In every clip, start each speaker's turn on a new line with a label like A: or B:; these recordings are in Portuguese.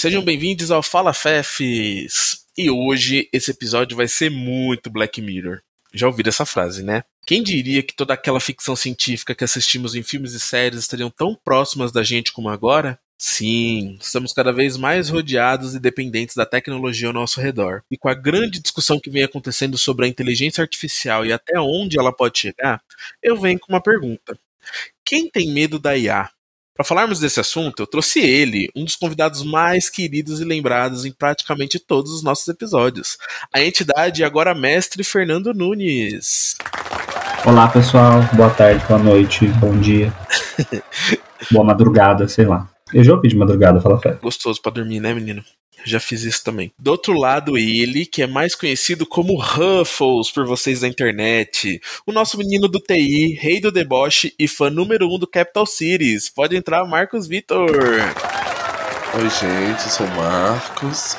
A: sejam bem-vindos ao Fala Fefs. E hoje esse episódio vai ser muito Black Mirror. Já ouviram essa frase, né? Quem diria que toda aquela ficção científica que assistimos em filmes e séries estariam tão próximas da gente como agora? Sim, estamos cada vez mais rodeados e dependentes da tecnologia ao nosso redor. E com a grande discussão que vem acontecendo sobre a inteligência artificial e até onde ela pode chegar, eu venho com uma pergunta: quem tem medo da IA? Para falarmos desse assunto, eu trouxe ele, um dos convidados mais queridos e lembrados em praticamente todos os nossos episódios. A entidade agora mestre Fernando Nunes.
B: Olá, pessoal. Boa tarde, boa noite, bom dia. boa madrugada, sei lá. Eu já ouvi de madrugada, fala fé.
A: Gostoso para dormir, né, menino? Já fiz isso também. Do outro lado, ele, que é mais conhecido como Ruffles por vocês da internet. O nosso menino do TI, rei do deboche e fã número um do Capital Cities. Pode entrar, Marcos Vitor.
C: Oi, gente, eu sou o Marcos.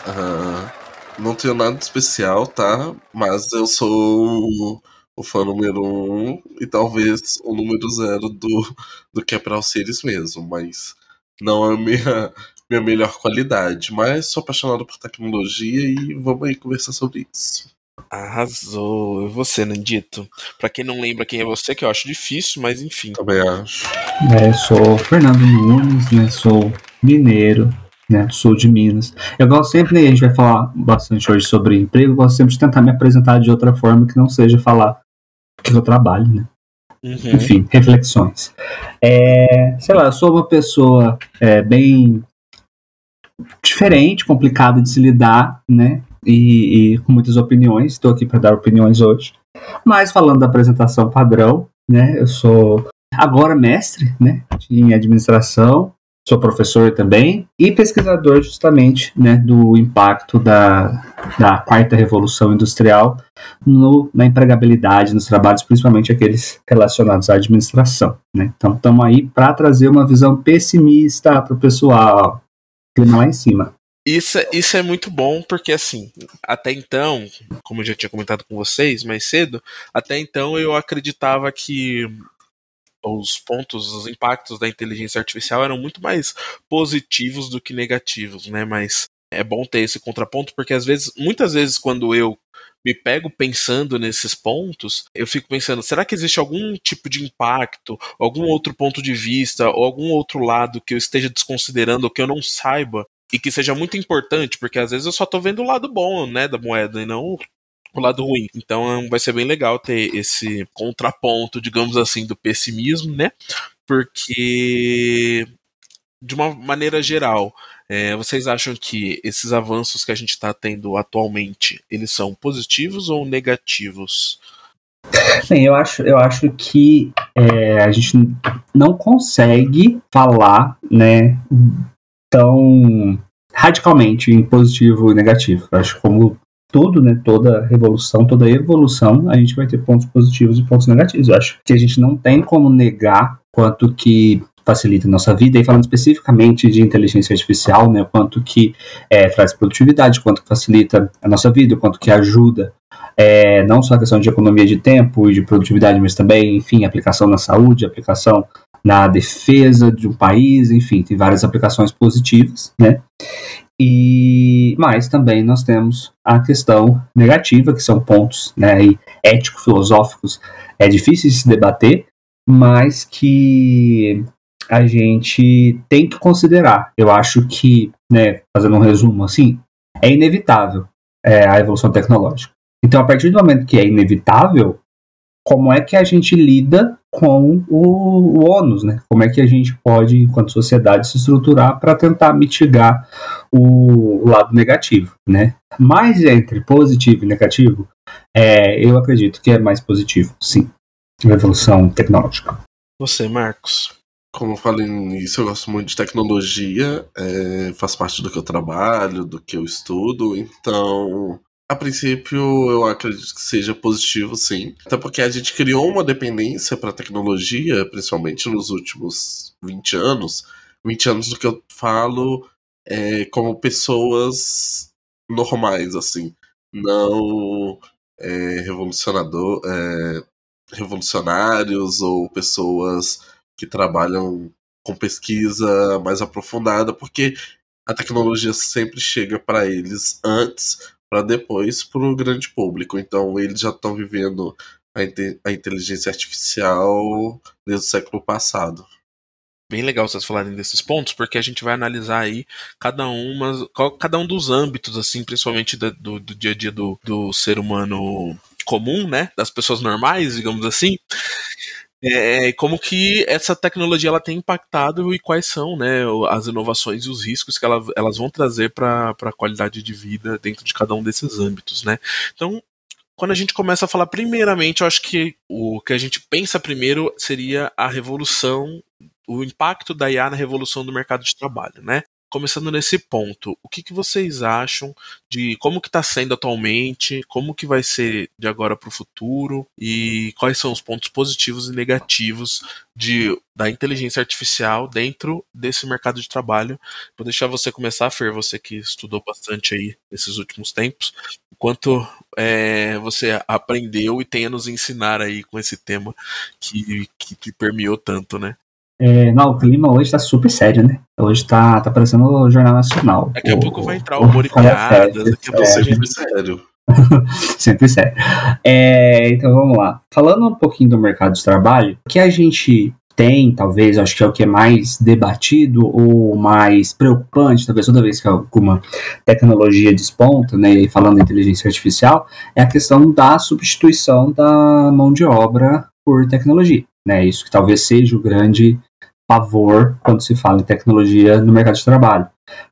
C: Não tenho nada de especial, tá? Mas eu sou o fã número um e talvez o número zero do, do Capital Cities mesmo, mas não é a minha, minha melhor qualidade, mas sou apaixonado por tecnologia e vamos aí conversar sobre isso.
A: Arrasou. E você, Nandito? Pra quem não lembra quem é você, que eu acho difícil, mas enfim.
C: Também acho.
B: É, sou Fernando Nunes, né? Sou mineiro, né? Sou de Minas. Eu gosto sempre, né, a gente vai falar bastante hoje sobre emprego, eu gosto sempre de tentar me apresentar de outra forma que não seja falar que eu trabalho, né? Uhum. Enfim, reflexões. É, sei lá, eu sou uma pessoa é, bem diferente, complicado de se lidar, né? E, e com muitas opiniões. Estou aqui para dar opiniões hoje. Mas falando da apresentação padrão, né? Eu sou agora mestre, né? Em administração. Sou professor também e pesquisador justamente né, do impacto da, da quarta revolução industrial no, na empregabilidade nos trabalhos, principalmente aqueles relacionados à administração. Né? Então estamos aí para trazer uma visão pessimista para o pessoal lá em cima.
A: Isso, é, isso é muito bom porque, assim, até então, como eu já tinha comentado com vocês mais cedo, até então eu acreditava que os pontos, os impactos da inteligência artificial eram muito mais positivos do que negativos, né? Mas é bom ter esse contraponto porque às vezes, muitas vezes quando eu me pego pensando nesses pontos, eu fico pensando, será que existe algum tipo de impacto, algum outro ponto de vista, ou algum outro lado que eu esteja desconsiderando ou que eu não saiba e que seja muito importante, porque às vezes eu só tô vendo o lado bom, né, da moeda e não o lado ruim. Então vai ser bem legal ter esse contraponto, digamos assim, do pessimismo, né? Porque de uma maneira geral, é, vocês acham que esses avanços que a gente está tendo atualmente, eles são positivos ou negativos?
B: Bem, eu acho, eu acho que é, a gente não consegue falar, né, tão radicalmente em positivo e negativo. Eu acho que como tudo, né, toda revolução, toda evolução, a gente vai ter pontos positivos e pontos negativos. Eu acho que a gente não tem como negar quanto que facilita a nossa vida, e falando especificamente de inteligência artificial, né, o quanto que é, traz produtividade, quanto que facilita a nossa vida, o quanto que ajuda é, não só a questão de economia de tempo e de produtividade, mas também, enfim, aplicação na saúde, aplicação na defesa de um país, enfim, tem várias aplicações positivas, né? E mas também nós temos a questão negativa, que são pontos, né, ético-filosóficos, é difícil de se debater, mas que a gente tem que considerar. Eu acho que, né, fazendo um resumo assim, é inevitável é, a evolução tecnológica. Então, a partir do momento que é inevitável, como é que a gente lida com o, o ônus, né? Como é que a gente pode, enquanto sociedade, se estruturar para tentar mitigar o, lado negativo, né? Mas entre positivo e negativo, é, eu acredito que é mais positivo, sim, a evolução tecnológica.
A: Você, Marcos?
C: Como eu falei início, eu gosto muito de tecnologia, é, faz parte do que eu trabalho, do que eu estudo, então, a princípio, eu acredito que seja positivo, sim. Até porque a gente criou uma dependência para a tecnologia, principalmente nos últimos 20 anos. 20 anos do que eu falo é, como pessoas normais, assim. Não é, revolucionador, é, revolucionários ou pessoas que trabalham com pesquisa mais aprofundada, porque a tecnologia sempre chega para eles antes, para depois para o grande público. Então eles já estão vivendo a, a inteligência artificial desde o século passado
A: bem legal vocês falarem desses pontos, porque a gente vai analisar aí cada uma, cada um dos âmbitos, assim, principalmente do, do, dia a dia do, do ser humano comum, né? Das pessoas normais, digamos assim. É, como que essa tecnologia ela tem impactado e quais são né, as inovações e os riscos que ela, elas vão trazer para a qualidade de vida dentro de cada um desses âmbitos. Né? Então, quando a gente começa a falar, primeiramente, eu acho que o que a gente pensa primeiro seria a revolução o impacto da IA na revolução do mercado de trabalho, né? Começando nesse ponto, o que, que vocês acham de como que está sendo atualmente, como que vai ser de agora para o futuro e quais são os pontos positivos e negativos de, da inteligência artificial dentro desse mercado de trabalho? Vou deixar você começar, Fer, você que estudou bastante aí nesses últimos tempos, o quanto é, você aprendeu e tem a nos ensinar aí com esse tema que, que, que permeou tanto, né?
B: É, não, o clima hoje tá super sério, né? Hoje tá, tá parecendo o Jornal Nacional.
A: Daqui a o, pouco vai entrar o humor e piadas, daqui a pouco
C: é, sempre sério.
B: sempre sério. É, então vamos lá. Falando um pouquinho do mercado de trabalho, o que a gente tem, talvez, acho que é o que é mais debatido ou mais preocupante, talvez toda vez que alguma tecnologia desponta, né, e falando de inteligência artificial, é a questão da substituição da mão de obra por tecnologia. Né, isso que talvez seja o grande pavor quando se fala em tecnologia no mercado de trabalho.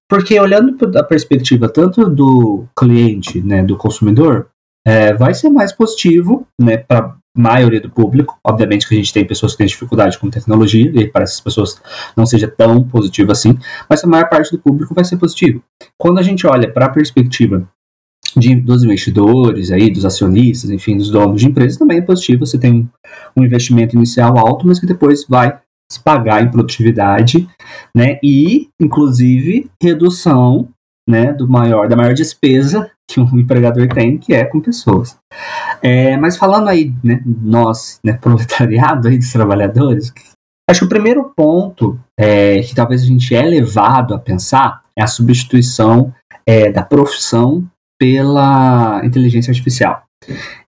B: Porque olhando da perspectiva tanto do cliente, né, do consumidor, é, vai ser mais positivo né, para a maioria do público. Obviamente que a gente tem pessoas que têm dificuldade com tecnologia, e para essas pessoas não seja tão positivo assim, mas a maior parte do público vai ser positivo. Quando a gente olha para a perspectiva de, dos investidores, aí, dos acionistas, enfim, dos donos de empresas, também é positivo. Você tem um investimento inicial alto, mas que depois vai se pagar em produtividade, né? E, inclusive, redução né, do maior, da maior despesa que um empregador tem, que é com pessoas. É, mas falando aí, né, nós, né, proletariado aí dos trabalhadores, acho que o primeiro ponto é, que talvez a gente é levado a pensar é a substituição é, da profissão pela inteligência artificial.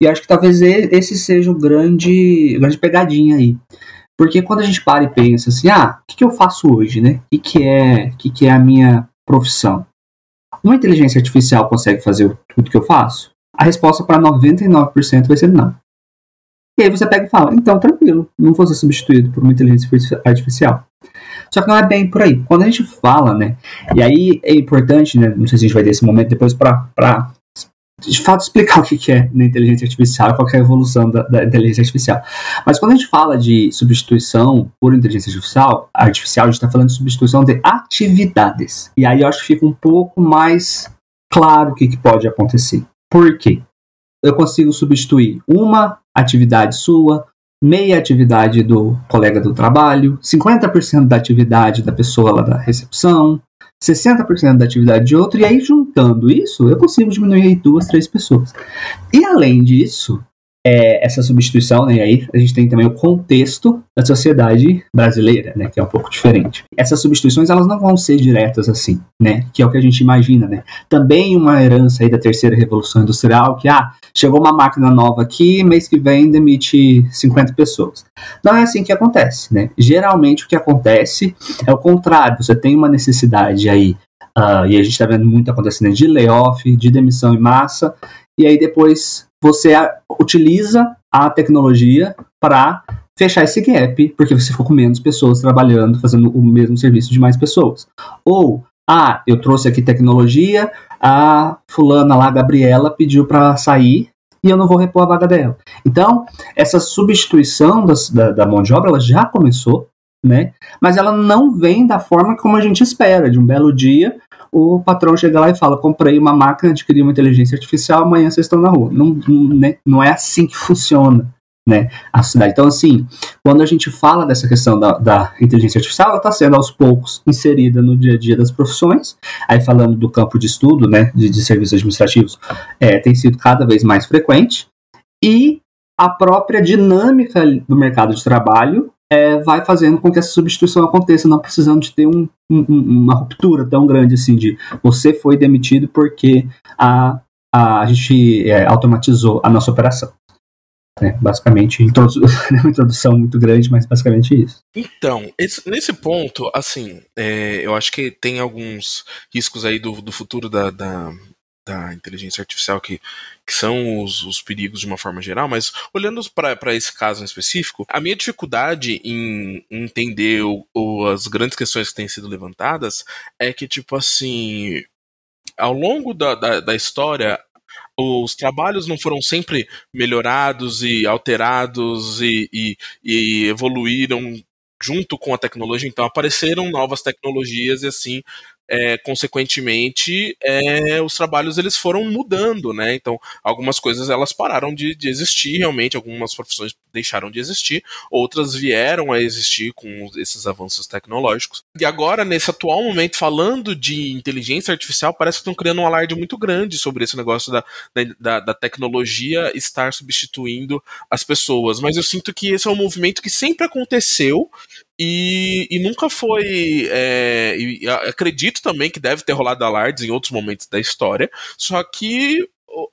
B: E acho que talvez esse seja o grande, grande pegadinha aí. Porque quando a gente para e pensa assim, ah, o que, que eu faço hoje, né? O que, que, é, que, que é a minha profissão? Uma inteligência artificial consegue fazer tudo que eu faço? A resposta para 99% vai ser não. E aí você pega e fala, então tranquilo, não vou ser substituído por uma inteligência artificial. Só que não é bem por aí. Quando a gente fala, né? E aí é importante, né? Não sei se a gente vai ter esse momento depois para de fato explicar o que é na inteligência artificial, qual é a evolução da, da, inteligência artificial. Mas quando a gente fala de substituição por inteligência artificial, artificial a gente está falando de substituição de atividades. E aí eu acho que fica um pouco mais claro o que, que pode acontecer. Por quê? Eu consigo substituir uma atividade sua, meia atividade do colega do trabalho, 50% da atividade da pessoa lá da recepção, 60% da atividade de outro, e aí juntando isso, eu consigo diminuir duas, três pessoas. E além disso, é, essa substituição, né, e aí a gente tem também o contexto da sociedade brasileira, né, que é um pouco diferente. Essas substituições elas não vão ser diretas assim, né, que é o que a gente imagina, né. Também uma herança aí da terceira revolução industrial, que ah, chegou uma máquina nova aqui, mês que vem demite 50 pessoas. Não é assim que acontece, né. Geralmente o que acontece é o contrário, você tem uma necessidade aí Uh, e a gente está vendo muito acontecendo de layoff, de demissão em massa, e aí depois você utiliza a tecnologia para fechar esse gap, porque você ficou com menos pessoas trabalhando, fazendo o mesmo serviço de mais pessoas. Ou, ah, eu trouxe aqui tecnologia, a fulana lá, a Gabriela, pediu para sair e eu não vou repor a vaga dela. Então, essa substituição das, da, da mão de obra, ela já começou, né? Mas ela não vem da forma como a gente espera, de um belo dia o patrão chega lá e fala: comprei uma máquina, adquiri uma inteligência artificial, amanhã vocês estão na rua. Não, né? não é assim que funciona. Né, a sociedade. Então, assim, quando a gente fala dessa questão da, da inteligência artificial, ela está sendo aos poucos inserida no dia a dia das profissões. Aí, falando do campo de estudo, né, de, de serviços administrativos, é, tem sido cada vez mais frequente. E a própria dinâmica do mercado de trabalho é, vai fazendo com que essa substituição aconteça, não precisando de ter um, um, uma ruptura tão grande assim de você foi demitido porque a, a, a gente é, automatizou a nossa operação. É, basicamente, uma introdução muito grande, mas basicamente isso.
A: Então, esse, nesse ponto, assim, é, eu acho que tem alguns riscos aí do, do futuro da, da, da inteligência artificial que, que são os, os, perigos de uma forma geral, mas olhando para esse caso em específico, a minha dificuldade em entender o, o, as grandes questões que têm sido levantadas é que, tipo assim, ao longo da, da, da história, os trabalhos não foram sempre melhorados e alterados e, e, e, evoluíram junto com a tecnologia, então apareceram novas tecnologias e assim é, consequentemente, é, os trabalhos eles foram mudando, né? Então, algumas coisas elas pararam de, de, existir realmente, algumas profissões deixaram de existir, outras vieram a existir com esses avanços tecnológicos. E agora, nesse atual momento, falando de inteligência artificial, parece que estão criando um alarde muito grande sobre esse negócio da, da, da tecnologia estar substituindo as pessoas. Mas eu sinto que esse é um movimento que sempre aconteceu e, e, nunca foi. É, e acredito também que deve ter rolado alardes em outros momentos da história, só que o,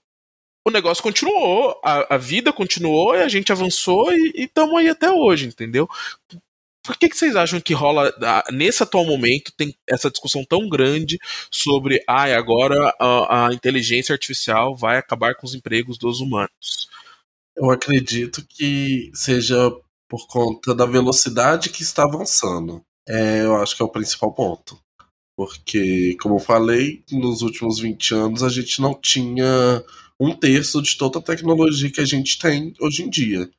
A: o negócio continuou, a, a, vida continuou e a gente avançou e estamos aí até hoje, entendeu? Por que, que vocês acham que rola, nesse atual momento, tem essa discussão tão grande sobre, ah, agora a, a inteligência artificial vai acabar com os empregos dos humanos?
C: Eu acredito que seja por conta da velocidade que está avançando. É, eu acho que é o principal ponto. Porque, como eu falei, nos últimos 20 anos a gente não tinha um terço de toda a tecnologia que a gente tem hoje em dia.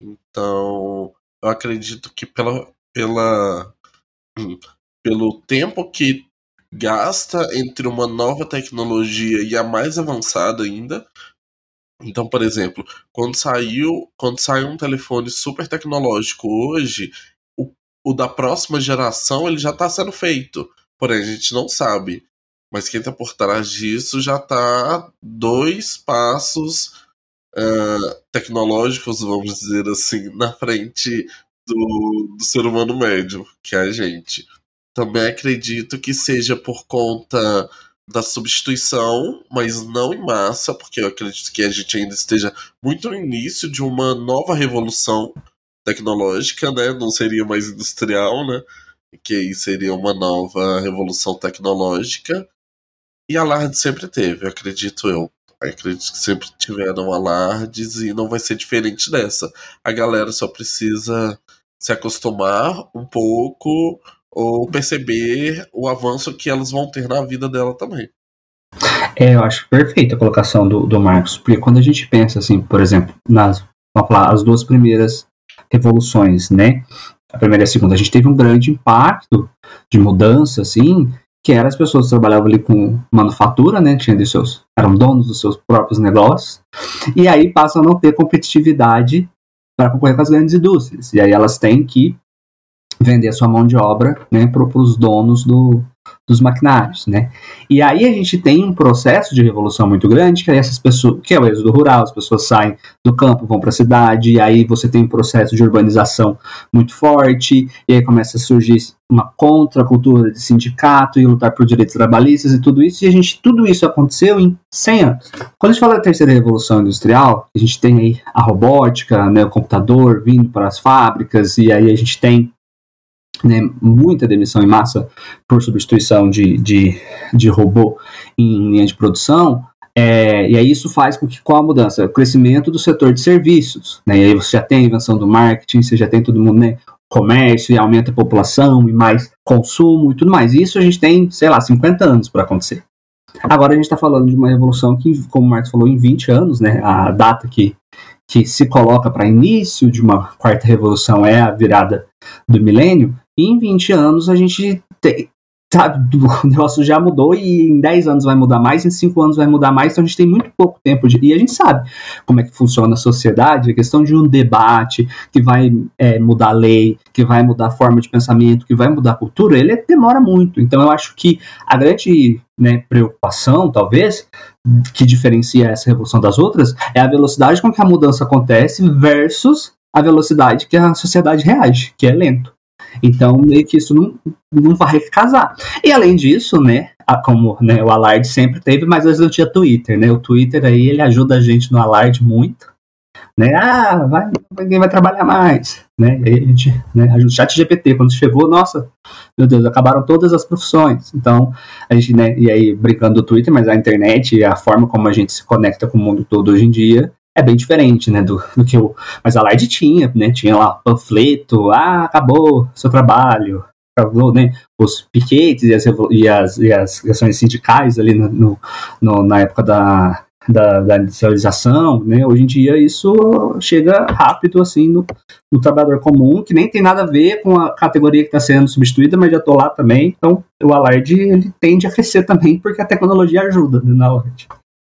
C: Então, eu acredito que pela, pela, pelo tempo que gasta entre uma nova tecnologia e a mais avançada ainda, então, por exemplo, quando saiu, quando saiu um telefone super tecnológico hoje, o, o da próxima geração ele já está sendo feito. Porém, a gente não sabe. Mas quem está por trás disso já está dois passos uh, tecnológicos, vamos dizer assim, na frente do, do ser humano médio, que é a gente. Também acredito que seja por conta da substituição, mas não em massa, porque eu acredito que a gente ainda esteja muito no início de uma nova revolução tecnológica, né? Não seria mais industrial, né? Que aí seria uma nova revolução tecnológica. E alarde sempre teve, acredito eu. Acredito que sempre tiveram alardes e não vai ser diferente dessa. A galera só precisa se acostumar um pouco ou perceber o avanço que elas vão ter na vida dela também.
B: É, eu acho perfeita a colocação do, do Marcos, porque quando a gente pensa assim, por exemplo, nas vamos falar, as duas primeiras revoluções, né? A primeira e a segunda, a gente teve um grande impacto de mudança, assim, que era as pessoas que trabalhavam ali com manufatura, né? Tinham de seus, eram donos dos seus próprios negócios, e aí passam a não ter competitividade para concorrer com as grandes indústrias. E aí elas têm que vender a sua mão de obra né, para os donos do, dos maquinários, né? E aí a gente tem um processo de revolução muito grande, que é essas pessoas, que é o êxodo rural, as pessoas saem do campo, vão para a cidade, e aí você tem um processo de urbanização muito forte, e aí começa a surgir uma contracultura de sindicato e lutar por direitos trabalhistas e tudo isso, e a gente, tudo isso aconteceu em 100 anos. Quando a gente fala da terceira revolução industrial, a gente tem aí a robótica, né, o computador vindo para as fábricas, e aí a gente tem né, muita demissão em massa por substituição de, de, de robô em linha de produção, é, e aí isso faz com que qual a mudança? O crescimento do setor de serviços. Né, e aí você já tem a invenção do marketing, você já tem todo mundo, né? Comércio e aumenta a população e mais consumo e tudo mais. Isso a gente tem, sei lá, 50 anos para acontecer. Agora a gente está falando de uma revolução que, como o Marcos falou, em 20 anos, né? A data que que se coloca para início de uma quarta revolução é a virada do milênio, em 20 anos a gente tem, sabe, o negócio já mudou e em 10 anos vai mudar mais, em 5 anos vai mudar mais, então a gente tem muito pouco tempo de. E a gente sabe como é que funciona a sociedade, a questão de um debate que vai é, mudar a lei, que vai mudar a forma de pensamento, que vai mudar a cultura, ele demora muito. Então eu acho que a grande né, preocupação, talvez, que diferencia essa revolução das outras, é a velocidade com que a mudança acontece versus a velocidade que a sociedade reage, que é lento. Então, meio que isso não, não vai casar. E além disso, né, como né, o Alarde sempre teve, mas às vezes não tinha Twitter, né? O Twitter aí, ele ajuda a gente no Alarde muito né? Ah, vai, ninguém vai trabalhar mais, né? E aí a gente, né? O chat GPT, quando chegou, nossa, meu Deus, acabaram todas as profissões. Então, a gente, né? E aí, brincando do Twitter, mas a internet, a forma como a gente se conecta com o mundo todo hoje em dia, é bem diferente, né, do, do que o... Mas a Light tinha, né, tinha lá panfleto, ah, acabou seu trabalho, acabou, né, os piquetes e as, e as, e as ações sindicais ali no, no, na época da, da, da industrialização, né? Hoje em dia isso chega rápido assim no, no, trabalhador comum, que nem tem nada a ver com a categoria que está sendo substituída, mas já estou lá também. Então o alarde ele tende a crescer também porque a tecnologia ajuda né, na alarde.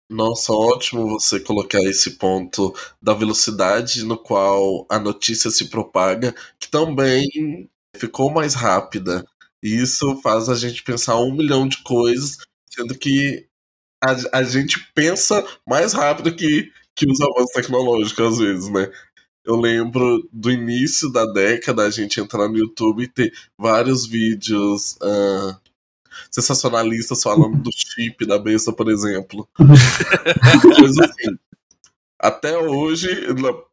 C: Nossa, ótimo você colocar esse ponto da velocidade no qual a notícia se propaga, que também ficou mais rápida. E isso faz a gente pensar um milhão de coisas, sendo que a, a gente pensa mais rápido que, que os avanços tecnológicos, às vezes, né? Eu lembro do início da década a gente entrar no YouTube e ter vários vídeos uh, sensacionalistas falando do chip da besta, por exemplo. Coisa assim. Até hoje,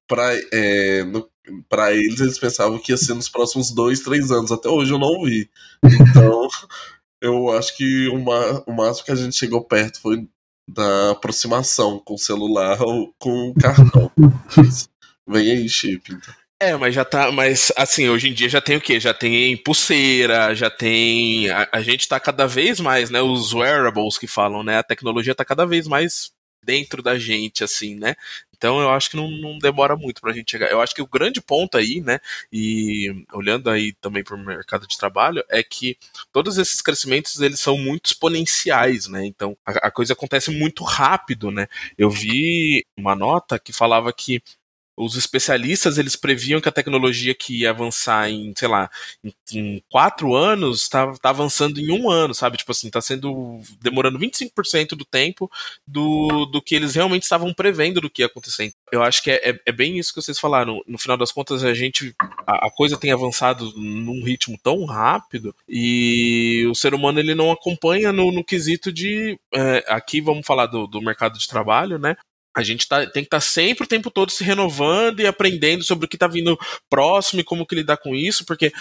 C: para é, eles, eles pensavam que ia ser nos próximos dois, três anos. Até hoje eu não vi. Então, eu acho que uma, o máximo que a gente chegou perto foi da aproximação com o celular ou com o cartão. Vem aí, chip, então.
A: É, mas já tá. Mas assim, hoje em dia já tem o quê? Já tem pulseira, já tem. A, a gente tá cada vez mais, né? Os wearables que falam, né? A tecnologia tá cada vez mais dentro da gente, assim, né? Então eu acho que não, não demora muito para a gente chegar. Eu acho que o grande ponto aí, né, e olhando aí também para o mercado de trabalho, é que todos esses crescimentos eles são muito exponenciais, né? Então a, a coisa acontece muito rápido, né? Eu vi uma nota que falava que os especialistas eles previam que a tecnologia que ia avançar em, sei lá, em, em quatro anos está tá avançando em um ano, sabe? Tipo assim, está sendo demorando 25% do tempo do, do que eles realmente estavam prevendo do que ia acontecer. Eu acho que é, é, é bem isso que vocês falaram. No final das contas, a gente. A, a, coisa tem avançado num ritmo tão rápido e o ser humano ele não acompanha no, no quesito de. É, aqui vamos falar do, do mercado de trabalho, né? A gente tá, tem que estar tá sempre o tempo todo se renovando e aprendendo sobre o que está vindo próximo e como que lidar com isso, porque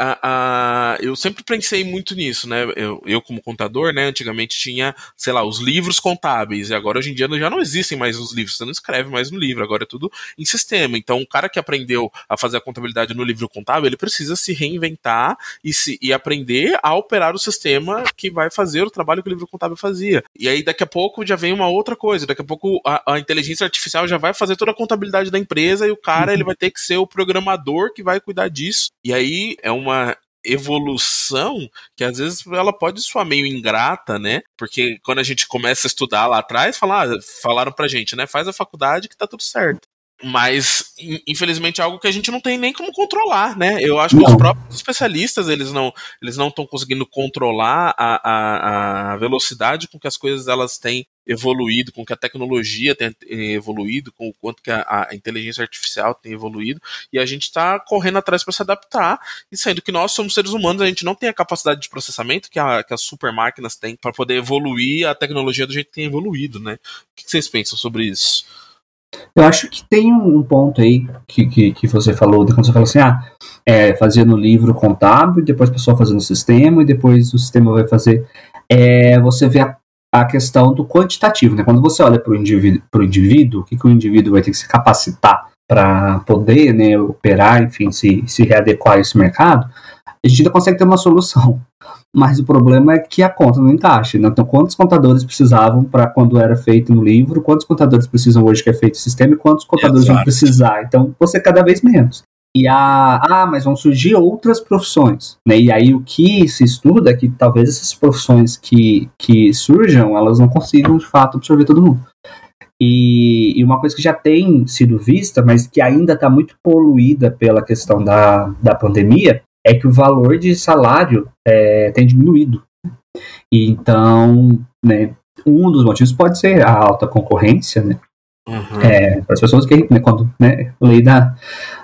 A: a, a, eu sempre pensei muito nisso, né? Eu, eu, como contador, né, antigamente tinha, sei lá, os livros contábeis, e agora hoje em dia já não existem mais os livros, você não escreve mais no livro, agora é tudo em sistema. Então, o cara que aprendeu a fazer a contabilidade no livro contábil, ele precisa se reinventar e, se, e aprender a operar o sistema que vai fazer o trabalho que o livro contábil fazia. E aí, daqui a pouco, já vem uma outra coisa, daqui a pouco a, a inteligência artificial já vai fazer toda a contabilidade da empresa e o cara, ele vai ter que ser o programador que vai cuidar disso. E aí, é uma uma evolução que às vezes ela pode soar meio ingrata, né? Porque quando a gente começa a estudar lá atrás, falar, ah, falaram pra gente, né? Faz a faculdade que tá tudo certo. Mas, infelizmente, é algo que a gente não tem nem como controlar, né? Eu acho que não. os próprios especialistas, eles não eles não estão conseguindo controlar a, a, a, velocidade com que as coisas elas têm evoluído, com que a tecnologia tem evoluído, com o quanto que a, a inteligência artificial tem evoluído, e a gente está correndo atrás para se adaptar, e sendo que nós somos seres humanos, a gente não tem a capacidade de processamento que, a, que as super máquinas têm para poder evoluir a tecnologia do jeito que tem evoluído, né? O que vocês pensam sobre isso?
B: Eu acho que tem um ponto aí que, que, que você falou, quando você falou assim, ah, é, fazia no livro contábil, depois a pessoa fazendo no sistema, e depois o sistema vai fazer. É, você vê a, a questão do quantitativo, né? Quando você olha para o indivíduo, indivíduo, o que, que o indivíduo vai ter que se capacitar para poder né, operar, enfim, se, se readequar a esse mercado, a gente ainda consegue ter uma solução. Mas o problema é que a conta não encaixa. Né? Então, quantos contadores precisavam para quando era feito no livro? Quantos contadores precisam hoje que é feito o sistema? E quantos contadores Exato. vão precisar? Então, você cada vez menos. E a, ah, mas vão surgir outras profissões, né? E aí o que se estuda é que talvez essas profissões que, que surjam, elas não consigam de fato absorver todo mundo. E, e uma coisa que já tem sido vista, mas que ainda está muito poluída pela questão da, da pandemia, é que o valor de salário é, tem diminuído. E então, né, um dos motivos pode ser a alta concorrência, né? Uhum. É, para as pessoas que, né, quando, né, lei da,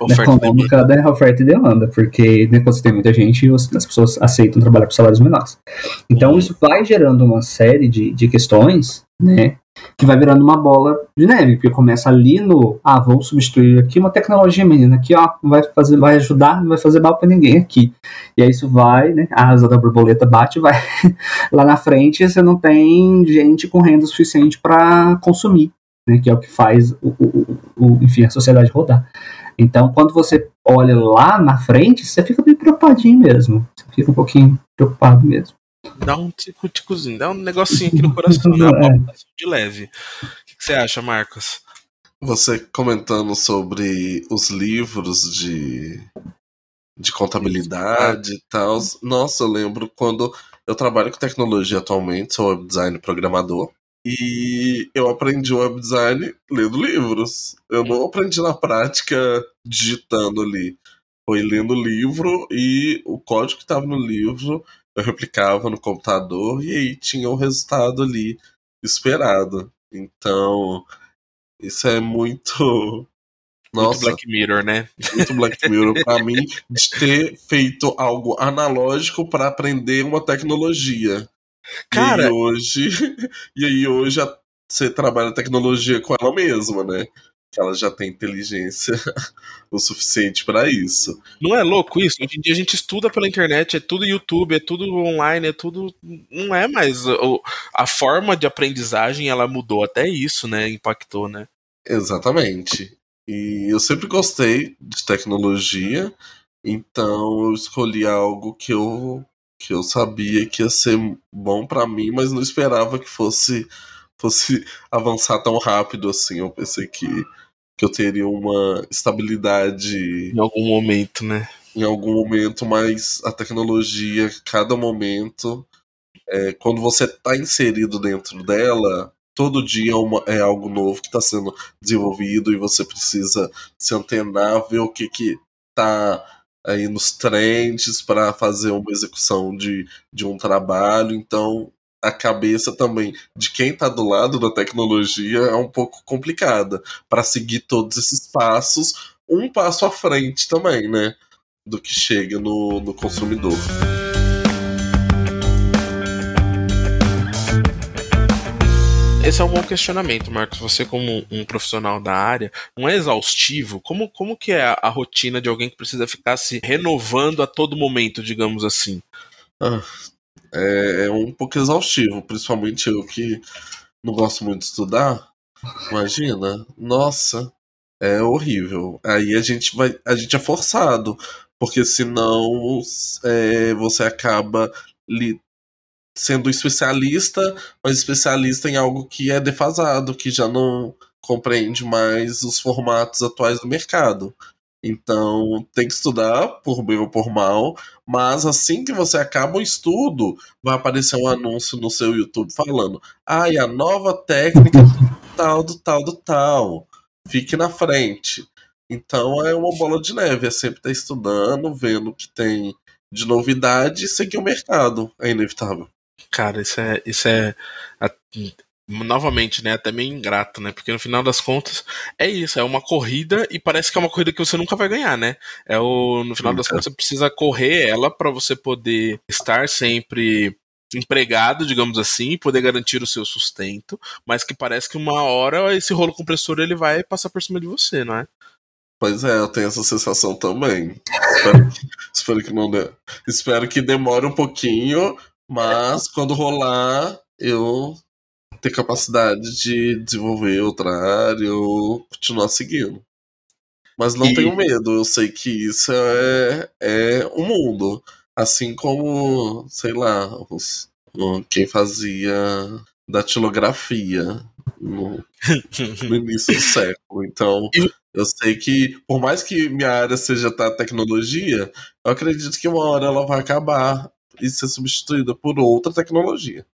B: da econômica da oferta e demanda, porque né, quando você tem muita gente, as pessoas aceitam trabalhar por salários menores. Então, uhum. isso vai gerando uma série de, de questões, né, que vai virando uma bola de neve, porque começa ali no, ah, vou substituir aqui uma tecnologia menina, aqui, ó, vai fazer, vai ajudar, não vai fazer mal para ninguém aqui. E aí isso vai, né, a asa da borboleta bate, vai lá na frente, você não tem gente com renda suficiente para consumir né, que é o que faz o, o, o, enfim, a sociedade rodar. Então, quando você olha lá na frente, você fica bem preocupadinho mesmo. Você fica um pouquinho preocupado mesmo.
A: Dá um tico-ticozinho, dá um negocinho aqui no coração, né? Uma é. de leve. O que você acha, Marcos?
C: Você comentando sobre os livros de, de contabilidade e tal. Nossa, eu lembro quando eu trabalho com tecnologia atualmente, sou web design programador. E eu aprendi web design lendo livros. Eu não aprendi na prática digitando ali. Foi lendo livro e o código que estava no livro eu replicava no computador e aí tinha o resultado ali esperado. Então, isso é muito.
A: Nossa, muito Black Mirror, né?
C: Muito Black Mirror para mim de ter feito algo analógico para aprender uma tecnologia. Cara, e aí hoje, e aí hoje você trabalha tecnologia com ela mesma, né? Que ela já tem inteligência o suficiente para isso.
A: Não é louco isso? Hoje em dia a gente estuda pela internet, é tudo YouTube, é tudo online, é tudo. Não é mais. A forma de aprendizagem ela mudou, até isso, né? Impactou, né?
C: Exatamente. E eu sempre gostei de tecnologia, então eu escolhi algo que eu que eu sabia que ia ser bom para mim, mas não esperava que fosse fosse avançar tão rápido assim. Eu pensei que, que eu teria uma estabilidade
A: em algum momento, né?
C: Em algum momento, mas a tecnologia, cada momento, é, quando você está inserido dentro dela, todo dia é, uma, é algo novo que está sendo desenvolvido e você precisa se antenar, ver o que que tá aí nos trends para fazer uma execução de, de um trabalho. Então, a cabeça também de quem está do lado da tecnologia é um pouco complicada para seguir todos esses passos, um passo à frente também, né? Do que chega no, no consumidor.
A: esse é um bom questionamento, Marcos. Você, como um profissional da área, não é exaustivo? Como, como que é a, a rotina de alguém que precisa ficar se renovando a todo momento, digamos assim?
C: Ah, é, é um pouco exaustivo, principalmente eu que não gosto muito de estudar. Imagina, nossa, é horrível. Aí a gente vai, a gente é forçado, porque senão é, você acaba li, sendo especialista, mas especialista em algo que é defasado, que já não compreende mais os formatos atuais do mercado. Então, tem que estudar por bem ou por mal, mas assim que você acaba o estudo, vai aparecer um anúncio no seu YouTube falando: "Ah, e a nova técnica do tal do tal do tal. Fique na frente". Então, é uma bola de neve, é sempre estar estudando, vendo o que tem de novidade e seguir o mercado, é inevitável.
A: Cara, isso é. Isso é novamente, né, até meio ingrato, né? Porque no final das contas é isso, é uma corrida e parece que é uma corrida que você nunca vai ganhar, né? É o no final das contas você precisa correr ela para você poder estar sempre empregado, digamos assim, poder garantir o seu sustento, mas que parece que uma hora esse rolo compressor ele vai passar por cima de você, não é?
C: Pois é, eu tenho essa sensação também. espero, que, espero que não dê. Espero que demore um pouquinho, mas quando rolar, eu ter capacidade de desenvolver outra área ou continuar seguindo. Mas não e... tenho medo, eu sei que isso é, é o um mundo. Assim como, sei lá, os, quem fazia datilografia no, no início do século. Então, eu sei que, por mais que minha área seja da tecnologia, eu acredito que uma hora ela vai acabar e ser substituída por outra tecnologia.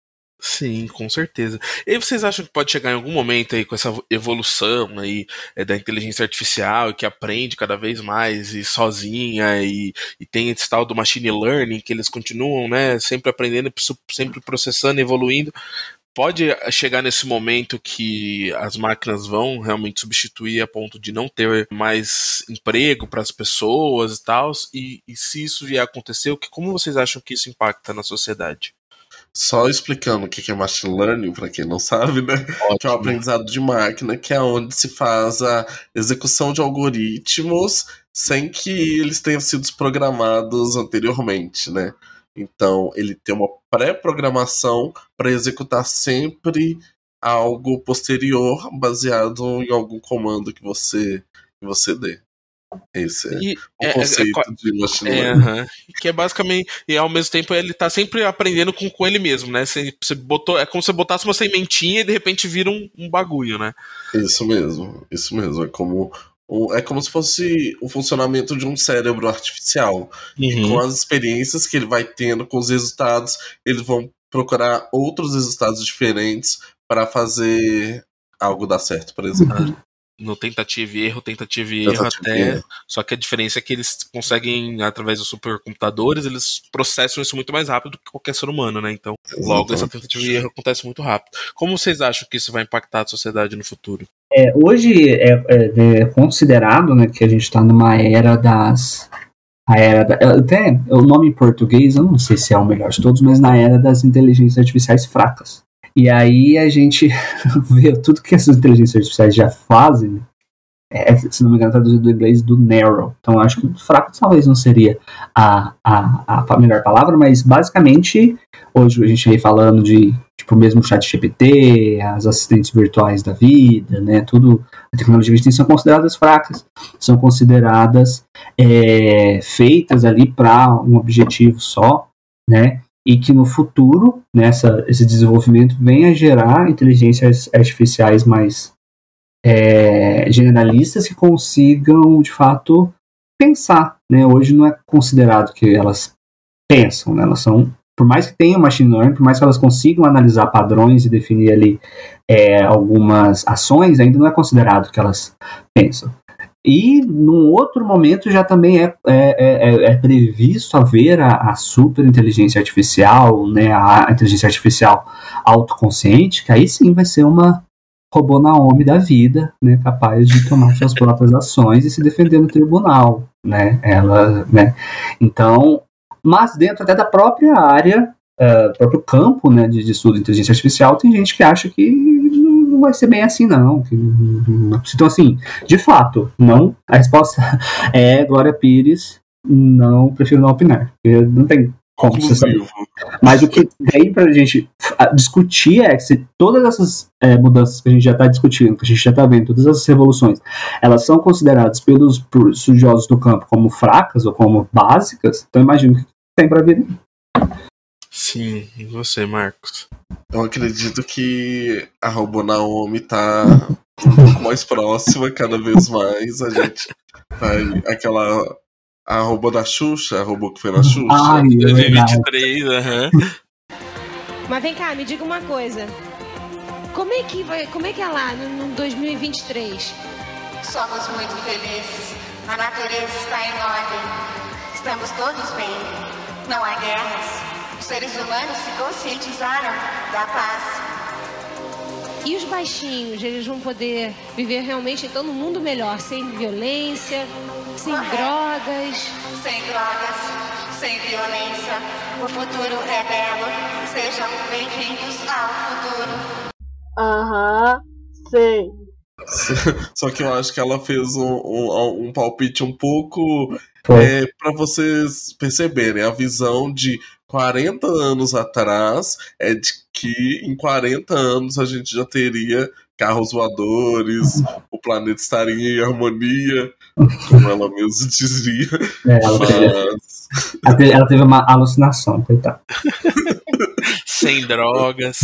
A: Sim, com certeza. E vocês acham que pode chegar em algum momento aí com essa evolução aí é, da inteligência artificial que aprende cada vez mais e sozinha e, e tem esse tal do machine learning que eles continuam, né, sempre aprendendo, sempre processando, evoluindo. pode chegar nesse momento que as máquinas vão realmente substituir a ponto de não ter mais emprego para as pessoas e tal. E, e se isso vier a acontecer, o que, como vocês acham que isso impacta na sociedade?
C: Só explicando o que é machine learning, para quem não sabe, né? Ótimo. Que é o aprendizado de máquina, que é onde se faz a execução de algoritmos sem que eles tenham sido programados anteriormente, né? Então, ele tem uma pré-programação para executar sempre algo posterior baseado em algum comando que você, que você dê. Esse é e, o é, é conceito é, é, de machine learning. Uh
A: -huh. Que é basicamente. E ao mesmo tempo ele tá sempre aprendendo com, com ele mesmo, né? Você, você botou, é como se você botasse uma sementinha e de repente vira um, um bagulho, né?
C: Isso mesmo, isso mesmo. É como é como se fosse o funcionamento de um cérebro artificial. Uhum. E com as experiências que ele vai tendo, com os resultados, eles vão procurar outros resultados diferentes para fazer algo dar certo, por exemplo.
A: No tentativa e erro, tentativa e erro até. Só que a diferença é que eles conseguem, através dos supercomputadores, eles processam isso muito mais rápido do que qualquer ser humano, né? Então, Exatamente. logo essa tentativa e erro acontece muito rápido. Como vocês acham que isso vai impactar a sociedade no futuro?
B: É, hoje é, é, é, considerado né, que a gente está numa era das. A era da, até o nome em português, eu não sei se é o melhor de todos, mas na era das inteligências artificiais fracas. E aí a gente vê tudo que essas inteligências artificiais já fazem, é, se não me engano, traduzido do inglês do narrow. Então acho que fraco talvez não seria a, a, a melhor palavra, mas basicamente hoje a gente vem falando de tipo mesmo o chat GPT, as assistentes virtuais da vida, né? Tudo a tecnologia que tem são consideradas fracas, são consideradas é, feitas ali para um objetivo só, né? E que no futuro, nessa esse desenvolvimento venha a gerar inteligências artificiais mais é, generalistas que consigam, de fato, pensar. Né? Hoje não é considerado que elas pensam, né? elas são, por mais que tenham machine learning, por mais que elas consigam analisar padrões e definir ali é, algumas ações, ainda não é considerado que elas pensam. E num outro momento já também é, é, é, é previsto haver a, a super inteligência artificial, né, a inteligência artificial autoconsciente, que aí sim vai ser uma robô Naomi da vida, né, capaz de tomar suas próprias ações e se defender no tribunal, né, ela, né, então, mas dentro até da própria área, uh, próprio campo, né, de, de estudo de inteligência artificial, tem gente que acha que não vai ser bem assim, não. Então, assim, de fato, não. A resposta é Glória Pires, não, prefiro não opinar. Não tem como você saber. Mas o que tem pra gente discutir é que se todas essas é, mudanças que a gente já está discutindo, que a gente já está vendo, todas essas revoluções, elas são consideradas pelos estudiosos do campo como fracas ou como básicas, então imagino que tem para vir.
A: Sim, e você, Marcos?
C: Eu acredito que a Robô Naomi tá um pouco mais próxima, cada vez mais. A gente vai. Aquela a robô da Xuxa, a robô que foi na Xuxa.
A: Ai, 2023, é aham.
D: Mas vem cá, me diga uma coisa. Como é que vai, como é que é lá no, no 2023?
E: Somos muito felizes. A natureza está em ordem. Estamos todos bem. Não há guerras. Os seres humanos se conscientizaram da paz.
D: E os baixinhos, eles vão poder viver realmente então num mundo melhor, sem violência, sem Correto. drogas.
E: Sem drogas, sem violência. O futuro é belo. Sejam bem-vindos ao futuro.
F: Aham, sei.
C: Só que eu acho que ela fez um, um, um palpite um pouco é, para vocês perceberem a visão de 40 anos atrás é de que em 40 anos a gente já teria carros voadores, o planeta estaria em harmonia, como ela mesmo dizia. É, ela,
B: mas... teve, ela, teve, uma alucinação, coitada.
A: Sem drogas.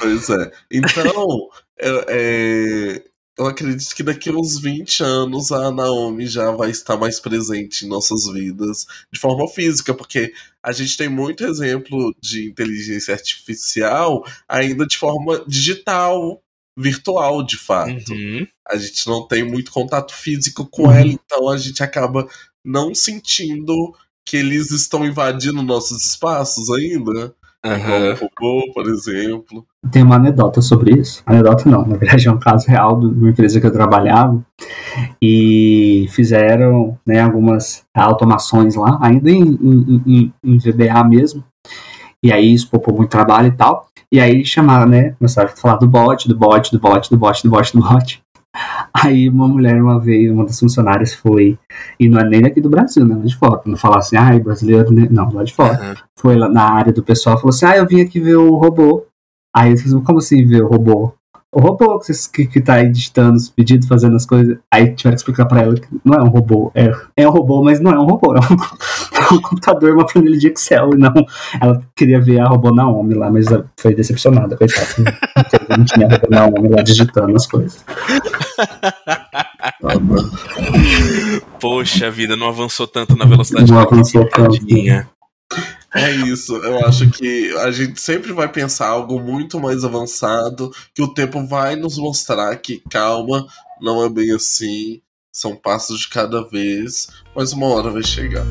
C: Pois é. Então, é, é, eu acredito que daqui a uns 20 anos a Naomi já vai estar mais presente em nossas vidas de forma física, porque a gente tem muito exemplo de inteligência artificial ainda de forma digital, virtual, de fato. Uhum. A gente não tem muito contato físico com uhum. ela, então a gente acaba não sentindo que eles estão invadindo nossos espaços ainda. Um robô, por exemplo.
B: Tem uma anedota sobre isso. Anedota não, na verdade é um caso real de uma empresa que eu trabalhava e fizeram né, algumas automações lá, ainda em, em, em, em VBA mesmo. E aí isso poupou muito trabalho e tal. E aí chamaram, né? Começaram a falar do bot, do bot, do bot, do bot, do bot, do bot. Aí uma mulher uma vez, uma das funcionárias foi, e não é nem daqui do Brasil, né? Lá de fora. Não falar assim, ai, brasileiro, né? Não, lá de fora.
A: Uhum.
B: Foi lá na área do pessoal falou assim, ah, eu vim aqui ver o robô. Aí eles falaram, como assim ver o robô? O robô que, que, que tá aí digitando os pedidos, fazendo as coisas. Aí tiveram que explicar pra ela que não é um robô. É, é um robô, mas não é um robô. É um, é um computador, uma planilha de Excel. E não, ela queria ver a robô Naomi lá, mas foi decepcionada, coitada. Não, não tinha a robô Naomi lá digitando as coisas.
A: Poxa vida, não avançou tanto na velocidade
B: Não avançou tanto.
C: É isso, eu acho que a gente sempre vai pensar algo muito mais avançado, que o tempo vai nos mostrar que calma, não é bem assim, são passos de cada vez, mas uma hora vai chegar.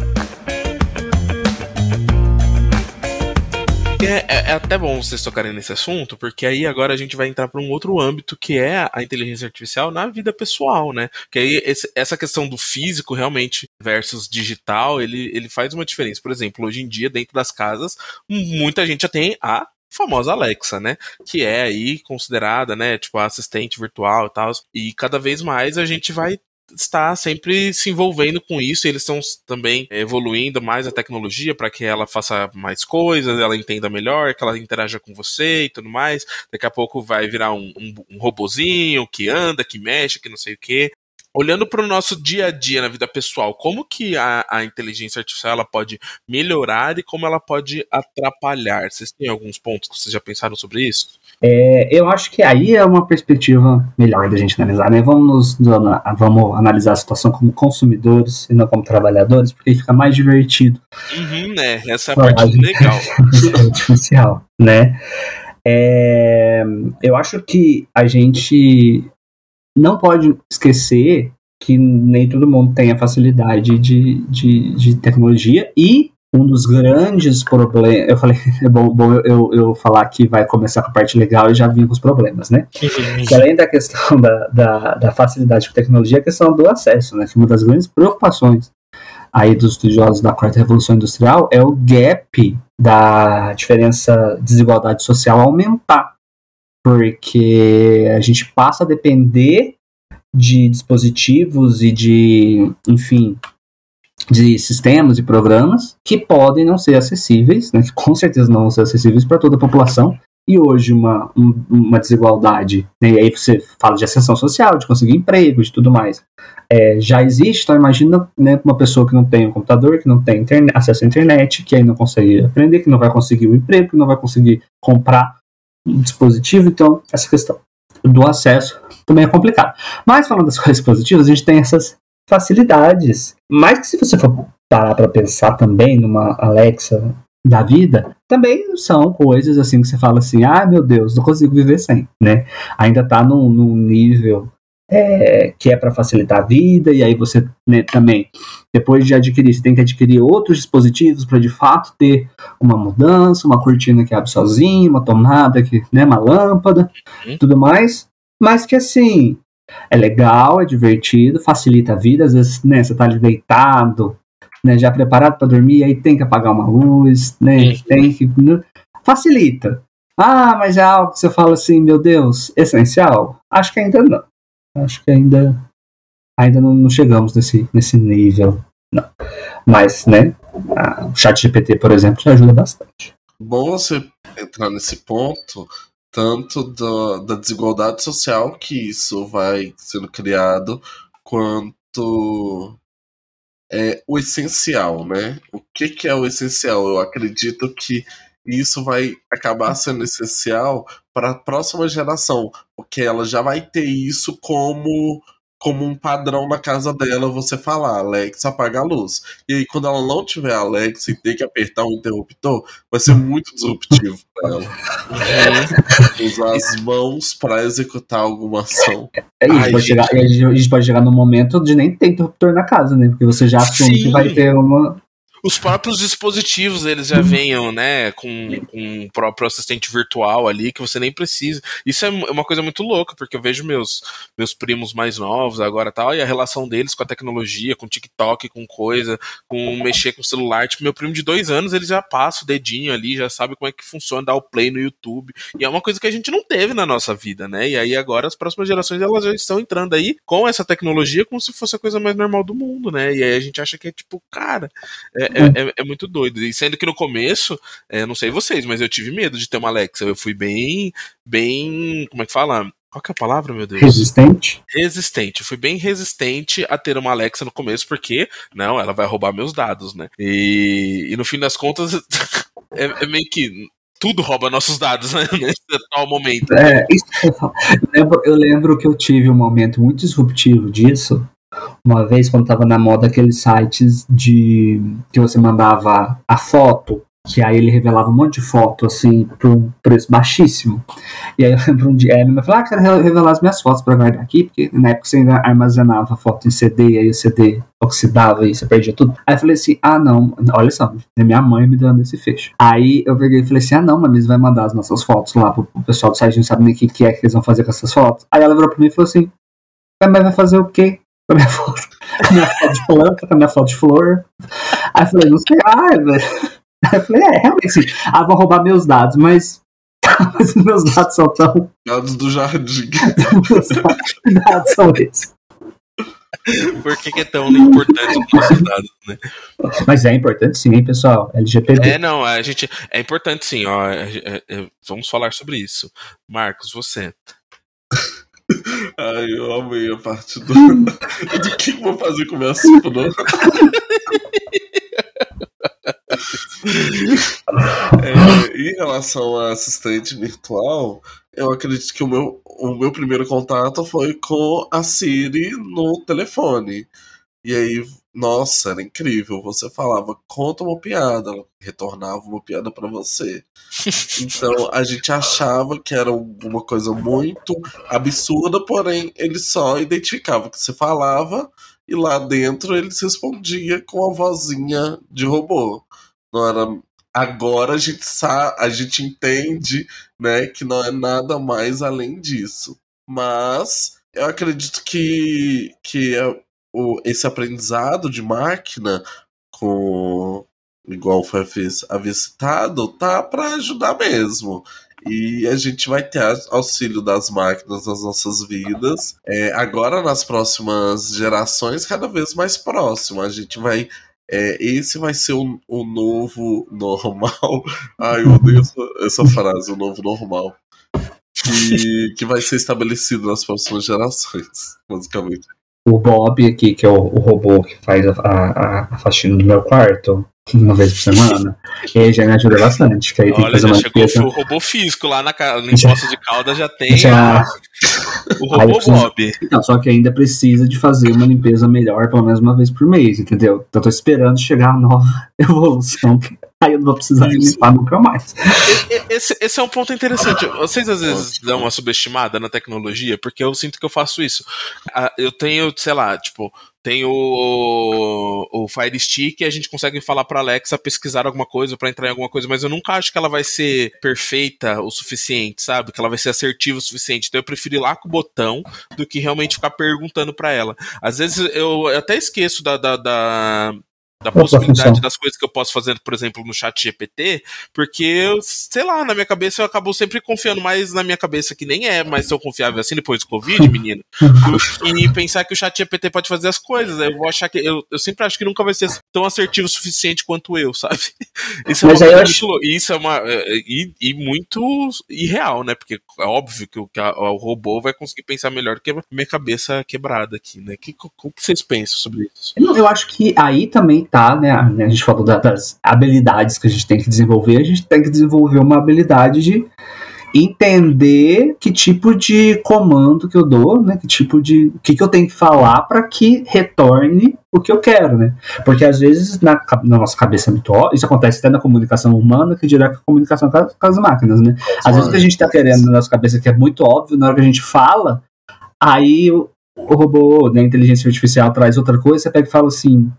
A: É, é- é até bom vocês tocarem nesse assunto, porque aí agora a gente vai entrar para um outro âmbito que é a inteligência artificial na vida pessoal, né? Que aí esse- essa questão do físico realmente versus digital, ele, ele faz uma diferença. Por exemplo, hoje em dia, dentro das casas, muita gente já tem a famosa Alexa, né? Que é aí considerada, né, tipo, a assistente virtual e tal. E cada vez mais a gente vai estar sempre se envolvendo com isso. Eles estão também evoluindo mais a tecnologia para que ela faça mais coisas, ela entenda melhor, que ela interaja com você e tudo mais. Daqui a pouco vai virar um, um, um robozinho que anda, que mexe, que não sei o quê. Olhando para o nosso dia a dia na vida pessoal, como que a, a inteligência artificial ela pode melhorar e como ela pode atrapalhar? Vocês têm alguns pontos que vocês já pensaram sobre isso?
B: É, eu acho que aí é uma perspectiva melhor da gente analisar, né? Vamos, nos- vamos analisar a situação como consumidores e não como trabalhadores, porque fica mais divertido.
A: Uhum, né? Essa é a parte legal.
B: artificial, né? É, eu acho que a gente não pode esquecer que nem todo mundo tem a facilidade de, de, de tecnologia e um dos grandes problemas. Eu falei, é bom, bom eu, eu, falar que vai começar com a parte legal e já vim com os problemas, né? Que além da questão da, da, da facilidade com tecnologia, a questão do acesso, né? Que uma das grandes preocupações aí dos estudiosos da quarta revolução industrial é o gap da diferença, desigualdade social aumentar. Porque a gente passa a depender de dispositivos e de, enfim, de sistemas e programas que podem não ser acessíveis, né, que com certeza não vão ser acessíveis para toda a população, e hoje uma, um- uma desigualdade, né, e aí você fala de ascensão social, de conseguir emprego, de tudo mais, é, já existe, então imagina né, uma pessoa que não tem um computador, que não tem acesso à internet, que aí não consegue aprender, que não vai conseguir o emprego, que não vai conseguir comprar um dispositivo, então essa questão do acesso também é complicado. Mas falando das coisas positivas, a gente tem essas facilidades. Mas que se você for parar para pensar também numa Alexa da vida, também são coisas assim que você fala assim, ah, meu Deus, não consigo viver sem, né? Ainda tá num, num nível é, que é para facilitar a vida, e aí você né, também, depois de adquirir, você tem que adquirir outros dispositivos para de fato ter uma mudança, uma cortina que abre sozinha, uma tomada que, né, uma lâmpada,
A: Uhum.
B: tudo mais, mas que assim, é legal, é divertido, facilita a vida, às vezes, né, você tá ali deitado, né, já preparado para dormir, aí tem que apagar uma luz, né,
A: Uhum.
B: tem que facilita. Ah, mas é algo que você fala assim, meu Deus, essencial? Acho que ainda não. Acho que ainda ainda não, não chegamos nesse nesse nível, não. Mas, né, a- o chat GPT, por exemplo, já ajuda bastante.
C: Bom você entrar nesse ponto, tanto da, da desigualdade social que isso vai sendo criado, quanto é, o essencial, né? O que, que é o essencial? Eu acredito que isso vai acabar sendo essencial para a próxima geração, porque ela já vai ter isso como como um padrão na casa dela você falar, Alexa, apaga a luz. E aí, quando ela não tiver Alexa e ter que apertar um interruptor, vai ser muito disruptivo para ela. Usar as mãos para executar alguma ação.
B: É, e
A: Ai, gente.
B: chegar, a gente- a gente pode chegar num momento de nem ter interruptor na casa, né? Porque você já assume
A: Sim.
B: que vai ter uma.
A: Os próprios dispositivos eles já venham, né, com, com o próprio assistente virtual ali que você nem precisa. Isso é uma coisa muito louca, porque eu vejo meus, meus primos mais novos agora tal, e a relação deles com a tecnologia, com TikTok, com coisa, com mexer com o celular. Tipo, meu primo de dois anos, ele já passa o dedinho ali, já sabe como é que funciona, dar o play no YouTube. E é uma coisa que a gente não teve na nossa vida, né? E aí agora as próximas gerações elas já estão entrando aí com essa tecnologia como se fosse a coisa mais normal do mundo, né? E aí a gente acha que é tipo, cara, é, é, é, é muito doido. E sendo que no começo, é, não sei vocês, mas eu tive medo de ter uma Alexa. Eu fui bem, bem, como é que fala? Qual que é a palavra, meu Deus?
B: Resistente?
A: Resistente. Eu fui bem resistente a ter uma Alexa no começo, porque, não, ela vai roubar meus dados, né? E, e no fim das contas, é, é meio que tudo rouba nossos dados né, nesse atual momento.
B: É, isso, eu, lembro, eu lembro que eu tive um momento muito disruptivo disso. Uma vez, quando tava na moda aqueles sites de que você mandava a foto que aí ele revelava um monte de foto, assim, por um preço baixíssimo. E aí eu lembro um dia, a minha falou, ah, quero revelar as minhas fotos para guardar aqui, porque na época você ainda armazenava foto em CD, aí o CD oxidava e você perdia tudo. Aí eu falei assim, ah não, olha só, é minha mãe me dando esse fecho. Aí eu peguei e falei assim, ah não, mas vai mandar as nossas fotos lá pro, pro pessoal do site, não sabe nem o que, que é que eles vão fazer com essas fotos. Aí ela virou pra mim e falou assim, mas vai fazer o quê? A minha foto? A minha foto de planta, com a minha foto de flor. Aí eu falei, não sei, ah, velho. eu falei, é, realmente, sim. Ah, vão roubar meus dados, mas. mas meus dados são tão.
C: Dados do jardim.
B: meus dados são esses.
A: Por que, que, é tão importante os nossos dados, né?
B: Mas é importante sim, hein, pessoal? LGPD.
A: É, não, a gente. É importante sim, ó. É, é, é, vamos falar sobre isso. Marcos, você.
C: Ai, eu amei a parte do. do que vou fazer com minha sopa, não? é, em relação a assistente virtual, eu acredito que o meu, o meu primeiro contato foi com a Siri no telefone. E aí, nossa, era incrível. Você falava, conta uma piada, ela retornava uma piada para você. Então a gente achava que era uma coisa muito absurda, porém ele só identificava o que você falava e lá dentro ele respondia com a vozinha de robô. Não era. Agora a gente sabe, a gente entende, né, que não é nada mais além disso. Mas eu acredito que, que é o, esse aprendizado de máquina com igual foi havia citado, tá para ajudar mesmo. E a gente vai ter auxílio das máquinas nas nossas vidas. É, agora, nas próximas gerações, cada vez mais próximo. A gente vai é, esse vai ser o, o novo normal. Ai, eu odeio essa, essa frase, o novo normal. Que, que vai ser estabelecido nas próximas gerações, basicamente.
B: O Bob aqui, que é o, o robô que faz a, a, a faxina do meu quarto, uma vez por semana, ele já me ajuda bastante. Que aí tem
A: Olha,
B: que fazer
A: já
B: uma
A: chegou
B: limpeza.
A: o robô físico lá na, no Imposto de Caldas, já tem
B: Já-
A: o
B: Aí
A: robô
B: precisa-
A: Bob.
B: Não, só que ainda precisa de fazer uma limpeza melhor, pelo menos uma vez por mês, entendeu? Então eu tô esperando chegar a nova evolução, aí eu não vou precisar
C: Isso.
B: limpar nunca mais.
A: Esse, esse é um ponto interessante. Vocês às vezes dão uma subestimada na tecnologia, porque eu sinto que eu faço isso. Ah, Eu tenho, sei lá, tipo, tenho o, o Fire Stick e a gente consegue falar pra Alexa pesquisar alguma coisa, pra entrar em alguma coisa, mas eu nunca acho que ela vai ser perfeita o suficiente, sabe? Que ela vai ser assertiva o suficiente. Então eu prefiro ir lá com o botão do que realmente ficar perguntando pra ela. Às vezes eu até esqueço da, da, da, da possibilidade
B: função?
A: das coisas que eu posso fazer, por exemplo, no chat GPT, porque eu, sei lá, na minha cabeça eu acabo sempre confiando mais na minha cabeça, que nem é mais tão confiável assim depois do Covid, menino, do que pensar que o chat GPT pode fazer as coisas. Eu vou achar que. Eu, eu sempre acho que nunca vai ser tão assertivo o suficiente quanto eu, sabe? Isso é
B: Mas
A: uma
B: aí eu
A: coisa
B: acho-
A: muito Isso é uma. é, E, e muito irreal, né? Porque é óbvio que o, que a- o robô vai conseguir pensar melhor que a minha cabeça quebrada aqui, né? Que, que vocês pensam sobre isso?
B: Não, Eu acho que aí também tá, né? A gente falou da- das habilidades que a gente tem que desenvolver, a gente tem que desenvolver uma habilidade de entender que tipo de comando que eu dou, né? Que tipo de. O que, que eu tenho que falar para que retorne o que eu quero, né? Porque às vezes na, na nossa cabeça habitual, isso acontece até na comunicação humana, que dirá com a comunicação com as, máquinas, né? Às vezes o que a gente tá querendo na nossa cabeça que é muito óbvio, na hora que a gente fala, aí o, o robô, né, a inteligência artificial traz outra coisa, você pega e fala assim,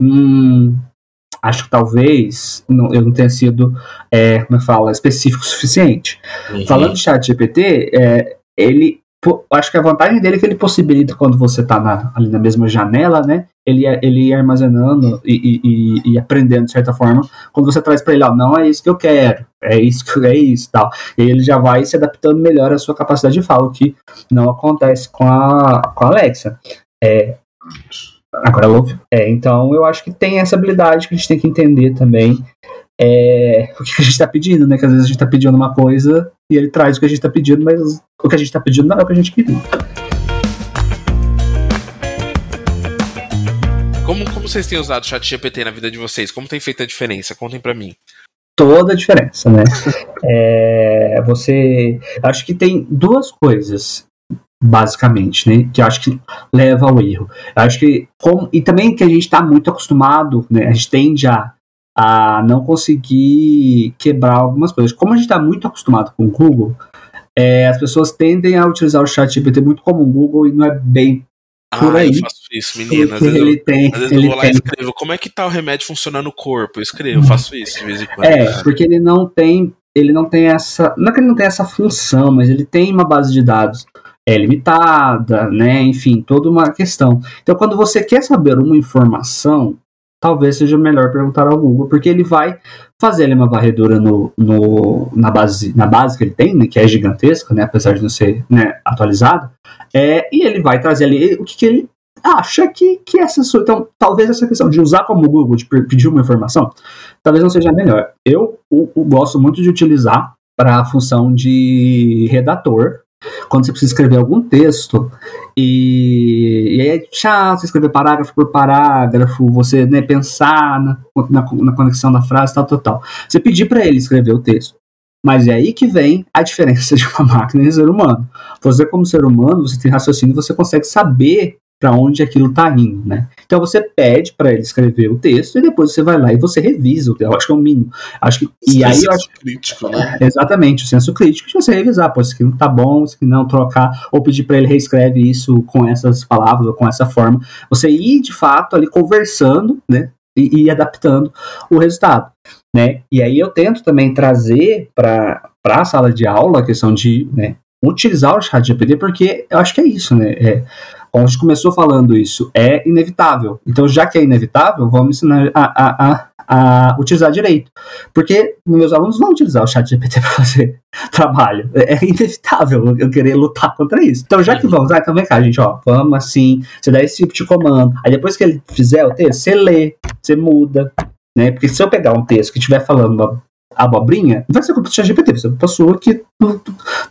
B: hum, acho que talvez não, eu não tenha sido, é, como eu falo, específico o suficiente.
A: Uhum.
B: Falando de chat GPT, é, ele acho que a vantagem dele é que ele possibilita quando você está ali na mesma janela, né? Ele, ele ia armazenando e, e- e- e aprendendo de certa forma. Quando você traz para ele, ó, não é isso que eu quero, é isso que é isso, tal. E ele já vai se adaptando melhor à sua capacidade de fala, o que não acontece com a, com a Alexa. É, agora ela ouve. É, então eu acho que tem essa habilidade que a gente tem que entender também. É, o que a gente está pedindo, né? Que às vezes a gente está pedindo uma coisa e ele traz o que a gente está pedindo, mas o que a gente está pedindo não é o que a gente queria.
A: Como, como vocês têm usado o chat GPT na vida de vocês? Como tem feito a diferença? Contem pra mim.
B: Toda a diferença, né? É, você. Acho que tem duas coisas, basicamente, né? Que eu acho que leva ao erro. Eu acho que. Como, e também que a gente está muito acostumado, né? A gente tende a, a não conseguir quebrar algumas coisas. Como a gente está muito acostumado com o Google, é, as pessoas tendem a utilizar o chat GPT muito como o Google e não é bem Por
A: ah,
B: aí.
A: eu faço isso, menina. Às vezes,
B: ele
A: eu,
B: tem.
A: às vezes eu
B: ele
A: vou lá e escrevo como é que tá o remédio funcionando no corpo. Eu escrevo, eu faço isso de vez em quando.
B: É, porque ele não tem, ele não tem essa, não é que ele não tem essa função, mas ele tem uma base de dados é limitada, né? Enfim, toda uma questão. Então, quando você quer saber uma informação, talvez seja melhor perguntar ao Google, porque ele vai fazer ali uma varredura no, no, na, base, na base que ele tem, né, que é gigantesca, né, apesar de não ser né, atualizado, é, e ele vai trazer ali o que, que ele acha que, que essa sua. Então, talvez essa questão de usar como Google, de pedir uma informação, talvez não seja melhor. Eu gosto muito de utilizar para a função de redator, quando você precisa escrever algum texto, e, e aí é chato você escrever parágrafo por parágrafo, você né, pensar na, na, na conexão da frase, tal, tal, tal. Você pedir para ele escrever o texto. Mas é aí que vem a diferença de uma máquina e um ser humano. Você, como ser humano, você tem raciocínio, você consegue saber para onde aquilo está indo, né? Então você pede para ele escrever o texto e depois você vai lá e você revisa. Eu acho que é o mínimo. Acho que e aí eu acho
C: crítico, né?
B: Exatamente, o senso crítico de você revisar, pô, isso aqui não tá bom, isso aqui não, trocar, ou pedir para ele reescreve isso com essas palavras ou com essa forma. Você ir de fato ali conversando, né? E, e adaptando o resultado, né? E aí eu tento também trazer para a sala de aula a questão de né, utilizar o chat GPT, porque eu acho que é isso, né? É, a gente começou falando isso, é inevitável. Então, já que é inevitável, vamos ensinar a, a, a, a utilizar direito. Porque meus alunos vão utilizar o chat GPT para fazer trabalho. É, é inevitável eu querer lutar contra isso. Então, já que vamos, ah, então vem cá, gente, ó, vamos assim, você dá esse tipo de comando. Aí depois que ele fizer o texto, você lê, você muda. Né? Porque se eu pegar um texto que estiver falando uma abobrinha, não vai ser culpa do chat GPT, vai ser culpa sua que não,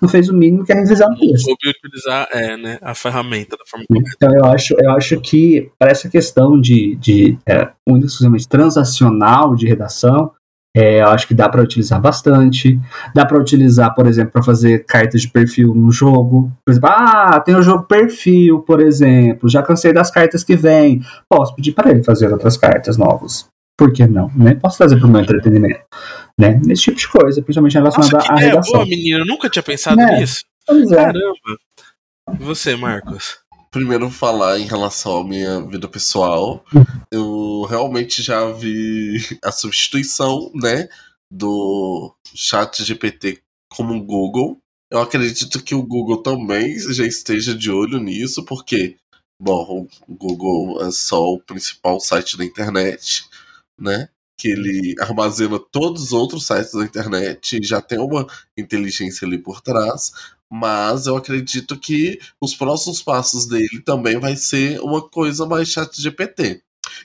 B: não fez o mínimo que é revisar o texto.
A: soube utilizar é, né, a ferramenta da forma correta.
B: Então eu acho, eu acho que para essa questão de, de é, única exclusivamente transacional de redação, é, eu acho que dá para utilizar bastante. Dá para utilizar, por exemplo, para fazer cartas de perfil no jogo. Por exemplo, ah, tem o jogo perfil, por exemplo. Já cansei das cartas que vem. Posso pedir para ele fazer outras cartas novas. Por que não? Né? Posso trazer para o meu entretenimento. Né? Esse tipo de coisa, principalmente relacionada
A: Nossa,
B: à
A: ideia
B: redação.
A: boa, menino. Eu nunca tinha pensado
B: É.
A: nisso.
B: Pois é.
A: Caramba. E você, Marcos?
C: Primeiro falar em relação à minha vida pessoal, eu realmente já vi a substituição, né, do chat GPT como Google. Eu acredito que o Google também já esteja de olho nisso, porque, bom, o Google é só o principal site da internet, né? Que ele armazena todos os outros sites da internet e já tem uma inteligência ali por trás mas eu acredito que os próximos passos dele também vai ser uma coisa mais chat GPT.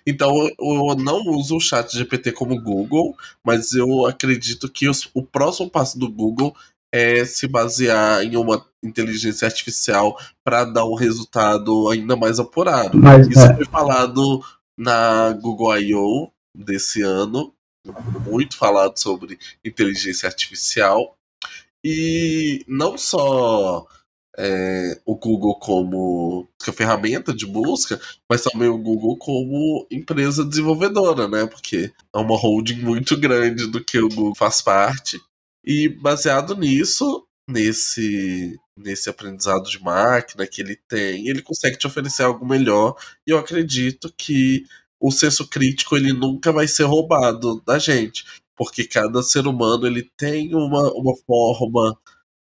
C: Então eu eu não uso o chat GPT como Google, mas eu acredito que os- o próximo passo do Google é se basear em uma inteligência artificial para dar um resultado ainda mais apurado.
B: Mas,
C: Isso
B: é.
C: foi falado na Google I.O. desse ano, muito falado sobre inteligência artificial. E não só é, o Google como ferramenta de busca, mas também o Google como empresa desenvolvedora, né? Porque é uma holding muito grande do que o Google faz parte. E baseado nisso, nesse nesse aprendizado de máquina que ele tem, ele consegue te oferecer algo melhor. E eu acredito que o senso crítico ele nunca vai ser roubado da gente, porque cada ser humano ele tem uma, uma forma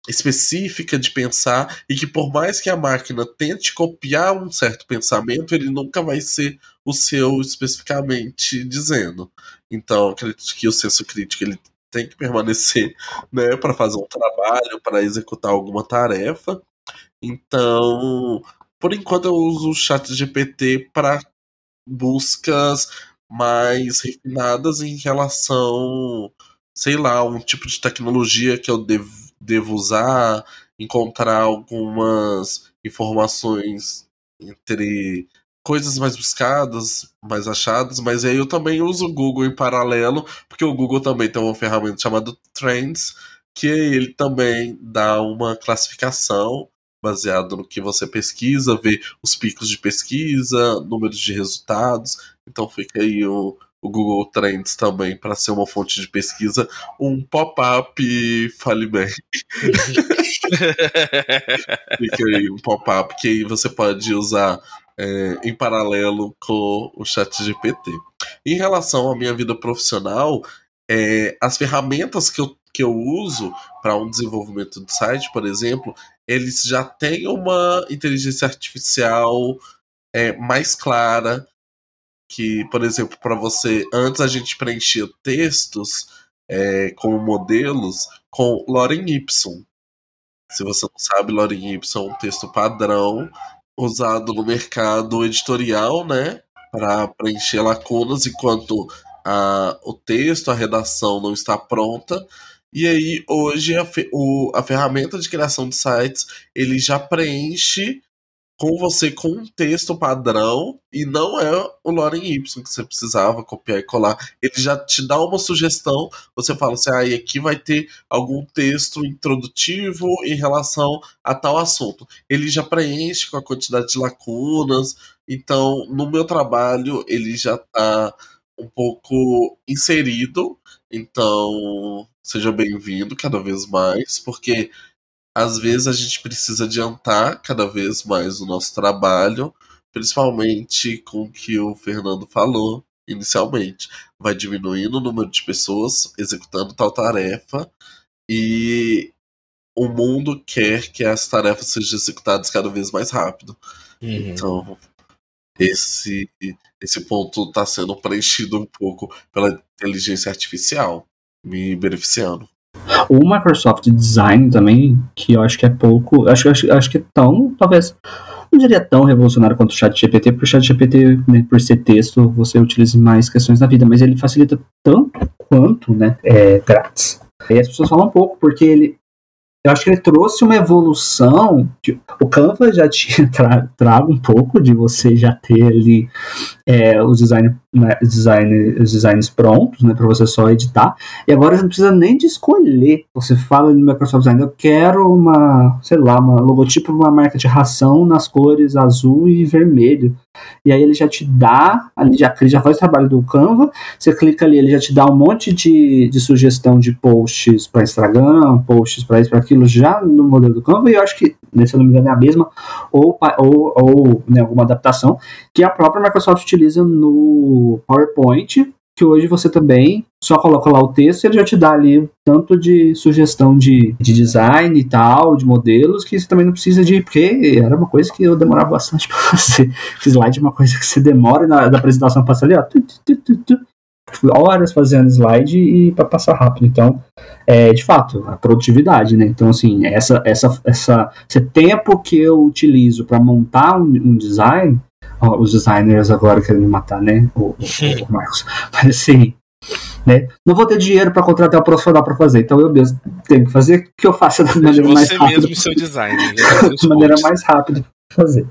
C: específica de pensar e que por mais que a máquina tente copiar um certo pensamento, ele nunca vai ser o seu especificamente dizendo. Então, acredito que o senso crítico ele tem que permanecer, né, para fazer um trabalho, para executar alguma tarefa. Então, por enquanto eu uso o chat GPT para buscas mais refinadas em relação, sei lá, um tipo de tecnologia que eu devo, devo usar, encontrar algumas informações entre coisas mais buscadas, mais achadas, mas aí eu também uso o Google em paralelo, porque o Google também tem uma ferramenta chamada Trends, que ele também dá uma classificação baseado no que você pesquisa, vê os picos de pesquisa, números de resultados. Então fica aí o, o Google Trends também para ser uma fonte de pesquisa, um pop-up fale bem. fica aí um pop-up que aí você pode usar é, em paralelo com o chat GPT. Em relação à minha vida profissional, é, as ferramentas que eu, que eu uso para um desenvolvimento de site, por exemplo, eles já têm uma inteligência artificial é, mais clara, que, por exemplo, para você, antes a gente preenchia textos é, como modelos com Lorem Ipsum. Se você não sabe, Lorem Ipsum é um texto padrão usado no mercado editorial, né, para preencher lacunas enquanto a, o texto, a redação não está pronta. E aí, hoje, a, o, a ferramenta de criação de sites, ele já preenche com você com um texto padrão e não é o Lorem Y que você precisava copiar e colar. Ele já te dá uma sugestão, você fala assim, ah, aqui vai ter algum texto introdutivo em relação a tal assunto. Ele já preenche com a quantidade de lacunas, então no meu trabalho ele já está um pouco inserido, então seja bem-vindo cada vez mais, porque às vezes a gente precisa adiantar cada vez mais o nosso trabalho, principalmente com o que o Fernando falou inicialmente. Vai diminuindo o número de pessoas executando tal tarefa e o mundo quer que as tarefas sejam executadas cada vez mais rápido. Uhum. Então, esse, esse ponto está sendo preenchido um pouco pela inteligência artificial, me beneficiando.
B: O Microsoft Design também, que eu acho que é pouco, acho, acho, acho que é tão, talvez, não diria tão revolucionário quanto o chat GPT, porque o chat GPT, né, por ser texto, você utiliza mais questões da vida, mas ele facilita tanto quanto, né, é, grátis. E as pessoas falam um pouco, porque ele, eu acho que ele trouxe uma evolução. O Canva já tinha tra, trago um pouco de você já ter ali é, os, design, né, design, os designs prontos, né, para você só editar. E agora você não precisa nem de escolher. Você fala no Microsoft Design, eu quero uma, sei lá, uma logotipo, uma marca de ração nas cores azul e vermelho. E aí ele já te dá, ali já, ele já faz o trabalho do Canva, você clica ali, ele já te dá um monte de, de sugestão de posts para Instagram, posts para isso, para aquilo, já no modelo do Canva, e eu acho que, né, se eu não me engano, é a mesma, ou, ou, ou né, alguma adaptação, que a própria Microsoft utiliza no PowerPoint, que hoje você também só coloca lá o texto e ele já te dá ali tanto de sugestão de, de design e tal, de modelos, que você também não precisa de. Porque era uma coisa que eu demorava bastante para fazer. Slide é uma coisa que você demora na da apresentação passa ali, ó. Tu, tu, tu, horas fazendo slide e para passar rápido. Então, é, de fato, a produtividade, né? Então, assim, essa, essa, essa, esse tempo que eu utilizo para montar um, um design os designers agora querem me matar, né? O, o, o Marcos. Mas assim, né? Não vou ter dinheiro para contratar um profissional para fazer, então eu mesmo tenho que fazer o que eu faço da maneira mais rápida. Você mesmo
A: seu design.
B: da maneira mais rápida fazer.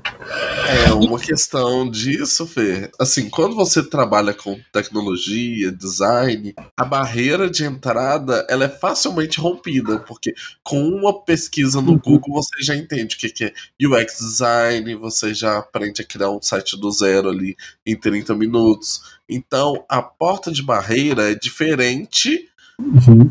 C: É uma questão disso, Fê. Assim, quando você trabalha com tecnologia, design, a barreira de entrada ela é facilmente rompida, porque com uma pesquisa no uhum. Google você já entende o que é UX design, você já aprende a criar um site do zero ali em 30 minutos. Então, a porta de barreira é diferente uhum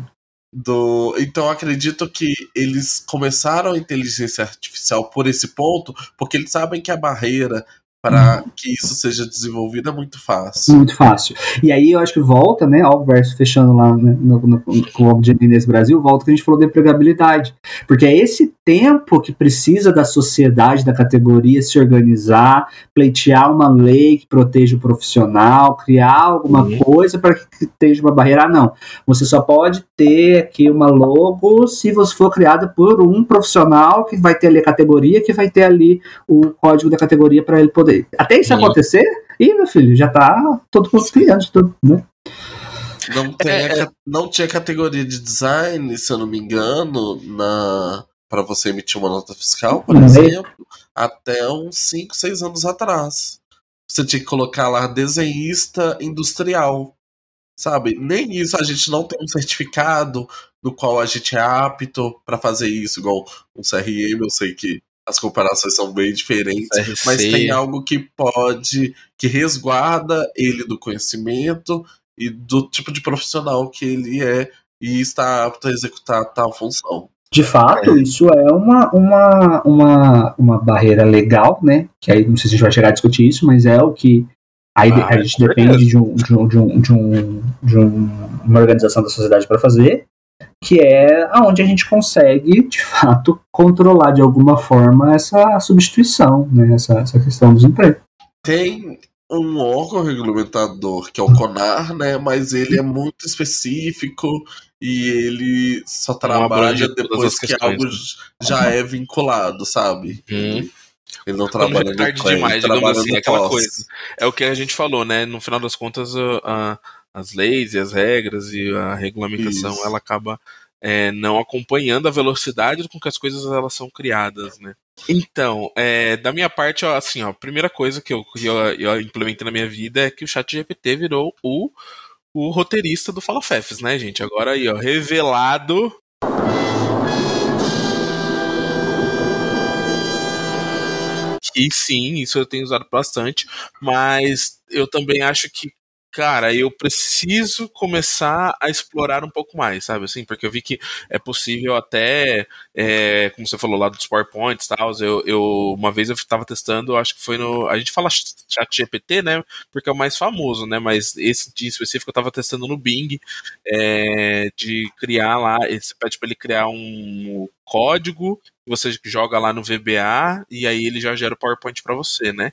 C: do. Então acredito que eles começaram a inteligência artificial por esse ponto, porque eles sabem que a barreira para que isso seja desenvolvido é muito fácil.
B: Muito fácil. E aí eu acho que volta, né, ao verso fechando lá né, no, no, com o de nesse Brasil, volta que a gente falou da empregabilidade. Porque é esse tempo que precisa da sociedade, da categoria se organizar, pleitear uma lei que proteja o profissional, criar alguma uhum. coisa para que esteja uma barreira. Ah, não. Você só pode ter aqui uma logo se você for criada por um profissional que vai ter ali a categoria, que vai ter ali o código da categoria para ele poder poder. Até isso Sim. acontecer, e meu filho, já tá todo mundo criando, tudo, né?
C: Não, tem é, a, não tinha categoria de design, se eu não me engano, na para você emitir uma nota fiscal, por exemplo, até uns 5, 6 anos atrás. Você tinha que colocar lá desenhista industrial. Sabe? Nem isso a gente não tem um certificado no qual a gente é apto para fazer isso, igual um CRM, eu sei que as comparações são bem diferentes, RC. mas tem algo que pode, que resguarda ele do conhecimento e do tipo de profissional que ele é e está apto a executar tal função.
B: De fato, é. isso é uma, uma, uma, uma barreira legal, né? Que aí não sei se a gente vai chegar a discutir isso, mas é o que aí ah, a gente depende de, um, de, um, de, um, de, um, de uma organização da sociedade para fazer que é aonde a gente consegue, de fato, controlar de alguma forma essa substituição, né, essa, essa questão dos empregos.
C: Tem um órgão regulamentador que é o CONAR, né, mas ele é muito específico e ele só trabalha depois que algo né? já é vinculado, sabe?
A: Hum. Ele não trabalha é tarde demais, digamos assim, aquela coisa. É o que a gente falou, né? No final das contas, a, as leis e as regras e a regulamentação Isso. ela acaba é, não acompanhando a velocidade com que as coisas elas são criadas, né? Então, é, da minha parte, ó, assim, ó, a primeira coisa que eu, que eu, eu, implementei na minha vida é que o chat GPT virou o, o roteirista do Fala Fefes, né, gente? Agora aí, ó, revelado. E sim, isso eu tenho usado bastante, mas eu também acho que cara, eu preciso começar a explorar um pouco mais, sabe? Assim, porque eu vi que é possível até, é, como você falou lá dos PowerPoints e tal, eu, eu, uma vez eu estava testando, acho que foi no. A gente fala chat GPT, né? Porque é o mais famoso, né? Mas esse de específico eu estava testando no Bing, é, de criar lá, você pede para ele criar um código você joga lá no VBA e aí ele já gera o PowerPoint para você, né?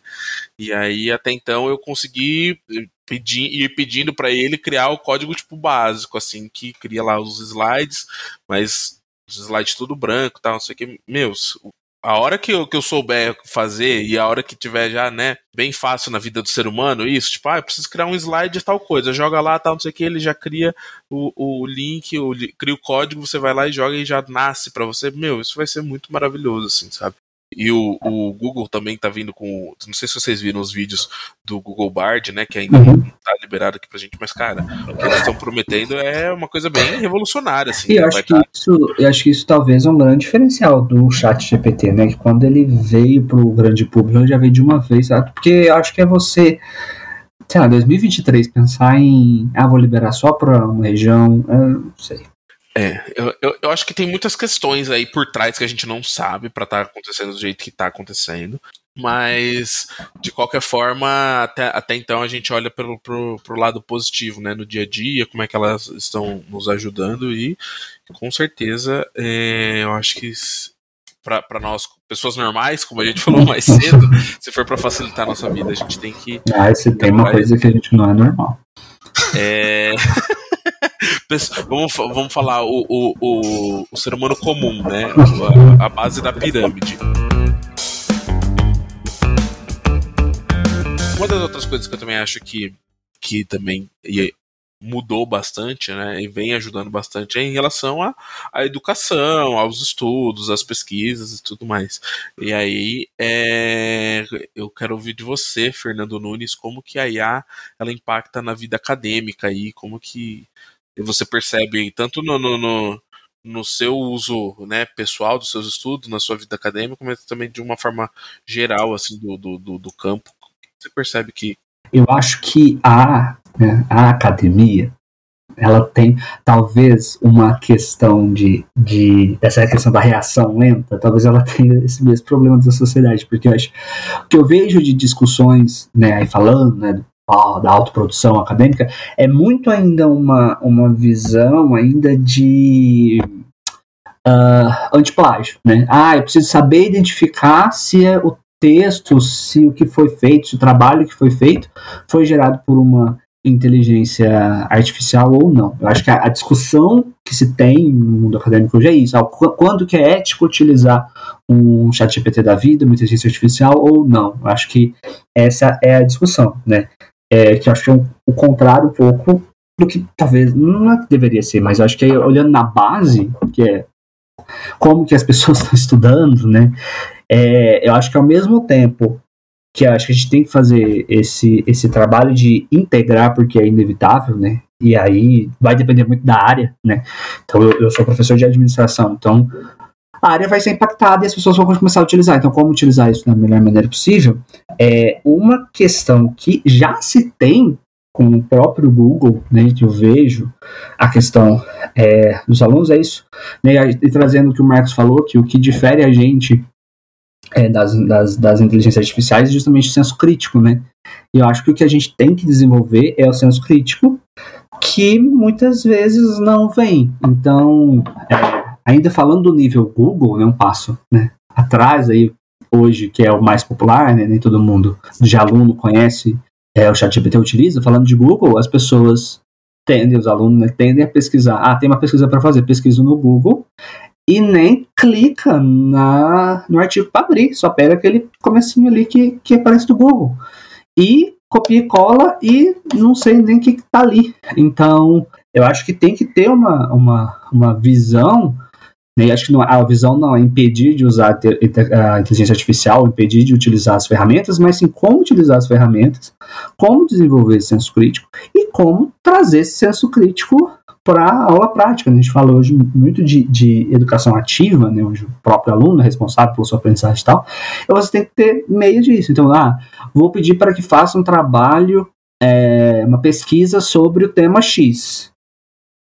A: E aí até então eu consegui pedir, ir pedindo para ele criar o código tipo básico, assim, que cria lá os slides, mas os slides tudo branco, tal, não sei o que. Meus, a hora que eu, que eu souber fazer e a hora que tiver já, né, bem fácil na vida do ser humano, isso, tipo, ah, eu preciso criar um slide de tal coisa, joga lá, tal, não sei o que, ele já cria o, o link, o, cria o código, você vai lá e joga e já nasce para você. Meu, isso vai ser muito maravilhoso, assim, sabe? E o, o Google também tá vindo com. Não sei se vocês viram os vídeos do Google Bard, né? Que ainda uhum. não tá liberado aqui pra gente, mas, cara, o que eles estão prometendo é uma coisa bem revolucionária, assim.
B: E eu, né, acho que tá... isso, eu acho que isso talvez é um grande diferencial do chat GPT, né? Que quando ele veio pro grande público, ele já veio de uma vez, sabe? Porque eu acho que é você sei lá, 2023, pensar em, ah, vou liberar só para uma região, não sei.
A: É, eu, eu, eu, acho que tem muitas questões aí por trás que a gente não sabe para estar tá acontecendo do jeito que está acontecendo. Mas, de qualquer forma, até, até então a gente olha pelo, pro, pro lado positivo, né? No dia a dia, como é que elas estão nos ajudando e, com certeza, é, eu acho que para nós, pessoas normais, como a gente falou mais cedo, se for para facilitar a nossa vida, a gente tem que.
B: Ah, esse tem uma coisa que a gente não é normal.
A: É. vamos, vamos falar o, o, o, o ser humano comum, né? A, a base da pirâmide. Uma das outras coisas que eu também acho que, que também mudou bastante, né, e vem ajudando bastante é em relação à, à educação, aos estudos, às pesquisas e tudo mais. E aí é, eu quero ouvir de você, Fernando Nunes, como que a IA ela impacta na vida acadêmica e como que você percebe tanto no, no, no, no seu uso né, pessoal dos seus estudos, na sua vida acadêmica, mas também de uma forma geral assim do, do, do, do campo. Você percebe que
B: eu acho que a, né, a academia ela tem talvez uma questão de, de essa questão da reação lenta, talvez ela tenha esse mesmo problema da sociedade, porque eu acho o que eu vejo de discussões, né, aí falando, né, da autoprodução acadêmica, é muito ainda uma, uma visão ainda de uh, antiplágio, né? Ah, eu preciso saber identificar se é o texto, se o que foi feito, se o trabalho que foi feito foi gerado por uma inteligência artificial ou não. Eu acho que a, a discussão que se tem no mundo acadêmico hoje é isso. Quando que é ético utilizar um chat GPT da vida, uma inteligência artificial ou não? Eu acho que essa é a discussão, né? É, que acho que é o contrário um pouco do que talvez não é que deveria ser, mas acho que é, olhando na base, que é como que as pessoas estão estudando, né? É, eu acho que ao mesmo tempo que acho que a gente tem que fazer esse, esse trabalho de integrar, porque é inevitável, né? E aí vai depender muito da área, né? Então eu, eu sou professor de administração, então a área vai ser impactada e as pessoas vão começar a utilizar. Então, como utilizar isso da melhor maneira possível? É uma questão que já se tem com o próprio Google, né, que eu vejo a questão é, dos alunos, é isso, né, e trazendo o que o Marcos falou, que o que difere a gente é, das, das, das inteligências artificiais é justamente o senso crítico, né, e eu acho que o que a gente tem que desenvolver é o senso crítico, que muitas vezes não vem, então, é, ainda falando do nível Google, né, um passo né, atrás aí, hoje, que é o mais popular, né, nem todo mundo de aluno conhece é, o ChatGPT utiliza, falando de Google, as pessoas tendem, os alunos né, tendem a pesquisar. Ah, tem uma pesquisa para fazer, pesquiso no Google e nem clica na, no artigo para abrir, só pega aquele comecinho ali que, que aparece do Google. E copia e cola e não sei nem o que está ali. Então, eu acho que tem que ter uma, uma, uma visão né? acho que não, a visão não é impedir de usar a inteligência artificial, impedir de utilizar as ferramentas, mas sim como utilizar as ferramentas, como desenvolver esse senso crítico e como trazer esse senso crítico para a aula prática. A gente fala hoje muito de, de educação ativa, né, onde o próprio aluno é responsável pela sua aprendizagem e tal. Então você tem que ter meio disso. Então, ah, vou pedir para que faça um trabalho, é, uma pesquisa sobre o tema X.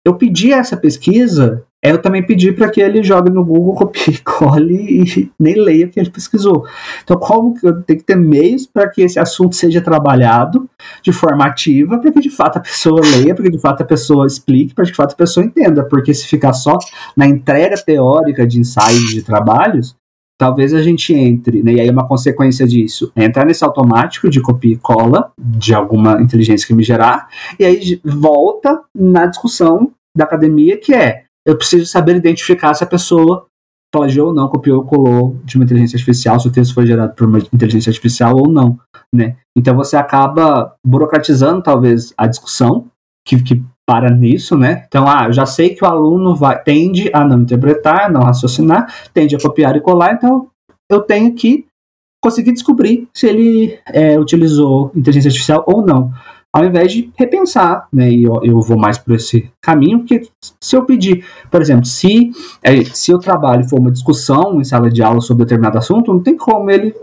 B: Eu pedi essa pesquisa eu também pedi para que ele jogue no Google, copie, cole e nem leia o que ele pesquisou. Então, como que eu tenho que ter meios para que esse assunto seja trabalhado de forma ativa, para que de fato a pessoa leia, para que de fato a pessoa explique, para que de fato a pessoa entenda. Porque se ficar só na entrega teórica de ensaios de trabalhos, talvez a gente entre, né, e aí uma consequência disso é entrar nesse automático de copia e cola de alguma inteligência que me gerar, e aí volta na discussão da academia que é eu preciso saber identificar se a pessoa plagiou ou não, copiou ou colou de uma inteligência artificial, se o texto foi gerado por uma inteligência artificial ou não, né? Então você acaba burocratizando talvez a discussão que, que para nisso, né? Então, ah, eu já sei que o aluno vai, tende a não interpretar, não raciocinar, tende a copiar e colar, então eu tenho que conseguir descobrir se ele é, utilizou inteligência artificial ou não ao invés de repensar, né? E eu, eu vou mais por esse caminho, porque se eu pedir, por exemplo, se, é, se o trabalho for uma discussão em sala de aula sobre determinado assunto, não tem como ele,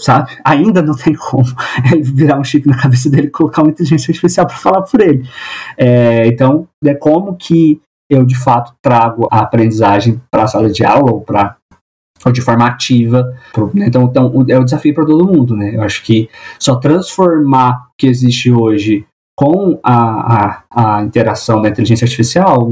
B: sabe? Ainda não tem como ele virar um chip na cabeça dele e colocar uma inteligência artificial para falar por ele. É, então, é como que eu de fato trago a aprendizagem para a sala de aula ou para de forma ativa. Né? Então, então, é o desafio para todo mundo, né? Eu acho que só transformar o que existe hoje com a, a, a interação da inteligência artificial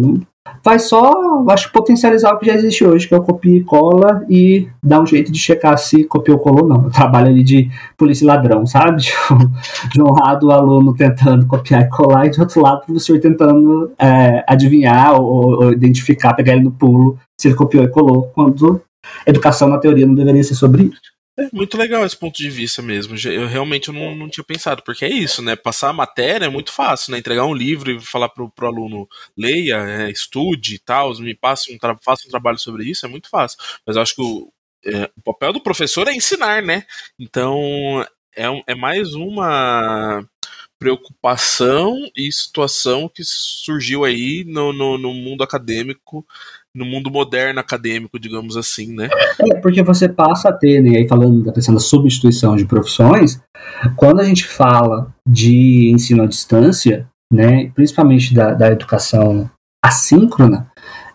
B: vai só, acho, potencializar o que já existe hoje, que é o copia e cola e dar um jeito de checar se copiou ou colou ou não. Eu trabalho ali de polícia ladrão, sabe? De um lado o aluno tentando copiar e colar e de outro lado o professor tentando é, adivinhar ou, ou, identificar, pegar ele no pulo se ele copiou e colou, quando educação na teoria não deveria ser sobre isso.
A: É muito legal esse ponto de vista mesmo. Eu realmente não, não tinha pensado, porque é isso, né? Passar a matéria é muito fácil, né? Entregar um livro e falar pro, pro aluno leia, é, estude e tal, me passe um faça um trabalho sobre isso, é muito fácil. Mas eu acho que o, é, o papel do professor é ensinar, né? Então é, é mais uma preocupação e situação que surgiu aí no, no, no mundo acadêmico no mundo moderno acadêmico, digamos assim, né?
B: É, porque você passa a ter, né, aí falando da questão da substituição de profissões, quando a gente fala de ensino à distância, né, principalmente da, da educação assíncrona,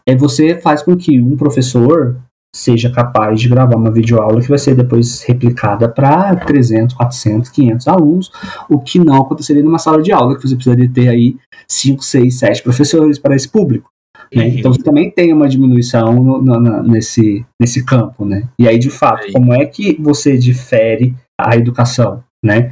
B: é você faz com que um professor seja capaz de gravar uma videoaula que vai ser depois replicada para 300, 400, 500 alunos, o que não aconteceria numa sala de aula, que você precisaria ter aí 5, 6, 7 professores para esse público. Né? Uhum. Então você também tem uma diminuição no, no, nesse, nesse campo. Né? E aí, de fato, como é que você difere a educação? Né?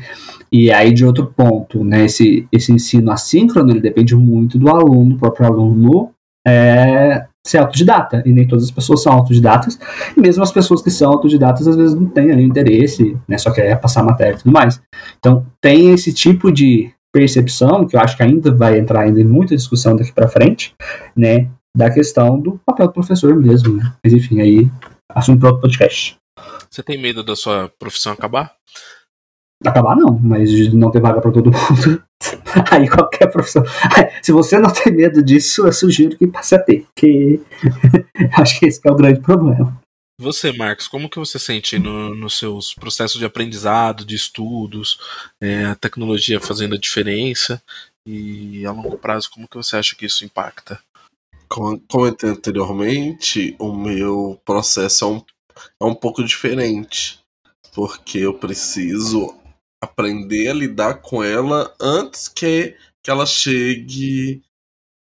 B: E aí, de outro ponto, né, esse, esse ensino assíncrono ele depende muito do aluno, do próprio aluno é, ser autodidata, e nem todas as pessoas são autodidatas, e mesmo as pessoas que são autodidatas às vezes não têm ali interesse, né, só quer passar matéria e tudo mais. Então, tem esse tipo de percepção, que eu acho que ainda vai entrar ainda em muita discussão daqui para frente, né, da questão do papel do professor mesmo, né? Mas enfim, aí assunto para outro podcast.
A: Você tem medo da sua profissão acabar?
B: Acabar não, mas de não ter vaga para todo mundo. Aí qualquer profissão. Se você não tem medo disso, eu sugiro que passe a ter, porque acho que esse é o grande problema.
A: Você, Marcos, como que você sente no, nos seus processos de aprendizado, de estudos, é, a tecnologia fazendo a diferença e a longo prazo, como que você acha que isso impacta?
C: Como comentei anteriormente, o meu processo é um, é um pouco diferente, porque eu preciso aprender a lidar com ela antes que, que ela chegue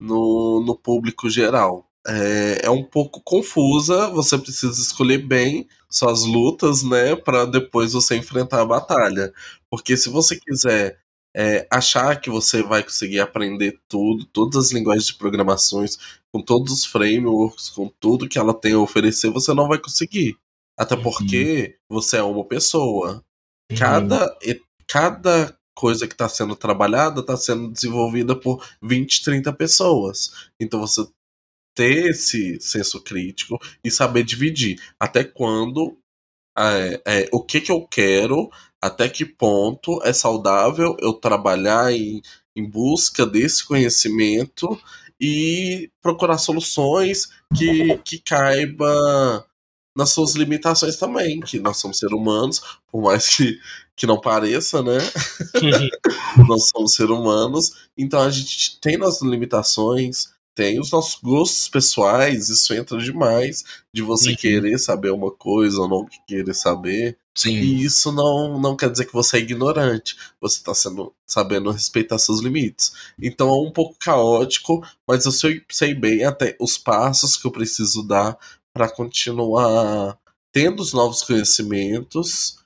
C: no, no público geral. É, é um pouco confusa, você precisa escolher bem suas lutas, né, para depois você enfrentar a batalha. Porque se você quiser é, achar que você vai conseguir aprender tudo, todas as linguagens de programações, com todos os frameworks, com tudo que ela tem a oferecer, você não vai conseguir. Até uhum. porque uhum. você é uma pessoa. Cada, uhum cada coisa que está sendo trabalhada está sendo desenvolvida por 20, 30 pessoas. Então você ter esse senso crítico e saber dividir até quando é, é, o que, que eu quero, até que ponto é saudável eu trabalhar em, em busca desse conhecimento e procurar soluções que, que caiba nas suas limitações também, que nós somos seres humanos, por mais que, que não pareça, né? nós somos seres humanos, então a gente tem nossas limitações, tem os nossos gostos pessoais, isso entra demais de você uhum. querer saber uma coisa ou não querer saber. Sim. E isso não, não quer dizer que você é ignorante. Você está sendo sabendo respeitar seus limites. Então é um pouco caótico, mas eu sei, sei bem até os passos que eu preciso dar para continuar tendo os novos conhecimentos,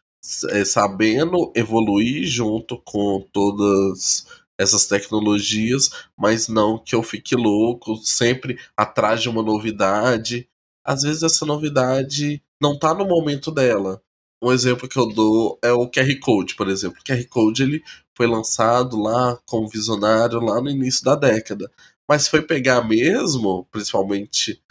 C: é, sabendo evoluir junto com todas essas tecnologias, mas não que eu fique louco, sempre atrás de uma novidade. Às vezes essa novidade não está no momento dela. Um exemplo que eu dou é o QR Code, por exemplo. O QR Code ele foi lançado lá como visionário lá no início da década. Mas foi pegar mesmo, principalmente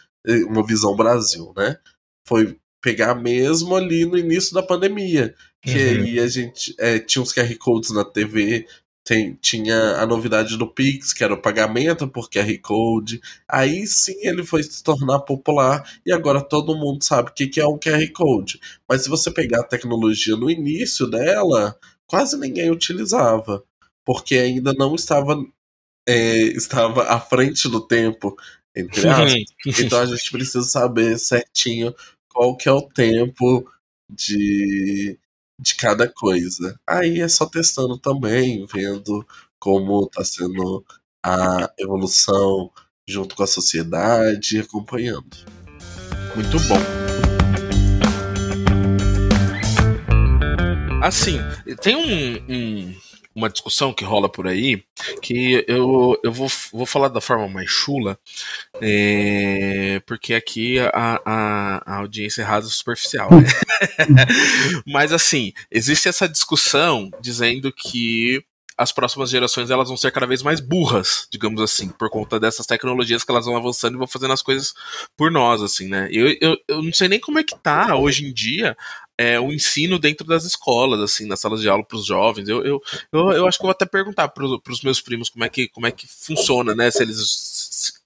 C: uma visão Brasil, né? Foi pegar mesmo ali no início da pandemia. Que uhum. aí a gente é, tinha uns QR Codes na TV, tem, tinha a novidade do Pix, que era o pagamento por QR Code. Aí sim ele foi se tornar popular e agora todo mundo sabe o que, que é um QR Code. Mas se você pegar a tecnologia no início dela, quase ninguém utilizava, porque ainda não estava, é, estava à frente do tempo entre aspas. então a gente precisa saber certinho qual que é o tempo de, de cada coisa. Aí é só testando também, vendo como está sendo a evolução junto com a sociedade, acompanhando.
A: Muito bom. Assim, tem um, um uma discussão que rola por aí, que eu, eu vou, vou falar da forma mais chula, é, porque aqui a, a, a, audiência é superficial. Né? Mas assim, existe essa discussão dizendo que as próximas gerações elas vão ser cada vez mais burras, digamos assim, por conta dessas tecnologias que elas vão avançando e vão fazendo as coisas por nós, assim, né? Eu, eu, eu não sei nem como é que tá hoje em dia é, o ensino dentro das escolas, assim, nas salas de aula para os jovens. Eu, eu, eu, eu, acho que vou até perguntar para os meus primos como é, que, como é que funciona, né? Se eles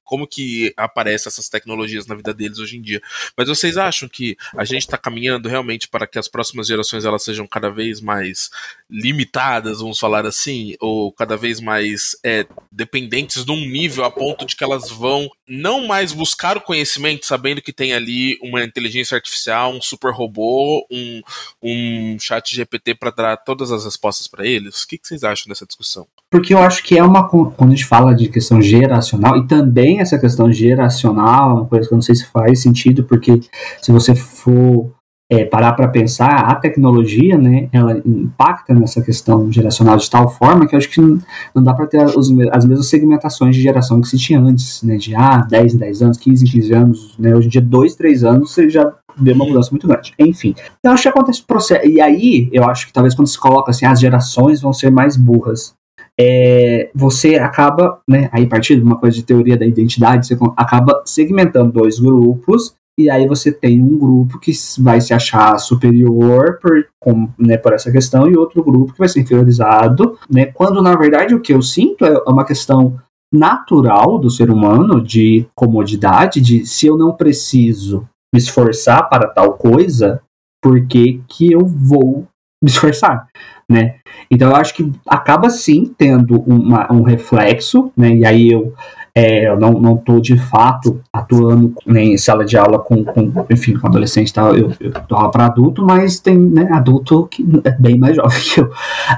A: como que aparecem essas tecnologias na vida deles hoje em dia. Mas vocês acham que a gente está caminhando realmente para que as próximas gerações elas sejam cada vez mais limitadas, vamos falar assim, ou cada vez mais é, dependentes de um nível a ponto de que elas vão não mais buscar o conhecimento sabendo que tem ali uma inteligência artificial, um super robô, um, um chat GPT para dar todas as respostas para eles? O que, que vocês acham dessa discussão?
B: Porque eu acho que é uma. Quando a gente fala de questão geracional, e também essa questão geracional, uma coisa que eu não sei se faz sentido, porque se você for é, parar para pensar, a tecnologia, né, ela impacta nessa questão geracional de tal forma que eu acho que não, dá para ter os, as mesmas segmentações de geração que se tinha antes, né, de ah, 10 em 10 anos, 15 em 15 anos, né, hoje em dia 2, 3 anos você já vê uma mudança muito grande. Enfim, então acho que acontece o processo, e aí eu acho que talvez quando se coloca assim, as gerações vão ser mais burras, é, você acaba, né, aí a partir de uma coisa de teoria da identidade, você acaba segmentando dois grupos e aí você tem um grupo que vai se achar superior por, com, né, por essa questão e outro grupo que vai ser inferiorizado, né, quando na verdade o que eu sinto é uma questão natural do ser humano de comodidade, de se eu não preciso me esforçar para tal coisa, por que, que eu vou me esforçar, né? Então eu acho que acaba sim tendo uma, um reflexo, né? E aí eu é, eu não estou de fato atuando nem em sala de aula com, com enfim, com adolescente tal, eu, eu para adulto, mas tem né, adulto que é bem mais jovem que eu.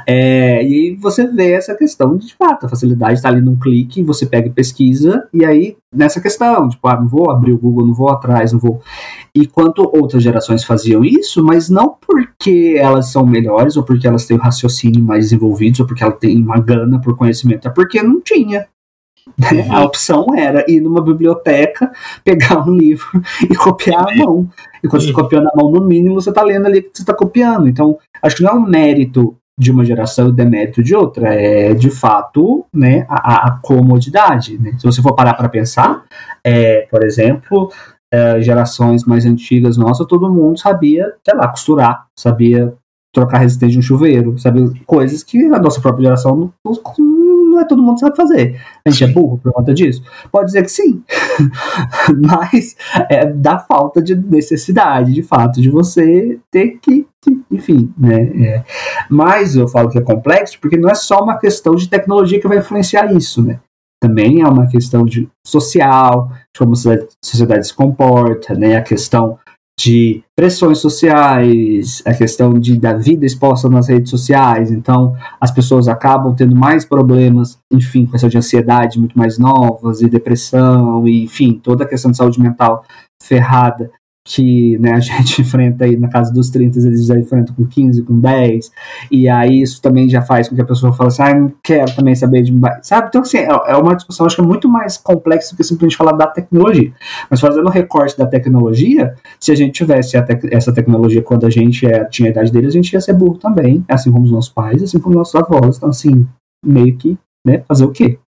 B: É, e você vê essa questão de, de fato, a facilidade está ali num clique, você pega e pesquisa, e aí nessa questão, tipo, ah, não vou abrir o Google, não vou atrás, não vou. E quanto outras gerações faziam isso, mas não porque elas são melhores, ou porque elas têm o raciocínio mais desenvolvido, ou porque elas têm uma gana por conhecimento, é porque não tinha. Né? A opção era ir numa biblioteca, pegar um livro e copiar à mão. E quando você copia na mão, no mínimo, você está lendo ali que você está copiando. Então, acho que não é um mérito de uma geração e demérito de outra, é de fato né, a, a comodidade. Né? Se você for parar para pensar, é, por exemplo, é, gerações mais antigas nossas, todo mundo sabia, sei lá, costurar, sabia trocar resistência de um chuveiro, sabia coisas que a nossa própria geração não, não é todo mundo sabe fazer. A gente é burro por conta disso? Pode dizer que sim. Mas é da falta de necessidade, de fato, de você ter que. Enfim, né? É. Mas eu falo que é complexo porque não é só uma questão de tecnologia que vai influenciar isso, né? Também é uma questão de social, de como a sociedade se comporta, né? A questão de pressões sociais, a questão de, da vida exposta nas redes sociais, então as pessoas acabam tendo mais problemas, enfim, com essa de ansiedade muito mais novas, e depressão, e enfim, toda a questão de saúde mental ferrada que né, a gente enfrenta aí na casa dos 30, eles já enfrentam com 15, com 10, e aí isso também já faz com que a pessoa fale assim, ah, não quero também saber de sabe? Então, assim, é, é uma discussão, acho que é muito mais complexa do que simplesmente falar da tecnologia. Mas fazendo o recorte da tecnologia, se a gente tivesse te essa tecnologia quando a gente é, tinha a idade deles, a gente ia ser burro também, assim como os nossos pais, assim como os nossos avós, então, assim, meio que, né, fazer o quê?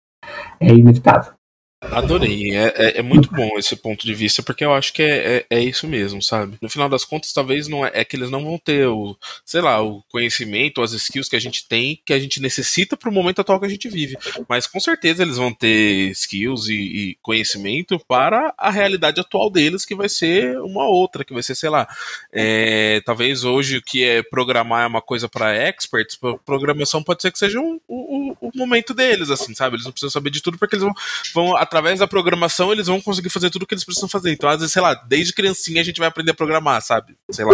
B: É inevitável.
A: Adorei. É, é, é, muito bom esse ponto de vista, porque eu acho que é, é, é, isso mesmo, sabe? No final das contas, talvez não é, é, que eles não vão ter o, sei lá, o conhecimento, as skills que a gente tem, que a gente necessita para o momento atual que a gente vive. Mas com certeza eles vão ter skills e, e, conhecimento para a realidade atual deles, que vai ser uma outra, que vai ser, sei lá, é, talvez hoje o que é programar é uma coisa para experts, programação pode ser que seja o um, um, momento deles, assim, sabe? Eles não precisam saber de tudo porque eles vão, vão através da programação, eles vão conseguir fazer tudo o que eles precisam fazer. Então, às vezes, sei lá, desde criancinha a gente vai aprender a programar, sabe? Sei lá,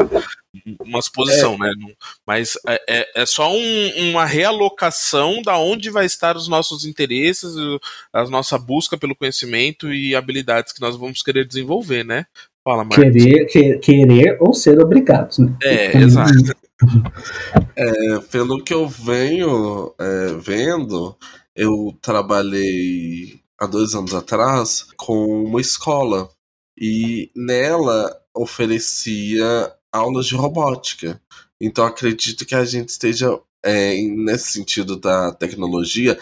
A: uma suposição, é. né? Mas é, é, é só um, uma realocação da onde vai estar os nossos interesses, a nossa busca pelo conhecimento e habilidades que nós vamos querer desenvolver, né?
B: Fala, Marcos. Querer, que, querer ou ser obrigados, né?
A: É, exato.
C: É, pelo que eu venho é, vendo, eu trabalhei há dois anos atrás com uma escola e nela oferecia aulas de robótica. Então acredito que a gente esteja é, nesse sentido da tecnologia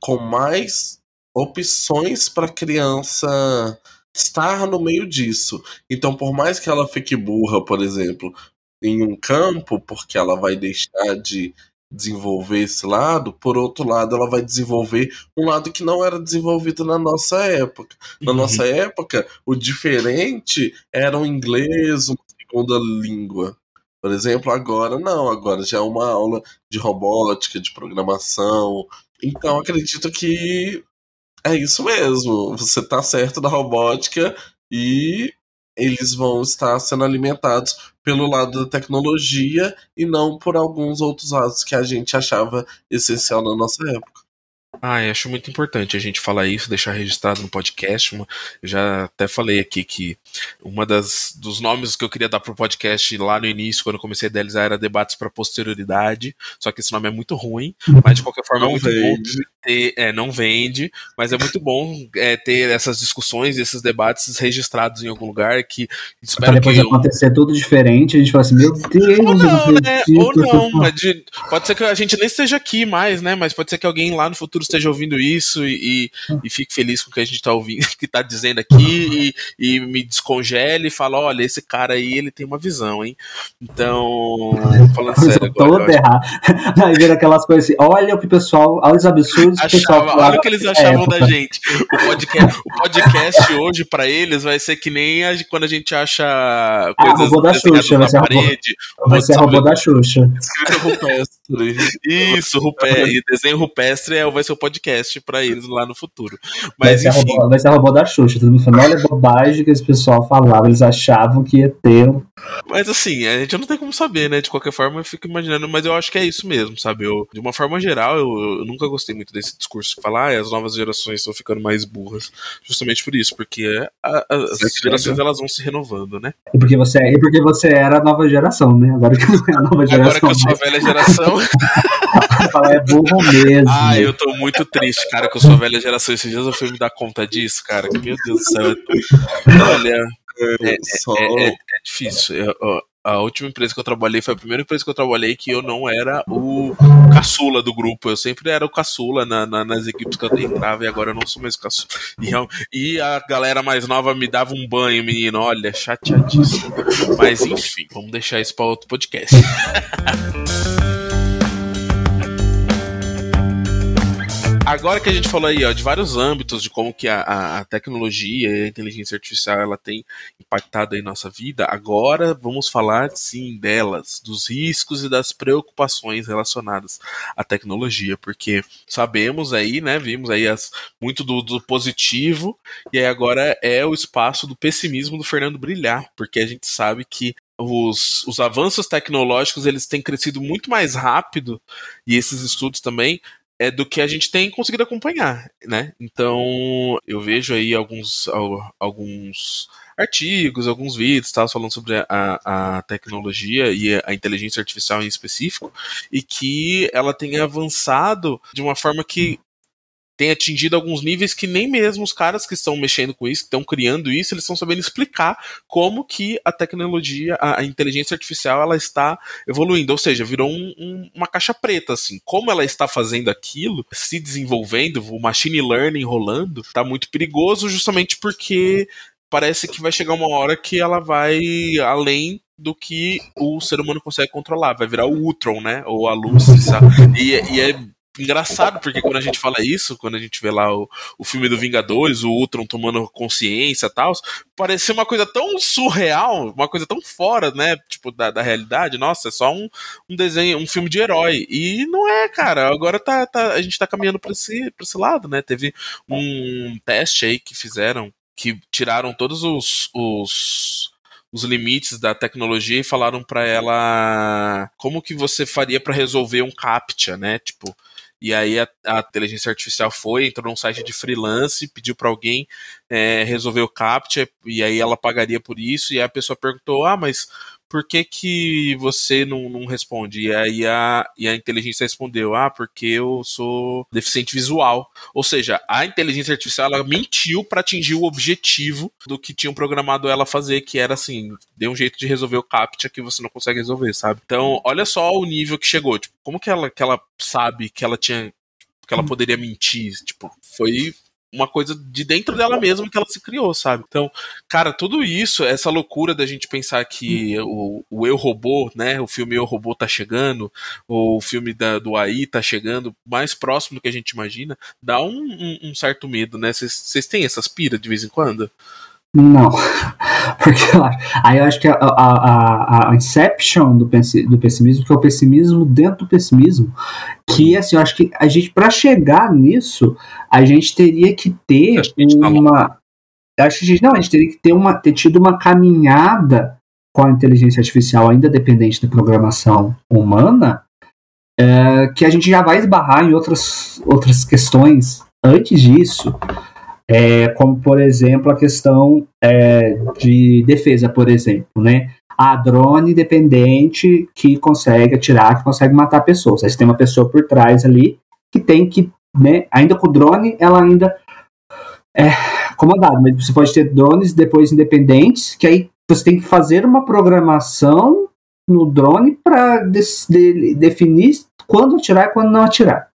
C: com mais opções para a criança estar no meio disso. Então, por mais que ela fique burra, por exemplo, em um campo, porque ela vai deixar de desenvolver esse lado, por outro lado, ela vai desenvolver um lado que não era desenvolvido na nossa época. Na
A: Uhum.
C: nossa época, o diferente era o inglês, uma segunda língua. Por exemplo, agora não, agora já é uma aula de robótica, de programação. Então, acredito que é isso mesmo. Você tá certo da robótica e eles vão estar sendo alimentados pelo lado da tecnologia e não por alguns outros lados que a gente achava essencial na nossa época.
A: Ah, eu acho muito importante a gente falar isso, deixar registrado no podcast. Uma- Eu já até falei aqui que uma das dos nomes que eu queria dar pro podcast lá no início, quando eu comecei a idealizar, era debates para posterioridade. Só que esse nome é muito ruim, mas de qualquer forma é
C: Não
A: muito bom
C: vende.
A: ter, é, não vende, mas é muito bom é, ter essas discussões, esses debates registrados em algum lugar que
B: Pra
A: espero
B: depois
A: que
B: acontecer tudo diferente, a gente fala assim, meu Deus,
A: ou
B: eu
A: não, né? Ou
B: eu
A: não, de- pode ser que a gente nem esteja aqui mais, né? Mas pode ser que alguém lá no futuro esteja ouvindo isso e, e, e fique feliz com o que a gente tá ouvindo, que tá dizendo aqui e, e me descongele e fala, olha, esse cara aí, ele tem uma visão, hein? Então, falando sério agora, acho-
B: errado. Aí vira aquelas coisas assim, olha o que o pessoal, olha os absurdos que o pessoal
A: Achava,
B: falava
A: olha o que eles achavam
B: época.
A: da gente. O podcast, o podcast hoje, pra eles, vai ser que nem a- quando a gente acha coisas
B: Ah, robô da Xuxa, vai ser robô-
A: parede.
B: Vai ser robô da Xuxa.
C: Escrita rupestre.
A: Isso, rupestre, desenho rupestre é, vai ser o podcast pra eles lá no futuro.
B: Vai
A: Mas
B: ser,
A: enfim,
B: robô, vai ser robô da Xuxa. Todo mundo falando, olha a bobagem que esse pessoal falava. Eles achavam que ia ter. um-
A: mas assim, a gente não tem como saber, né? De qualquer forma, eu fico imaginando, mas eu acho que é isso mesmo, sabe? Eu, de uma forma geral, eu, eu nunca gostei muito desse discurso que fala, ah, as novas gerações estão ficando mais burras. Justamente por isso, porque a- a- as
C: Você
A: gerações elas vão se renovando, né?
B: E porque você, e porque você era a nova geração, né? Agora que não é a nova
A: Agora
B: geração,
A: que eu sou a velha geração,
B: fala, é burro mesmo.
A: ah, eu tô muito triste, cara, que eu sou a velha geração. Esses dias eu fui me dar conta disso, cara. Que, meu Deus do céu. eu Olha,
C: É, só
A: é, é difícil. Eu- ó, a última empresa que eu trabalhei foi a primeira empresa que eu trabalhei que eu não era o caçula do grupo. Eu sempre era o caçula na- na- nas equipes que eu entrava e agora eu não sou mais o caçula. E, real- e a galera mais nova me dava um banho, menino. Olha, chateadíssimo. Mas enfim, vamos deixar isso para outro podcast. Agora que a gente falou aí ó, de vários âmbitos de como que a, a- tecnologia e a inteligência artificial ela tem impactado aí nossa vida, agora vamos falar sim delas, dos riscos e das preocupações relacionadas à tecnologia, porque sabemos aí, né, vimos aí as, muito do, do positivo e aí agora é o espaço do pessimismo do Fernando brilhar, porque a gente sabe que os, os avanços tecnológicos eles têm crescido muito mais rápido e esses estudos também é do que a gente tem conseguido acompanhar, né? Então eu vejo aí alguns, al- alguns artigos, alguns vídeos, tal, falando sobre a, a tecnologia e a inteligência artificial em específico, e que ela tem avançado de uma forma que tem atingido alguns níveis que nem mesmo os caras que estão mexendo com isso, que estão criando isso, eles estão sabendo explicar como que a tecnologia, a, inteligência artificial, ela está evoluindo. Ou seja, virou um- um- uma caixa preta, assim. Como ela está fazendo aquilo, se desenvolvendo, o machine learning rolando, tá muito perigoso justamente porque parece que vai chegar uma hora que ela vai além do que o ser humano consegue controlar. Vai virar o Ultron, né? Ou a Lucy, sabe? E, é- e é engraçado, porque quando a gente fala isso, quando a gente vê lá o, o filme do Vingadores, o Ultron tomando consciência e tal, parecia uma coisa tão surreal, uma coisa tão fora, né? Tipo, da, da realidade. Nossa, é só um, um desenho, um filme de herói. E não é, cara. Agora tá, tá, a gente tá caminhando pra esse, pra esse lado, né? Teve um teste aí que fizeram, que tiraram todos os. os os limites da tecnologia e falaram pra ela como que você faria pra resolver um captcha, né? Tipo, e aí a, a inteligência artificial foi, entrou num site de freelance, pediu para alguém é, resolver o captcha, e aí ela pagaria por isso, e aí a pessoa perguntou, ah, mas por que que você não, não responde? E aí a, e a inteligência respondeu, ah, porque eu sou deficiente visual. Ou seja, a inteligência artificial, ela mentiu para atingir o objetivo do que tinham programado ela fazer, que era assim, dê um jeito de resolver o captcha que você não consegue resolver, sabe? Então, olha só o nível que chegou, tipo, como que ela, que ela sabe que ela tinha que ela poderia mentir, tipo, foi uma coisa de dentro dela mesma que ela se criou, sabe? Então, cara, tudo isso, essa loucura da gente pensar que o, o Eu Robô, né? O filme Eu Robô tá chegando, ou o filme da, do AI tá chegando, mais próximo do que a gente imagina, dá um, um, um certo medo, né? Vocês têm essas piras de vez em quando?
B: Não. Porque aí eu acho que a, a, a Inception do, do pessimismo, que é o pessimismo dentro do pessimismo, que assim, eu acho que a gente, para chegar nisso, a gente teria que ter tá uma. Acho que a gente, não, a gente teria que ter, uma, ter tido uma caminhada com a inteligência artificial ainda dependente da programação humana, é, que a gente já vai esbarrar em outras, outras questões antes disso é, como por exemplo a questão é, de defesa, por exemplo, né? A drone dependente que consegue atirar, que consegue matar pessoas. Aí você tem uma pessoa por trás ali que tem que, né? Ainda com o drone, ela ainda é comandada, mas você pode ter drones depois independentes, que aí você tem que fazer uma programação no drone para de, de, definir quando atirar e quando não atirar.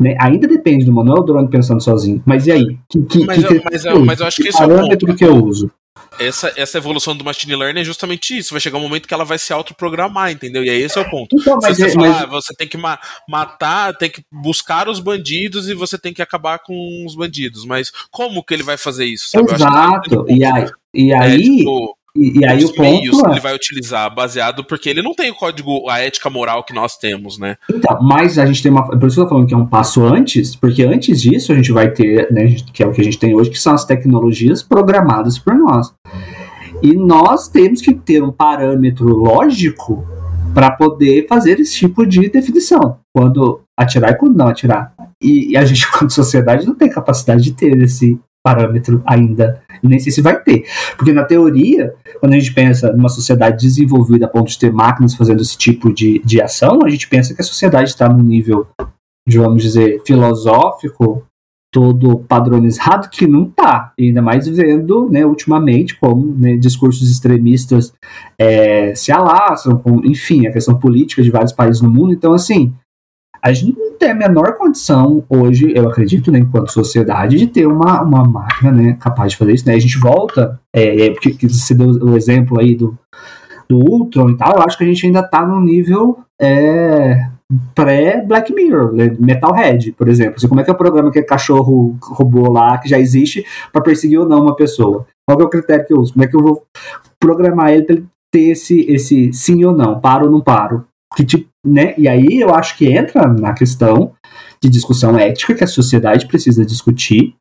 B: Né? Ainda depende do manual do drone pensando sozinho. Mas e aí? Que, que,
A: mas,
B: que
A: eu, mas, eu, mas eu acho que, que isso
B: é o ponto. que eu uso?
A: Essa, essa evolução do machine learning é justamente isso. Vai chegar um momento que ela vai se autoprogramar, entendeu? E aí esse é o ponto.
B: Então, mas,
A: você,
B: é, mas...
A: Ah, você tem que ma matar, tem que buscar os bandidos e você tem que acabar com os bandidos. Mas como que ele vai fazer isso?
B: Sabe? Exato. E aí, e aí é, tipo, e, e aí o ponto
A: meios é... que ele vai utilizar baseado porque ele não tem o código, a ética moral que nós temos, né?
B: Então, mas a gente tem uma. Por isso que eu tô falando que é um passo antes, porque antes disso a gente vai ter, né, que é o que a gente tem hoje, que são as tecnologias programadas por nós. E nós temos que ter um parâmetro lógico para poder fazer esse tipo de definição. Quando atirar e quando não atirar. E, e a gente, como sociedade, não tem capacidade de ter esse parâmetro ainda. Nem sei se vai ter. Porque na teoria, quando a gente pensa numa sociedade desenvolvida a ponto de ter máquinas fazendo esse tipo de, de ação, a gente pensa que a sociedade está num nível, vamos dizer, filosófico, todo padronizado, que não está. Ainda mais vendo, né, ultimamente, como né, discursos extremistas é, se alastram, com, enfim, a questão política de vários países no mundo. Então, assim, a gente não tem a menor condição hoje, eu acredito, né, enquanto sociedade, de ter uma, uma máquina né, capaz de fazer isso. Né? A gente volta, é, é porque você deu o exemplo aí do, do Ultron e tal, eu acho que a gente ainda está no nível é, pré-Black Mirror, né? Metalhead, por exemplo. Assim, como é que é o programa aquele cachorro robô lá, que já existe, para perseguir ou não uma pessoa? Qual é o critério que eu uso? Como é que eu vou programar ele para ele ter esse, esse sim ou não, paro ou não paro? Que tipo, né? E aí eu acho que entra na questão de discussão ética que a sociedade precisa discutir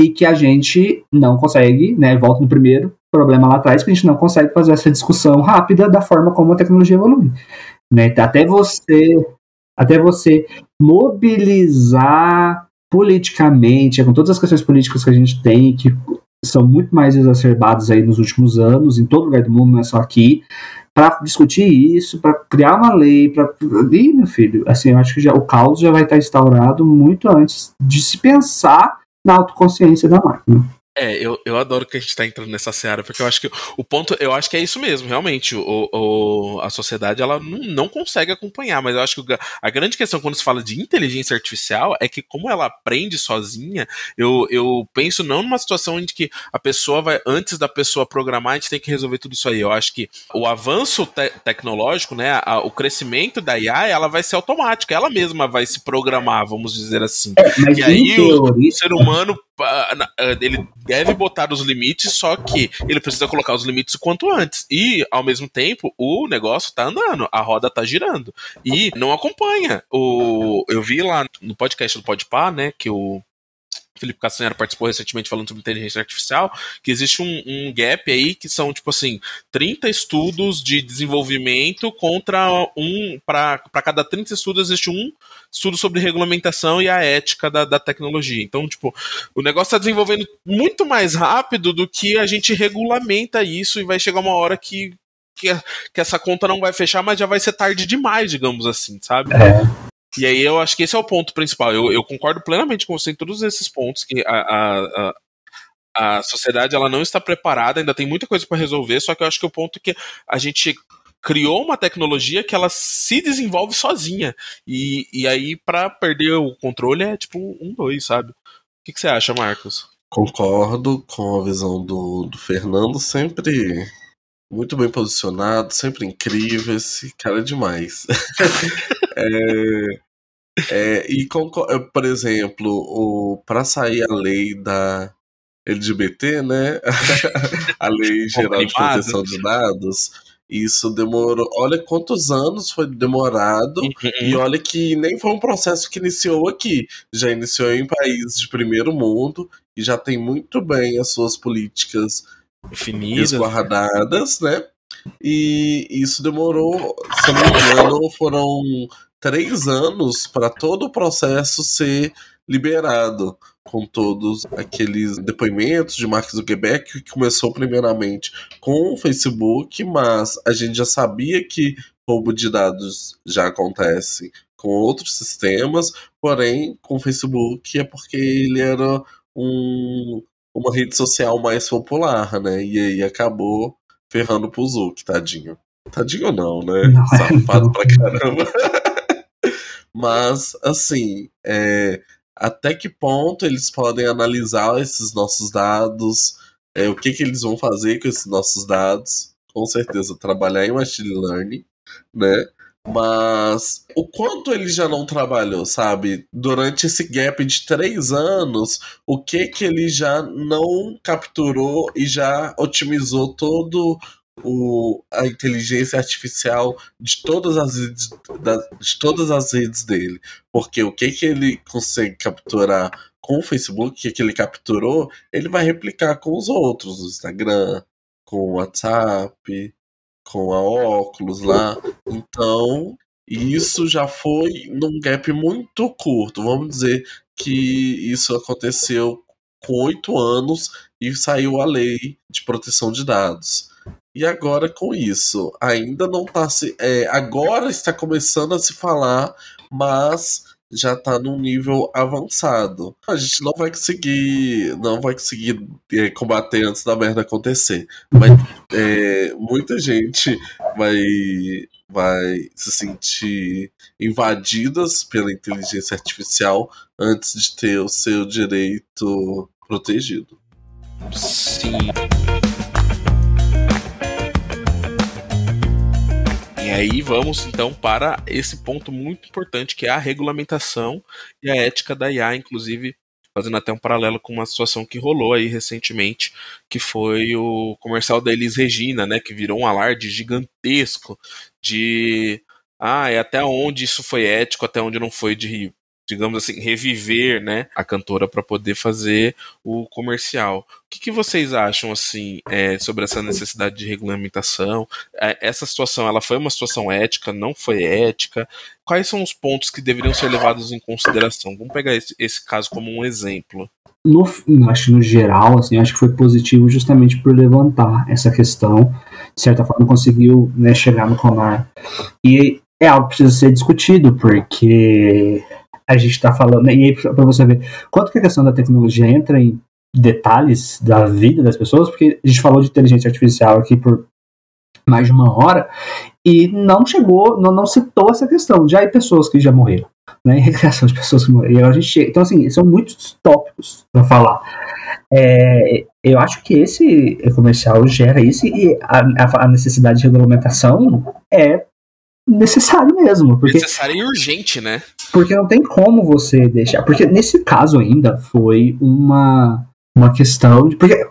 B: e que a gente não consegue, né? Volta no primeiro problema lá atrás, que a gente não consegue fazer essa discussão rápida da forma como a tecnologia evolui. Né? Até você, até você mobilizar politicamente, com todas as questões políticas que a gente tem, que são muito mais exacerbadas aí nos últimos anos, em todo lugar do mundo, não é só aqui, para discutir isso, para criar uma lei, para e meu filho, assim, eu acho que já o caos já vai estar instaurado muito antes de se pensar na autoconsciência da máquina.
A: É, eu, eu adoro que a gente tá entrando nessa seara, porque eu acho que o ponto, eu acho que é isso mesmo, realmente. O, o, a sociedade ela não, não consegue acompanhar, mas eu acho que a grande questão quando se fala de inteligência artificial é que, como ela aprende sozinha, eu, eu penso não numa situação em que a pessoa vai, antes da pessoa programar, a gente tem que resolver tudo isso aí. Eu acho que o avanço te tecnológico, né, a, o crescimento da IA, ela vai ser automática, ela mesma vai se programar, vamos dizer assim.
B: É,
A: e aí o, o ser humano ele deve botar os limites, só que ele precisa colocar os limites o quanto antes. E, ao mesmo tempo, o negócio tá andando, a roda tá girando. E não acompanha. O, eu vi lá no podcast do Podpah, né, que o Felipe Castanheira participou recentemente falando sobre inteligência artificial, que existe um, um, gap aí que são, tipo assim, 30 estudos de desenvolvimento contra um. Para cada 30 estudos existe um estudo sobre regulamentação e a ética da, da tecnologia. Então, tipo, o negócio está desenvolvendo muito mais rápido do que a gente regulamenta isso e vai chegar uma hora que. Que, que essa conta não vai fechar, mas já vai ser tarde demais, digamos assim, sabe?
B: É.
A: E aí eu acho que esse é o ponto principal. Eu, eu concordo plenamente com você em todos esses pontos que a, a, a, a sociedade ela não está preparada, ainda tem muita coisa para resolver, só que eu acho que o ponto é que a gente criou uma tecnologia que ela se desenvolve sozinha. E, e aí, para perder o controle, é tipo um dois, sabe? que, que você acha, Marcos?
C: Concordo com a visão do, do Fernando, sempre muito bem posicionado, sempre incrível, esse cara é demais. é, é, e, por exemplo, o, para sair a lei da LGBT, né? a Lei Geral de Proteção de Dados, isso demorou. Olha quantos anos foi demorado. Uhum. E olha que nem foi um processo que iniciou aqui. Já iniciou em países de primeiro mundo e já tem muito bem as suas políticas
A: definidas,
C: guardadas, né? E isso demorou, se não me engano, foram três anos para todo o processo ser liberado com todos aqueles depoimentos de Mark Zuckerberg que começou primeiramente com o Facebook, mas a gente já sabia que roubo de dados já acontece com outros sistemas, porém com o Facebook é porque ele era um, uma rede social mais popular, né? E aí acabou ferrando pro Zuck, tadinho. Tadinho não, né? Não, é Safado não. pra caramba. Mas, assim, é, até que ponto eles podem analisar esses nossos dados, é, o que, que eles vão fazer com esses nossos dados. Com certeza, trabalhar em machine learning, né? Mas o quanto ele já não trabalhou, sabe? Durante esse gap de três anos, o que que ele já não capturou e já otimizou todo o, a inteligência artificial de todas as redes, de todas as redes dele. Porque o que, que ele consegue capturar com o Facebook, o que, que ele capturou, ele vai replicar com os outros, o Instagram, com o WhatsApp, com a óculos lá. Então, isso já foi num gap muito curto. Vamos dizer que isso aconteceu com oito anos e saiu a lei de proteção de dados. E agora com isso, ainda não está se. É, agora está começando a se falar, mas já está num nível avançado. A gente não vai conseguir, não vai conseguir é, combater antes da merda acontecer. Mas é, muita gente vai, vai se sentir invadidas pela inteligência artificial antes de ter o seu direito protegido.
A: Sim. E aí vamos então para esse ponto muito importante que é a regulamentação e a ética da IA, inclusive fazendo até um paralelo com uma situação que rolou aí recentemente, que foi o comercial da Elis Regina, né, que virou um alarde gigantesco de ah, é até onde isso foi ético, até onde não foi de digamos assim, reviver, né, a cantora para poder fazer o comercial. O que, que vocês acham, assim, é, sobre essa necessidade de regulamentação? É, essa situação, ela foi uma situação ética, não foi ética? Quais são os pontos que deveriam ser levados em consideração? Vamos pegar esse, esse caso como um exemplo.
B: No, acho no geral, assim, acho que foi positivo justamente por levantar essa questão, de certa forma conseguiu né, chegar no Conar. E é algo que precisa ser discutido, porque a gente está falando, e aí para você ver quanto que a questão da tecnologia entra em detalhes da vida das pessoas, porque a gente falou de inteligência artificial aqui por mais de uma hora e não chegou, não, não citou essa questão. Já há pessoas que já morreram, né? Recriação de pessoas que morreram. E a gente chega, então, assim, são muitos tópicos para falar. É, eu acho que esse comercial gera isso e a, a necessidade de regulamentação é necessário mesmo. Porque,
A: necessário e urgente, né?
B: Porque não tem como você deixar. Porque nesse caso ainda foi uma, uma questão de. Porque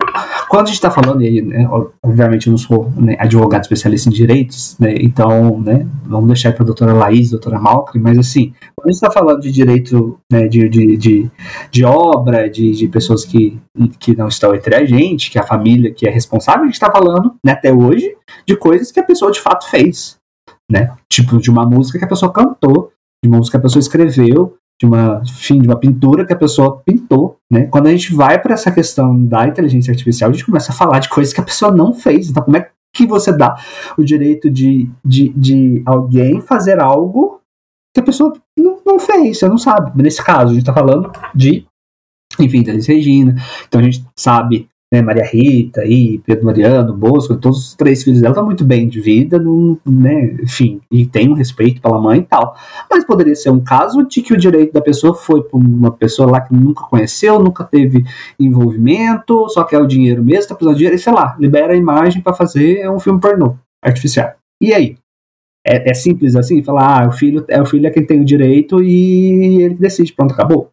B: quando a gente está falando aí, né, obviamente eu não sou né, advogado especialista em direitos, né, então né, vamos deixar para a doutora Laís, doutora Malcri, mas assim, quando a gente está falando de direito né, de, de, de, de, obra, de, de pessoas que, que não estão entre a gente, que a família que é responsável, a gente está falando né, até hoje de coisas que a pessoa de fato fez né? Tipo, de uma música que a pessoa cantou, de uma música que a pessoa escreveu, de uma, enfim, de uma pintura que a pessoa pintou, né? Quando a gente vai para essa questão da inteligência artificial, a gente começa a falar de coisas que a pessoa não fez. Então, como é que você dá o direito de, de, de alguém fazer algo que a pessoa não, não fez, você não sabe. Nesse caso, a gente está falando de, enfim, Elis Regina. Então, a gente sabe né, Maria Rita e Pedro Mariano, Bosco, todos os três filhos dela estão muito bem de vida, né, enfim, e tem um respeito pela mãe e tal. Mas poderia ser um caso de que o direito da pessoa foi para uma pessoa lá que nunca conheceu, nunca teve envolvimento, só quer o dinheiro mesmo, tá precisando de dinheiro, e sei lá, libera a imagem para fazer um filme pornô artificial. E aí? É, é, simples assim? Falar, ah, o filho é o filho é quem tem o direito e ele decide, pronto, acabou.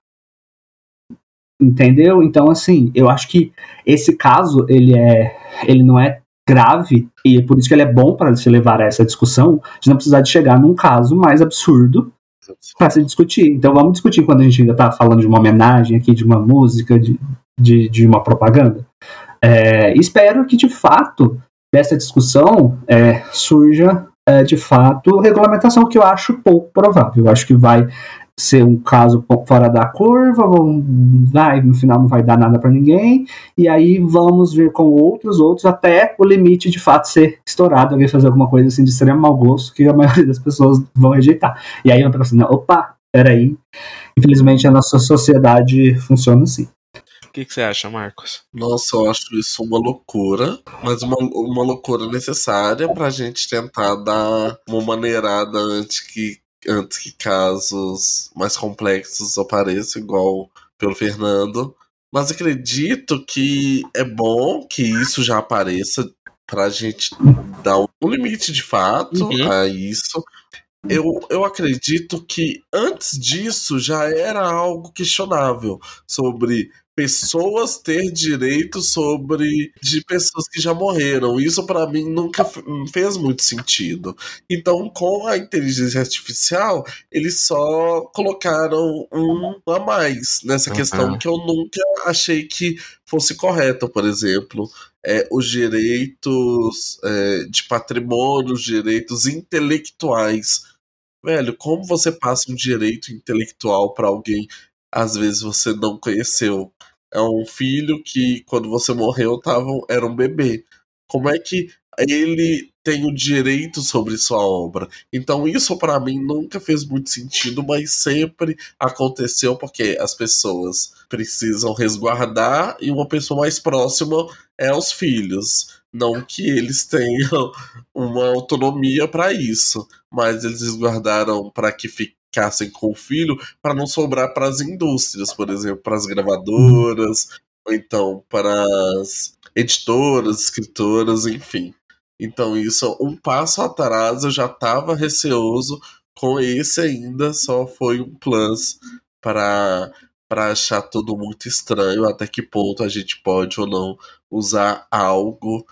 B: Entendeu? Então, assim, eu acho que esse caso, ele é. ele não é grave, e é por isso que ele é bom para se levar a essa discussão, de não precisar de chegar num caso mais absurdo para se discutir. Então vamos discutir quando a gente ainda está falando de uma homenagem aqui, de uma música, de, de, de uma propaganda. É, espero que de fato dessa discussão é, surja é, de fato regulamentação que eu acho pouco provável. Eu acho que vai ser um caso fora da curva, vai, no final não vai dar nada para ninguém, e aí vamos ver com outros, outros, até o limite de fato ser estourado, alguém fazer alguma coisa assim de extremo mau gosto, que a maioria das pessoas vão rejeitar. E aí eu penso assim, opa, peraí, infelizmente a nossa sociedade funciona assim.
A: O que, que, você acha, Marcos?
C: Nossa, eu acho isso uma loucura, mas uma, uma loucura necessária pra gente tentar dar uma maneirada antes que antes que casos mais complexos apareçam, igual pelo Fernando. Mas acredito que é bom que isso já apareça pra gente dar um limite de fato uhum. a isso. Eu, eu acredito que antes disso já era algo questionável sobre pessoas ter direito sobre de pessoas que já morreram. Isso para mim nunca fez muito sentido. Então, com a inteligência artificial, eles só colocaram um a mais nessa uhum. questão que eu nunca achei que fosse correta, por exemplo. É, os direitos é, de patrimônio, os direitos intelectuais. Velho, como você passa um direito intelectual para alguém às vezes você não conheceu. É um filho que, quando você morreu, tava, era um bebê. Como é que ele tem o direito sobre sua obra? Então, isso para mim nunca fez muito sentido, mas sempre aconteceu porque as pessoas precisam resguardar e uma pessoa mais próxima é os filhos. Não que eles tenham uma autonomia para isso, mas eles resguardaram para que ficassem com o filho para não sobrar para as indústrias, por exemplo, para as gravadoras, ou então para as editoras, escritoras, enfim. Então isso, um passo atrás, eu já estava receoso com esse ainda, só foi um plus para para achar tudo muito estranho, até que ponto a gente pode ou não usar algo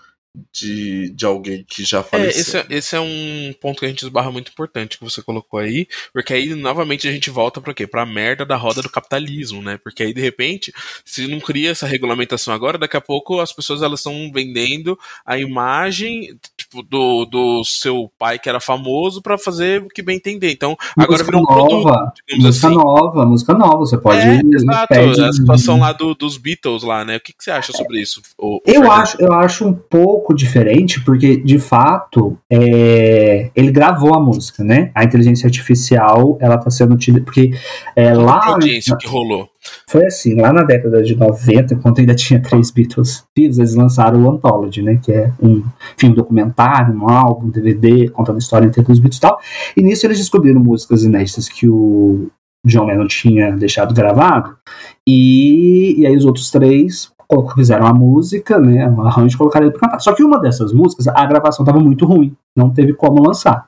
C: de, de alguém que já é, faleceu.
A: É, esse, é, esse é um ponto que a gente esbarra muito importante que você colocou aí, porque aí novamente a gente volta para quê? Pra merda da roda do capitalismo, né? Porque aí de repente, se não cria essa regulamentação agora, daqui a pouco as pessoas elas estão vendendo a imagem tipo, do, do seu pai que era famoso para fazer o que bem entender. Então, agora
B: virou um nova, produto, música assim. nova, música nova, você pode é,
A: exato, a situação lá do, dos Beatles lá, né? O que, que você acha sobre isso?
B: O, o eu acho, eu acho um pouco pouco diferente, porque de fato é, ele gravou a música, né? A inteligência artificial ela está sendo utilizada. Porque é, lá. A
A: audiência que rolou.
B: Foi assim, lá na década de 90, quando ainda tinha três Beatles vivos, eles lançaram o Anthology, né? Que é um filme documentário, um álbum, um DVD, contando a história entre os Beatles e tal. E nisso eles descobriram músicas inéditas que o John Lennon tinha deixado gravado. E, e aí os outros três fizeram a música, né, um arranjo colocaram ele para cantar. Só que uma dessas músicas, a gravação estava muito ruim, não teve como lançar.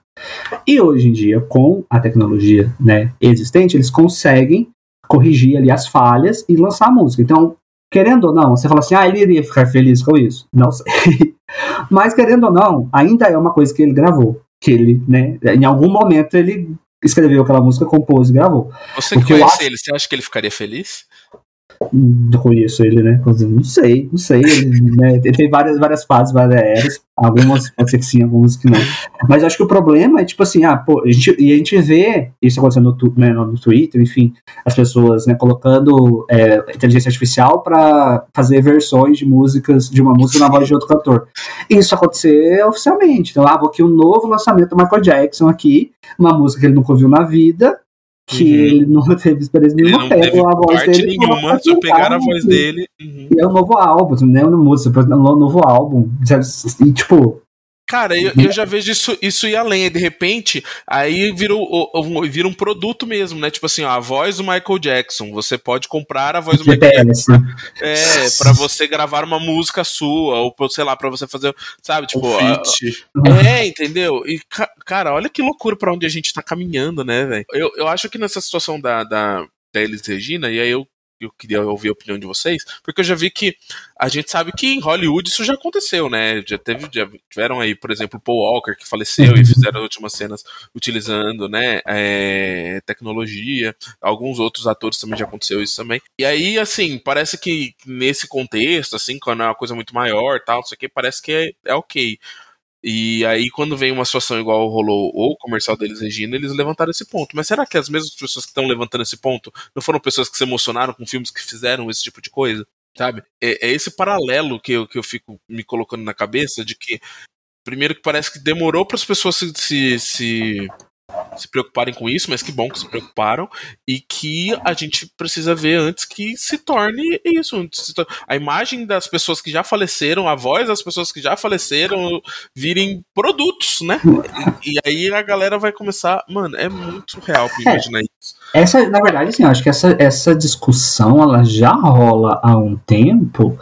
B: E hoje em dia, com a tecnologia né, existente, eles conseguem corrigir ali as falhas e lançar a música. Então, querendo ou não, você fala assim, ah, ele iria ficar feliz com isso? Não sei. Mas, querendo ou não, ainda é uma coisa que ele gravou. Que ele, né, em algum momento ele escreveu aquela música, compôs e gravou.
A: Você que conhece acho... ele, você acha que ele ficaria feliz?
B: Não conheço ele, né? Não sei, não sei. Ele, né? ele tem várias, várias fases, várias eras. Algumas pode ser que sim, algumas que não. Mas acho que o problema é, tipo assim, ah, pô, a gente, e a gente vê isso acontecendo no, né, no Twitter, enfim, as pessoas né, colocando é, inteligência artificial para fazer versões de músicas, de uma música na voz de outro cantor. Isso acontecer oficialmente. Então, ah, vou aqui um novo lançamento do Michael Jackson aqui, uma música que ele nunca ouviu na vida, que
A: Uhum.
B: ele não teve experiência
A: Ele
B: nenhuma,
A: não teve
B: a voz
A: parte
B: dele
A: nenhuma, só pegaram a voz
B: cantar.
A: dele. Uhum.
B: E é um novo álbum, não é uma música, é um novo álbum. E, tipo,
A: Cara, eu, eu já vejo isso, isso ir além. De repente, aí vira, um, vira um produto mesmo, né? Tipo assim, ó, a voz do Michael Jackson. Você pode comprar a voz do Michael Jackson.
B: GPS.
A: É, pra você gravar uma música sua, ou sei lá, pra você fazer, sabe, tipo, a- é, entendeu? E, ca- cara, olha que loucura pra onde a gente tá caminhando, né, velho? Eu, eu acho que nessa situação da, da, da Elis Regina, e aí eu, eu queria ouvir a opinião de vocês, porque eu já vi que a gente sabe que em Hollywood isso já aconteceu, né? Já teve, já tiveram aí, por exemplo, Paul Walker, que faleceu e fizeram as últimas cenas utilizando, né, é, tecnologia. Alguns outros atores também já aconteceu isso também. E aí, assim, parece que nesse contexto, assim, quando é uma coisa muito maior, tal, isso aqui parece que é, é ok. E aí, quando vem uma situação igual rolou o comercial deles, Regina, eles levantaram esse ponto. Mas será que as mesmas pessoas que estão levantando esse ponto não foram pessoas que se emocionaram com filmes que fizeram esse tipo de coisa? Sabe? É, é esse paralelo que eu, que eu fico me colocando na cabeça de que, primeiro, que parece que demorou para as pessoas se, se, se, se preocuparem com isso, mas que bom que se preocuparam, e que a gente precisa ver antes que se torne isso. A imagem das pessoas que já faleceram, a voz das pessoas que já faleceram virem produtos, né? E, e aí a galera vai começar. Mano, é muito real pra imaginar isso.
B: Essa, na verdade, assim, eu acho que essa, essa discussão ela já rola há um tempo,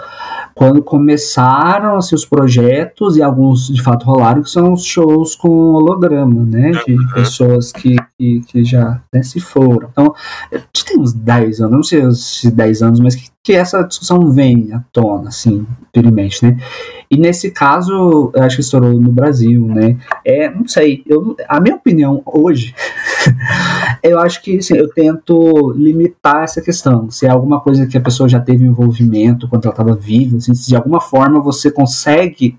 B: quando começaram assim, os projetos, e alguns de fato rolaram, que são os shows com holograma, né? De pessoas que, que, que já né, se foram. Então, já tem uns 10 anos, não sei se 10 anos, mas que, que essa discussão vem à tona, assim, puramente, né? E nesse caso, eu acho que estourou no Brasil, né? É, não sei, eu, a minha opinião hoje eu acho que assim, eu tento limitar essa questão. Se é alguma coisa que a pessoa já teve envolvimento quando ela estava viva, assim, se de alguma forma você consegue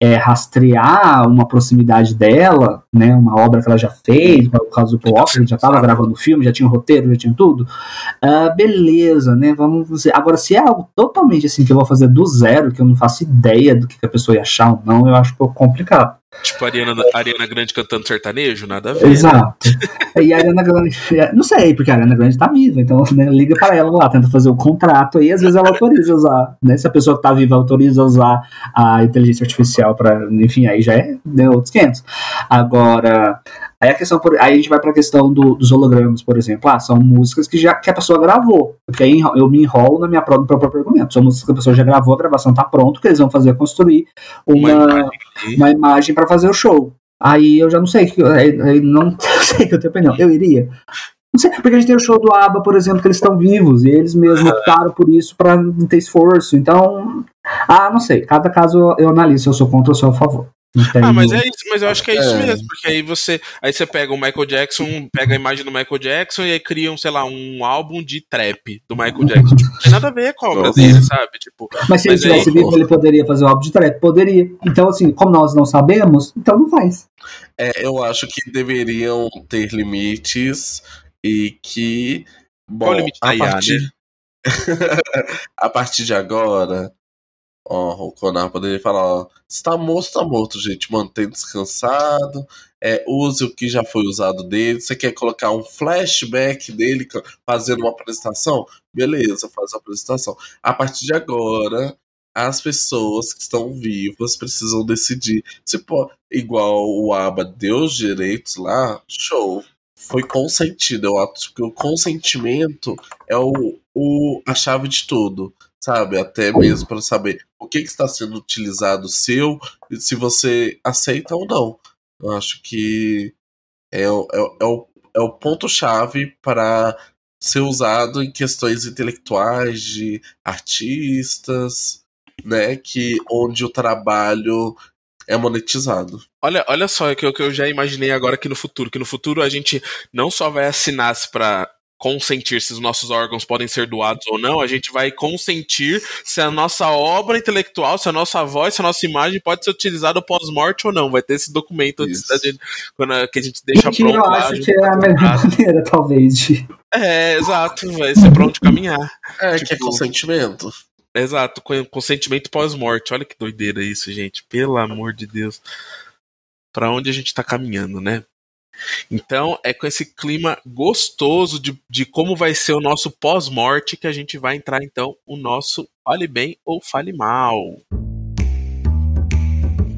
B: é, rastrear uma proximidade dela, né, uma obra que ela já fez, no caso do Paul Walker, já estava gravando o filme, já tinha o roteiro, já tinha tudo, ah, beleza, né, vamos. Agora, se é algo totalmente assim que eu vou fazer do zero, que eu não faço ideia do que a pessoa ia achar ou não, eu acho um pouco complicado.
A: Tipo a Ariana, a Ariana Grande cantando sertanejo, nada a ver.
B: Exato. E a Ariana Grande, não sei, porque a Ariana Grande tá viva, então né, liga para ela lá, tenta fazer o contrato aí, às vezes ela autoriza usar, né? Se a pessoa que tá viva autoriza usar a inteligência artificial para, enfim, aí já é né, outros 500. Agora, aí a questão, por- aí a gente vai para a questão do- dos hologramas, por exemplo, ah, são músicas que já que a pessoa gravou, porque aí eu me enrolo na minha pró- no meu próprio argumento, são músicas que a pessoa já gravou, a gravação tá pronta, o que eles vão fazer é construir
A: Uma
B: uma
A: imagem
B: uma imagem para fazer o show. Aí eu já não sei, que- aí, não sei que eu tenho opinião. Eu iria. Não sei, porque a gente tem o show do ABBA, por exemplo, que eles estão vivos, e eles mesmos optaram por isso para não ter esforço. Então, ah, não sei. Cada caso eu, eu analiso se eu sou contra ou se eu sou a favor.
A: Ah, mas é isso, mas eu acho que é isso
C: É.
A: mesmo, porque aí você, aí você pega o Michael Jackson, pega a imagem do Michael Jackson e aí criam, sei lá, um álbum de trap do Michael Jackson. Tipo, não tem nada a ver com a obra dele, sabe? Tipo,
B: Mas se
A: mas
B: ele
A: aí-
B: tivesse vivo, ele poderia fazer o álbum de trap? Poderia. Então, assim, como nós não sabemos, então não faz.
C: É, eu acho que deveriam ter limites e que. Bom,
A: Qual o limite da
C: a partir,
A: né?
C: a partir de agora, ó, o Conar poderia falar, ó, se tá morto, tá morto, gente. Mantém descansado. É, use o que já foi usado dele. Você quer colocar um flashback dele fazendo uma apresentação? Beleza, faz a apresentação. A partir de agora, as pessoas que estão vivas precisam decidir. Se pô, igual o ABA deu os direitos lá, show. Foi consentido. Eu acho que o consentimento é o, o, a chave de tudo, sabe? Até mesmo para saber o que, que está sendo utilizado seu e se você aceita ou não. Eu acho que é, o- é, é o, é o ponto-chave para ser usado em questões intelectuais de artistas, né? Que onde o trabalho é monetizado.
A: Olha, olha só o que eu, que eu já imaginei agora aqui no futuro, que no futuro a gente não só vai assinar para consentir se os nossos órgãos podem ser doados ou não, a gente vai consentir se a nossa obra intelectual, se a nossa voz, se a nossa imagem pode ser utilizada pós-morte ou não. Vai ter esse documento antes da gente, quando a- que a gente deixa
B: que
A: pronto
B: eu
A: lá.
B: acho
A: junto
B: que é a melhor maneira, talvez, de.
A: É, exato, vai ser pra onde caminhar.
C: É, que é
A: Tipo,
C: consentimento.
A: Exato, consentimento pós-morte. Olha que doideira isso, gente. Pelo amor de Deus. Pra onde a gente tá caminhando, né? Então, é com esse clima gostoso de, de como vai ser o nosso pós-morte que a gente vai entrar, então, o nosso Fale Bem ou Fale Mal.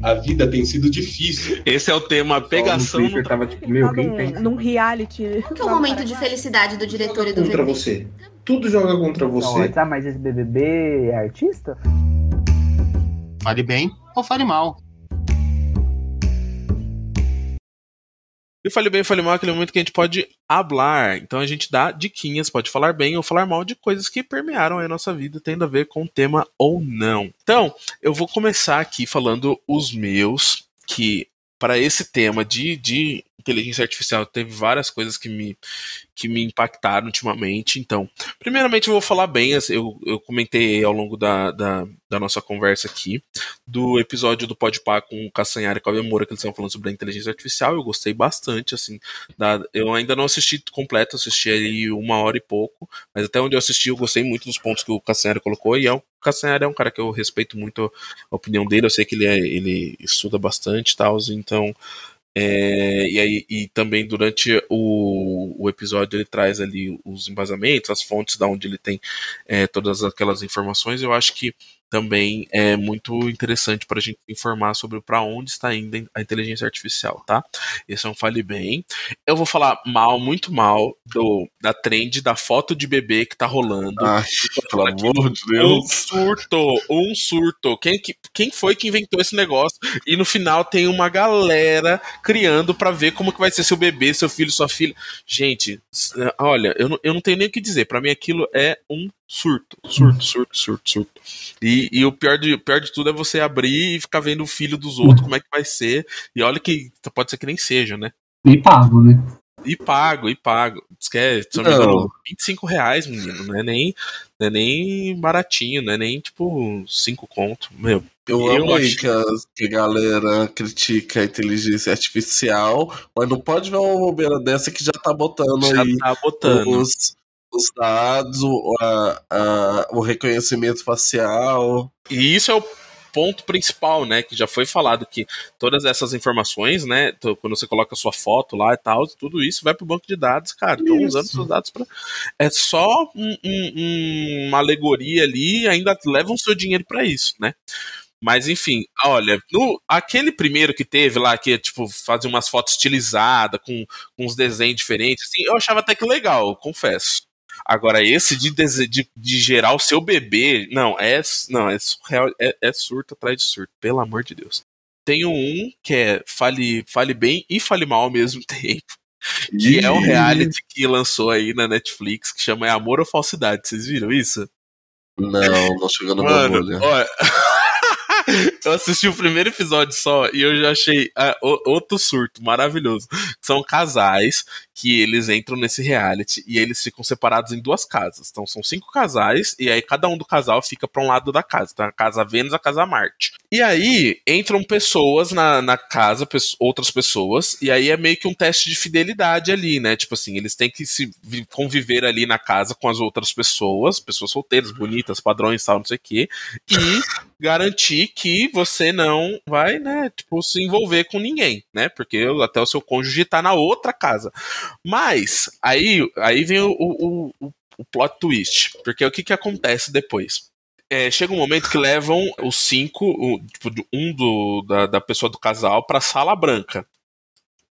G: A vida tem sido difícil.
A: Esse é o tema pegação
B: no
A: no
B: Twitter tava tipo, meu, quem pensa?
H: num, reality.
I: Qual que é o momento de felicidade do diretor e do
G: Contra
I: VP?
G: você. Tudo joga contra
J: Não,
G: você.
J: tá, mas esse BBB é artista?
K: Fale bem ou fale mal.
A: E Fale Bem ou Fale Mal é aquele momento que a gente pode hablar. Então a gente dá diquinhas, pode falar bem ou falar mal de coisas que permearam a nossa vida, tendo a ver com o tema ou não. Então, eu vou começar aqui falando os meus, que para esse tema de, de inteligência artificial teve várias coisas que me, que me impactaram ultimamente. Então, primeiramente eu vou falar bem, eu, eu comentei ao longo da, da, da nossa conversa aqui, do episódio do Podpah com o Castanhari e com a Moura, que eles estavam falando sobre a inteligência artificial, eu gostei bastante, assim, da, eu ainda não assisti completo, assisti aí uma hora e pouco, mas até onde eu assisti eu gostei muito dos pontos que o Castanhari colocou, e é o Castanhari é um cara que eu respeito muito a opinião dele, eu sei que ele, é, ele estuda bastante e tal, então é, e, aí, e também durante o, o episódio ele traz ali os embasamentos, as fontes da onde ele tem é, todas aquelas informações. Eu acho que também é muito interessante para a gente informar sobre para onde está indo a inteligência artificial, tá? Esse é um fale bem. Eu vou falar mal, muito mal do da trend da foto de bebê que tá rolando.
C: Ai, pelo amor de
A: Um
C: Deus.
A: surto, um surto. Quem, que- quem foi que inventou esse negócio? E no final tem uma galera criando pra ver como que vai ser seu bebê, seu filho, sua filha. Gente, olha, eu não, eu não tenho nem o que dizer. Pra mim aquilo é um surto. Surto, surto, surto, surto. E, e o pior de, pior de tudo é você abrir e ficar vendo o filho dos outros, como é que vai ser. E olha que pode ser que nem seja, né?
B: E pago, né?
A: E pago, e pago. Diz que é, se não me engano, 25 reais, menino. Não é nem, não é nem baratinho, não é nem tipo 5 conto. Meu,
C: Eu,
A: Eu
C: amo aí
A: acho-
C: que a, que a galera critica a inteligência artificial, mas não pode ver uma bobeira dessa que já tá botando
A: já
C: aí
A: tá botando.
C: os, os dados, o, a- a- o reconhecimento facial.
A: E isso é o ponto principal, né? Que já foi falado que todas essas informações, né? Quando você coloca a sua foto lá e tal, tudo isso vai pro banco de dados, cara. Estão usando seus dados para É só um- um- um- uma alegoria ali e ainda levam seu dinheiro pra isso, né? Mas enfim, olha, no, aquele primeiro que teve lá, que tipo, fazia umas fotos estilizadas, com, com uns desenhos diferentes, assim, eu achava até que legal, confesso. Agora, esse de, de, de gerar o seu bebê, não, é, não, é surreal, é, é surto atrás de surto, pelo amor de Deus. Tenho um que é fale, fale bem e fale mal ao mesmo tempo. Que é um
C: Ih.
A: reality que lançou aí na Netflix, que chama É Amor ou Falsidade. Vocês viram isso?
C: Não, não chegou minha
A: Mano,
C: bolha.
A: olha. eu assisti o primeiro episódio só e eu já achei ah, outro surto maravilhoso. São casais que eles entram nesse reality e eles ficam separados em duas casas. Então são cinco casais e aí cada um do casal fica pra um lado da casa. Então a casa Vênus, a casa Marte. E aí entram pessoas na, na casa, outras pessoas, e aí é meio que um teste de fidelidade ali, né? Tipo assim, eles têm que se vi- conviver ali na casa com as outras pessoas, pessoas solteiras, bonitas, padrões, tal, não sei o quê, e garantir que você não vai, né, tipo, se envolver com ninguém, né? Porque até o seu cônjuge tá na outra casa. Mas, aí, aí vem o, o, o, o plot twist. Porque o que, que acontece depois? É, chega um momento que levam os cinco, o- tipo, um do, da, da pessoa do casal, pra sala branca.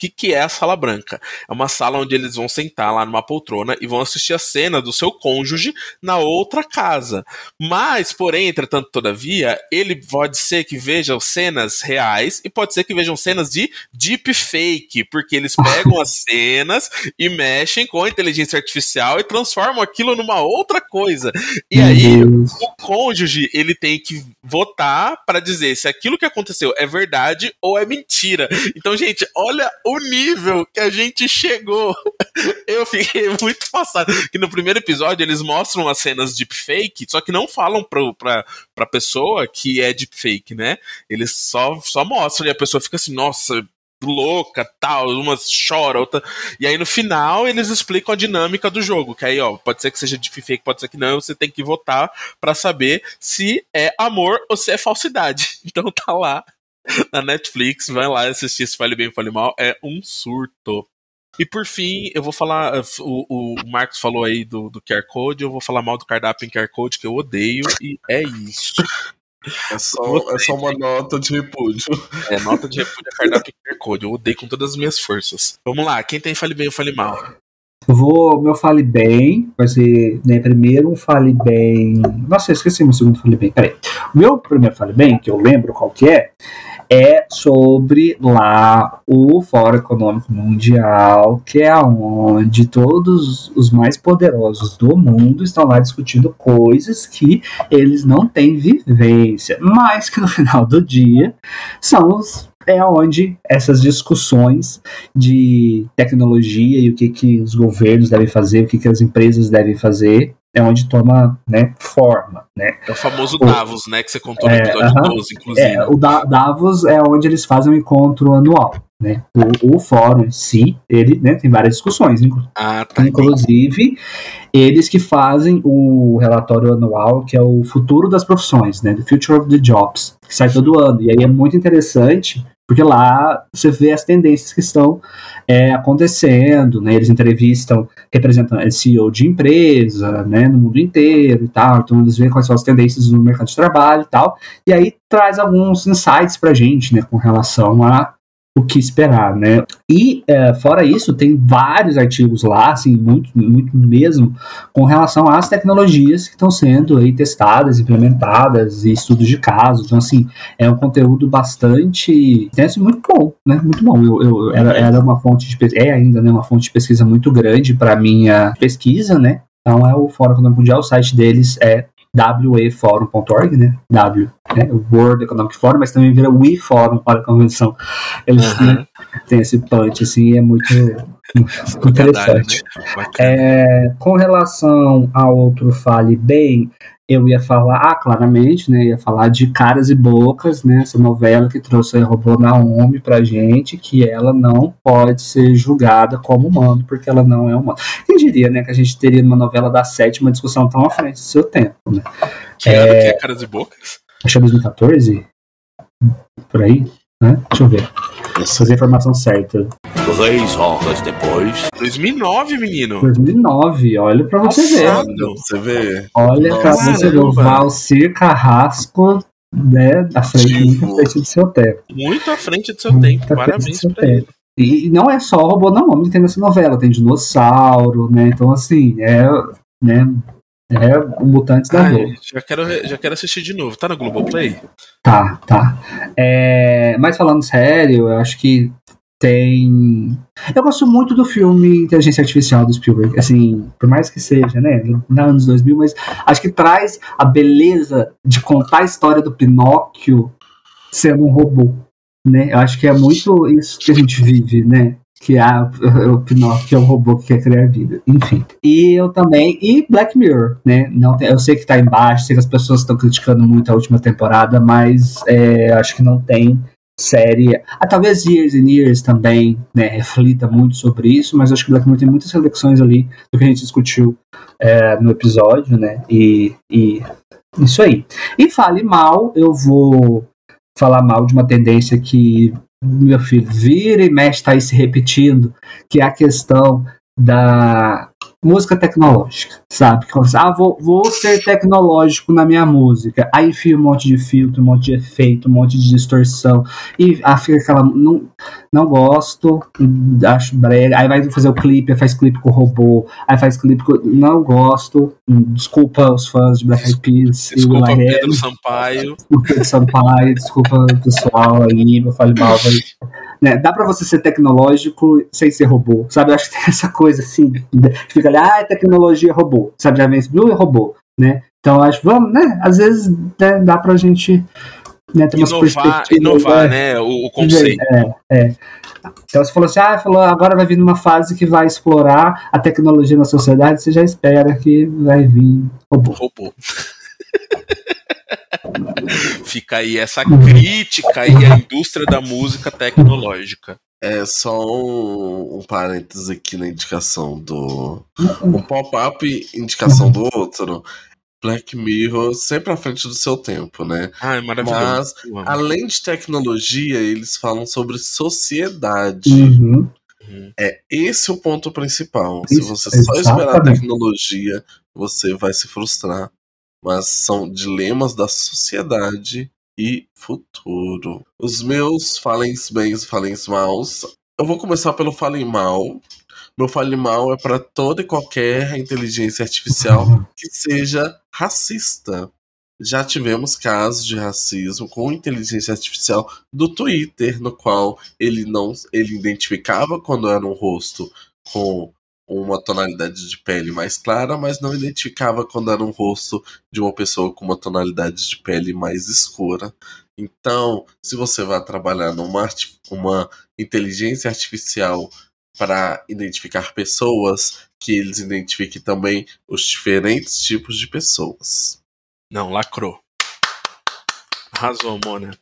A: O que, que é a sala branca? É uma sala onde eles vão sentar lá numa poltrona e vão assistir a cena do seu cônjuge na outra casa. Mas, porém, entretanto, todavia, ele pode ser que vejam cenas reais e pode ser que vejam cenas de deepfake, porque eles pegam as cenas e mexem com a inteligência artificial e transformam aquilo numa outra coisa. E aí, o cônjuge ele tem que votar para dizer se aquilo que aconteceu é verdade ou é mentira. Então, gente, olha o nível que a gente chegou. Eu fiquei muito passado. Que no primeiro episódio eles mostram as cenas deepfake, só que não falam pro, pra, pra pessoa que é deepfake, né? Eles só, só mostram e a pessoa fica assim, nossa. Louca, tal, umas chora, outra. E aí no final eles explicam a dinâmica do jogo. Que aí, ó, pode ser que seja deepfake, pode ser que não, você tem que votar pra saber se é amor ou se é falsidade. Então tá lá na Netflix, vai lá assistir se Fale Bem Fale Mal, é um surto. E por fim, eu vou falar. O, o Marcos falou aí do, do QR Code, eu vou falar mal do cardápio em QR Code, que eu odeio, e é isso.
C: É só, é só uma nota de repúdio.
A: É, nota de repúdio a cardápio em QR Code. Eu odeio com todas as minhas forças. Vamos lá, quem tem fale bem ou fale mal?
B: Vou, meu fale bem, vai ser né, primeiro um fale bem. Nossa, eu esqueci meu segundo fale bem. Peraí. O meu primeiro fale bem, que eu lembro qual que é, é sobre lá o Fórum Econômico Mundial, que é onde todos os mais poderosos do mundo estão lá discutindo coisas que eles não têm vivência, mas que no final do dia são os é onde essas discussões de tecnologia e o que, que os governos devem fazer, o que, que as empresas devem fazer, é onde toma né, forma. Né?
A: É o famoso Davos, o, né? Que você contou no episódio uh -huh, 12, inclusive.
B: É, o da Davos é onde eles fazem um encontro anual. Né? O, o fórum em si, ele né, tem várias discussões.
A: Ah, tá
B: inclusive, eles que fazem o relatório anual, que é o futuro das profissões, né? The Future of the Jobs, que sai todo ano. E aí é muito interessante porque lá você vê as tendências que estão é, acontecendo, né? Eles entrevistam representantes CEO de empresa, né, no mundo inteiro e tal. Então eles veem quais são as tendências no mercado de trabalho e tal. E aí traz alguns insights pra gente, né, com relação a o que esperar, né? E é, fora isso, tem vários artigos lá, assim, muito, muito mesmo, com relação às tecnologias que estão sendo aí testadas, implementadas e estudos de caso. Então, assim, é um conteúdo bastante intenso muito bom, né? Muito bom. Eu, eu era, era uma fonte de é ainda né, uma fonte de pesquisa muito grande para minha pesquisa, né? Então é o Fórum Econômico Mundial, o site deles é weforum.org, né? W, né? World Economic Forum, mas também vira We Forum para a convenção. Eles uhum. né, têm esse punch, assim, é muito, muito interessante. Né? É, com relação ao outro Fale Bem, eu ia falar, ah, claramente, né, ia falar de Caras e Bocas, né, essa novela que trouxe a Robô Naomi pra gente, que ela não pode ser julgada como humano, porque ela não é humana. Quem diria, né, que a gente teria uma novela da sétima discussão tão à frente do seu tempo, né.
A: Que é, ano que é Caras e Bocas?
B: Acho que é 2014, por aí, né, deixa eu ver. Fazer a informação certa.
H: Três horas depois.
A: 2009, menino.
B: 2009, olha pra você
C: Nossa,
B: ver.
C: Você vê.
B: Olha Nossa, pra você ver. O Valcir Carrasco, né, à frente, muito à frente do seu tempo.
A: Muito à frente do seu muito tempo. Parabéns seu pra tempo. ele.
B: E não é só o robô não homem que tem nessa novela, tem dinossauro, né? Então, assim, é. Né, é o Mutantes da Globo.
A: Já quero, já quero assistir de novo. Tá no Globoplay?
B: Tá, tá. É, mas falando sério, eu acho que tem. Eu gosto muito do filme Inteligência Artificial do Spielberg. Assim, por mais que seja, né? Na anos 2000, mas acho que traz a beleza de contar a história do Pinóquio sendo um robô. Né? Eu acho que é muito isso que a gente vive, né? Que é o Pinóquio é um robô que quer criar vida. Enfim. E eu também. E Black Mirror, né? Não tem, eu sei que tá embaixo, sei que as pessoas estão criticando muito a última temporada, mas é, acho que não tem série, ah, talvez Years and Years também né, reflita muito sobre isso, mas acho que Black Mirror tem muitas reflexões ali do que a gente discutiu é, no episódio, né? E, e isso aí. E fale mal, eu vou falar mal de uma tendência que meu filho vira e mexe está aí se repetindo, que é a questão da música tecnológica, sabe? Ah, vou, vou ser tecnológico na minha música. Aí enfia um monte de filtro, um monte de efeito, um monte de distorção. E ah, fica aquela. Não, não gosto, acho brega. Aí vai fazer o clipe, aí faz clipe com o robô, aí faz clipe com. Não gosto. Desculpa os fãs de Black Eyed Peas.
A: Desculpa Pedro Sampaio.
B: Desculpa Pedro Sampaio, desculpa o pessoal aí, eu falei mal. Mas, né, dá pra você ser tecnológico sem ser robô, sabe? Eu acho que tem essa coisa assim, fica ali, ah, tecnologia robô, sabe? Já vem esse Blue e robô, né? Então acho, vamos, né? Às vezes né, dá pra gente né, ter
A: inovar, inovar né? O, o, conceito.
B: É, é. Então você falou assim, ah, falou, agora vai vir numa fase que vai explorar a tecnologia na sociedade, você já espera que vai vir robô.
A: Robô. Fica aí essa crítica aí à indústria da música tecnológica.
C: É só um, um parênteses aqui na indicação do. Um pop-up indicação do outro. Black Mirror sempre à frente do seu tempo, né?
A: Ah, é maravilhoso.
C: Mas, além de tecnologia, eles falam sobre sociedade.
B: Uhum.
A: Uhum.
C: É esse o ponto principal.
B: Isso,
C: Se você só esperar a
B: exatamente.
C: tecnologia, você vai se frustrar. Mas são dilemas da sociedade e futuro. Os meus falem bens, falem maus. Eu vou começar pelo falem mal. Meu falem mal é para toda e qualquer inteligência artificial que seja racista. Já tivemos casos de racismo com inteligência artificial do Twitter, no qual ele não ele identificava quando era um rosto com uma tonalidade de pele mais clara, mas não identificava quando era um rosto de uma pessoa com uma tonalidade de pele mais escura. Então, se você vai trabalhar numa uma inteligência artificial para identificar pessoas, que eles identifiquem também os diferentes tipos de pessoas.
A: Não, lacrou. Arrasou, Mona.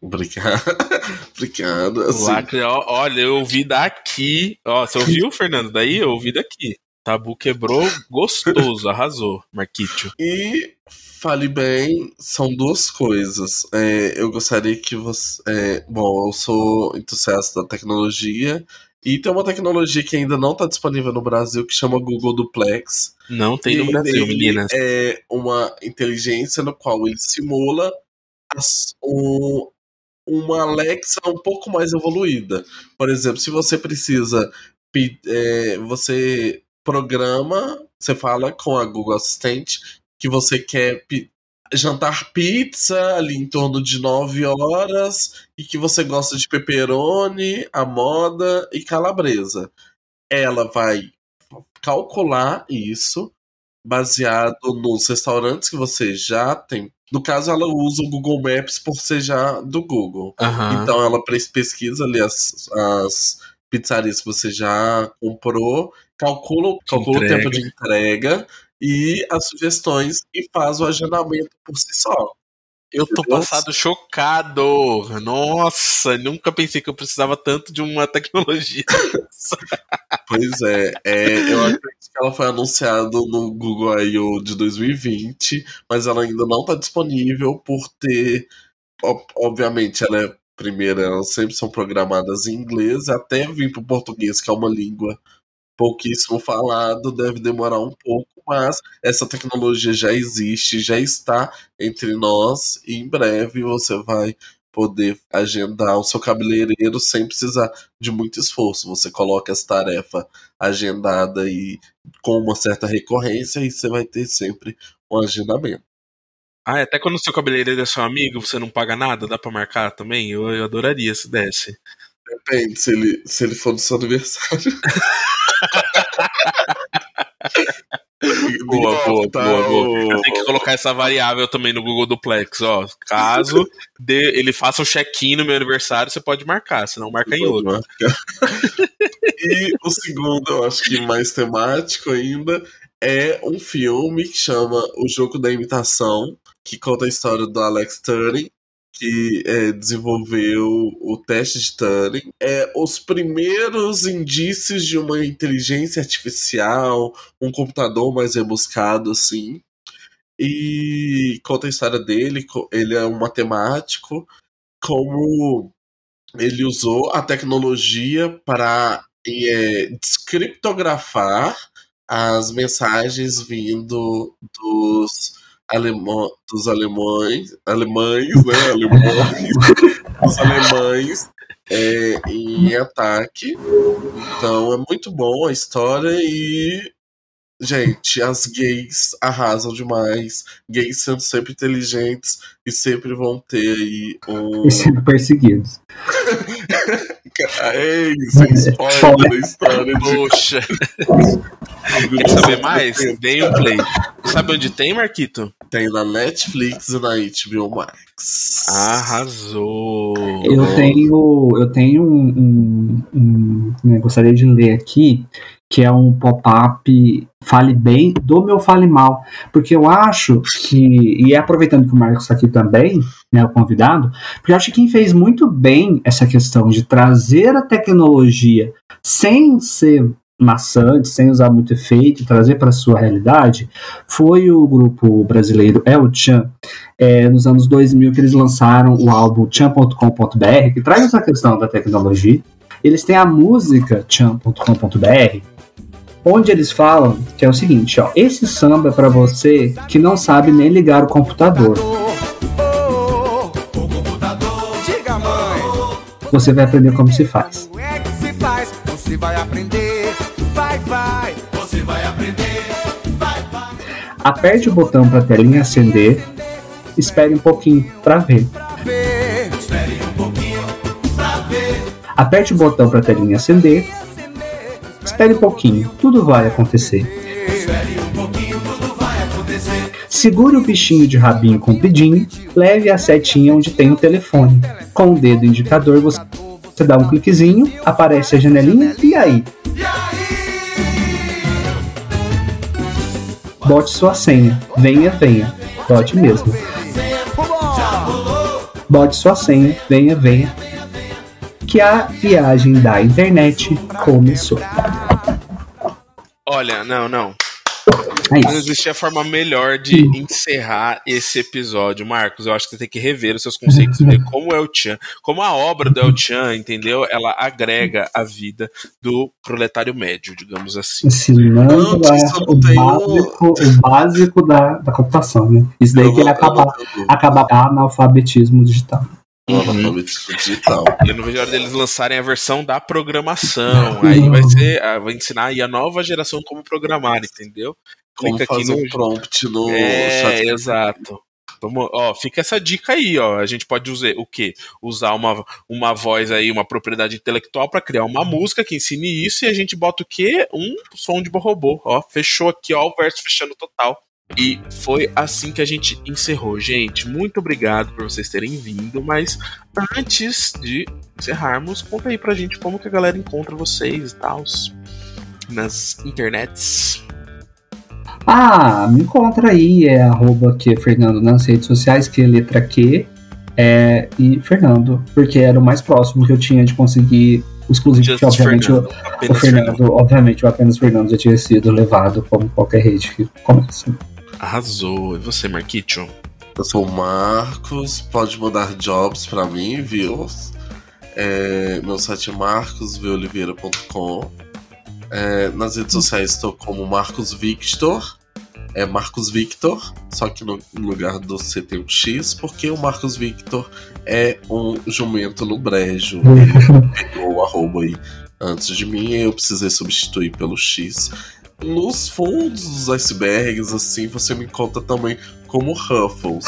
C: Obrigado. Obrigado. Assim,
A: lacre, ó, olha, eu ouvi daqui. Ó, você ouviu, Fernando? Daí eu ouvi daqui. Tabu quebrou gostoso, arrasou, Marquito.
C: E fale bem, são duas coisas. É, eu gostaria que você. é, bom, eu sou entusiasta da tecnologia. E tem uma tecnologia que ainda não está disponível no Brasil que chama Google Duplex.
A: Não tem no Brasil, meninas.
C: É uma inteligência no qual ele simula as- um- uma Alexa um pouco mais evoluída. Por exemplo, se você precisa, é, você programa, você fala com a Google Assistente que você quer jantar pizza ali em torno de 9 horas e que você gosta de pepperoni, a moda e calabresa. Ela vai calcular isso baseado nos restaurantes que você já tem. No caso, ela usa o Google Maps por ser já do Google.
A: Aham.
C: Então ela pesquisa ali as, as pizzarias que você já comprou, calcula, calcula o tempo de entrega e as sugestões e faz o agendamento por si só.
A: Eu tô passado chocado. Nossa, nunca pensei que eu precisava tanto de uma tecnologia.
C: Pois é, é, eu acredito que ela foi anunciada no Google I.O. de 2020, mas ela ainda não está disponível por ter. ob- Obviamente, ela é primeira, elas sempre são programadas em inglês, até vir para o português, que é uma língua pouquíssimo falado, deve demorar um pouco, mas essa tecnologia já existe, já está entre nós, e em breve você vai poder agendar o seu cabeleireiro sem precisar de muito esforço. Você coloca essa tarefa agendada e com uma certa recorrência e você vai ter sempre um agendamento.
A: Ah, até quando o seu cabeleireiro é seu amigo, você não paga nada? Dá pra marcar também? Eu, eu adoraria se desse.
C: Depende se ele, se ele for do seu aniversário.
A: Boa, boa,
C: Tá,
A: boa, boa. tenho que colocar essa variável também no Google Duplex, ó. Caso dê- ele faça um check-in no meu aniversário, você pode marcar, senão marca em outro.
C: marcar. e o segundo, eu acho que mais temático ainda, é um filme que chama O Jogo da Imitação, que conta a história do Alex Turing, que é, desenvolveu o teste de Turing. É os primeiros indícios de uma inteligência artificial, um computador mais rebuscado, assim. E conta a história dele, ele é um matemático, como ele usou a tecnologia para é, descriptografar as mensagens vindo dos, dos alemães, alemães, né? Alemães, dos alemães é, em ataque. Então é muito bom a história e Gente, as gays arrasam demais. Gays sendo sempre inteligentes e sempre vão ter aí um.
B: E sendo perseguidos.
C: É isso, spoiler da história de.
A: Poxa. Quer saber mais? Deem um play. Sabe onde tem, Marquito?
C: Tem na Netflix e na HBO Max.
A: Arrasou.
B: Eu tenho, eu tenho um, um- um- né, gostaria de ler aqui, que é um pop-up Fale Bem do meu Fale Mal. Porque eu acho que, e aproveitando que o Marcos está aqui também, né, o convidado, porque eu acho que quem fez muito bem essa questão de trazer a tecnologia sem ser maçante, sem usar muito efeito, trazer para a sua realidade, foi o grupo brasileiro El Chan, é, nos anos 2000 que eles lançaram o álbum chan.com.br, que traz essa questão da tecnologia. Eles têm a música chan.com.br, onde eles falam que é o seguinte, ó, esse samba é para você que não sabe nem ligar o computador. Você vai aprender como se faz.
L: se faz, você vai aprender, vai, vai, você vai aprender, vai, vai.
B: Aperte o botão para a telinha acender. Espere um pouquinho para ver. Aperte o botão para a telinha acender. Espere um pouquinho, tudo vai acontecer.
L: Um pouquinho, tudo vai acontecer.
B: Segure o bichinho de rabinho compridinho, leve a setinha onde tem o telefone. Com o dedo indicador você dá um cliquezinho, aparece a janelinha e aí? Bote sua senha. Venha, venha. Bote mesmo. Bote sua senha. Venha, venha. Que a viagem da internet começou.
A: Olha, não, não.
B: É
A: Não existia forma melhor de encerrar esse episódio. Marcos, eu acho que você tem que rever os seus conceitos e ver como é o Chan, como a obra do El Chan, entendeu? Ela agrega a vida do proletário médio, digamos assim.
B: Ensinando a- o
C: não tenho-
B: básico, o básico da, da computação, né? Isso daí que ele
C: não- eu
B: acaba,
C: não
B: digital.
C: digital.
A: Eu não vejo a hora deles lançarem a versão da programação. Aí vai ser. ah, Vai ensinar aí a nova geração como programar, entendeu?
C: Como
A: Clica aqui
C: fazer
A: no-
C: um prompt no
A: É,
C: chat.
A: exato. Vamos, ó, fica essa dica aí, ó. A gente pode usar o quê? Usar uma, uma voz aí, uma propriedade intelectual para criar uma música que ensine isso e a gente bota o quê? Um som de robô, ó. Fechou aqui, ó, o verso fechando total. E foi assim que a gente encerrou, gente. Muito obrigado por vocês terem vindo, mas antes de encerrarmos, conta aí pra gente como que a galera encontra vocês e tal nas internets.
B: Ah, me encontra aí, é arroba que Fernando nas redes sociais, que é letra Q é, e Fernando, porque era o mais próximo que eu tinha de conseguir o exclusivo,
A: Just
B: que obviamente
A: Fernando,
B: o, o
A: apenas
B: Fernando, obviamente o apenas Fernando já tinha sido levado como qualquer rede que começa.
A: Arrasou. E você, Marquicho?
C: Eu sou o Marcos, pode mandar jobs pra mim, viu? É, meu site é marcosvoliveira.com. É, nas redes sociais estou como Marcos Victor. É Marcos Victor, só que no lugar do C tem um X, porque o Marcos Victor é um jumento no brejo. Ele pegou o arroba aí antes de mim e eu precisei substituir pelo X. Nos fundos dos icebergs, assim, você me encontra também como Ruffles.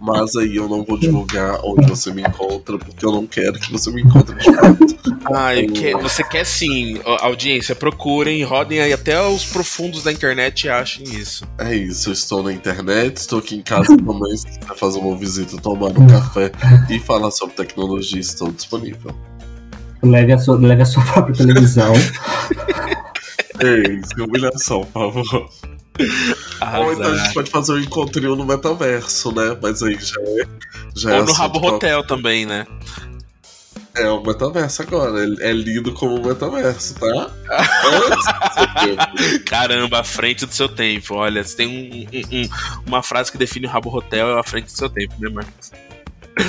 C: Mas aí eu não vou divulgar onde você me encontra, porque eu não quero que você me encontre de fato.
A: Ah, eu que- você quer sim, audiência, procurem, rodem aí até os profundos da internet e achem isso.
C: É isso, eu estou na internet, estou aqui em casa também. Se quiser fazer uma visita, tomar um café e falar sobre tecnologia, estou disponível.
B: Leve a sua, leve a sua própria televisão.
C: Que humilhação, por favor. Ou então a gente pode fazer um encontrinho no metaverso, né? Mas aí já é. Já é
A: Ou no
C: assunto
A: Rabo
C: pra-
A: Hotel também, né?
C: É o metaverso agora. É é lido como metaverso, tá?
A: Caramba, à frente do seu tempo. Olha, você tem um- um- um- uma frase que define o Rabo Hotel é à frente do seu tempo, né, Marcos?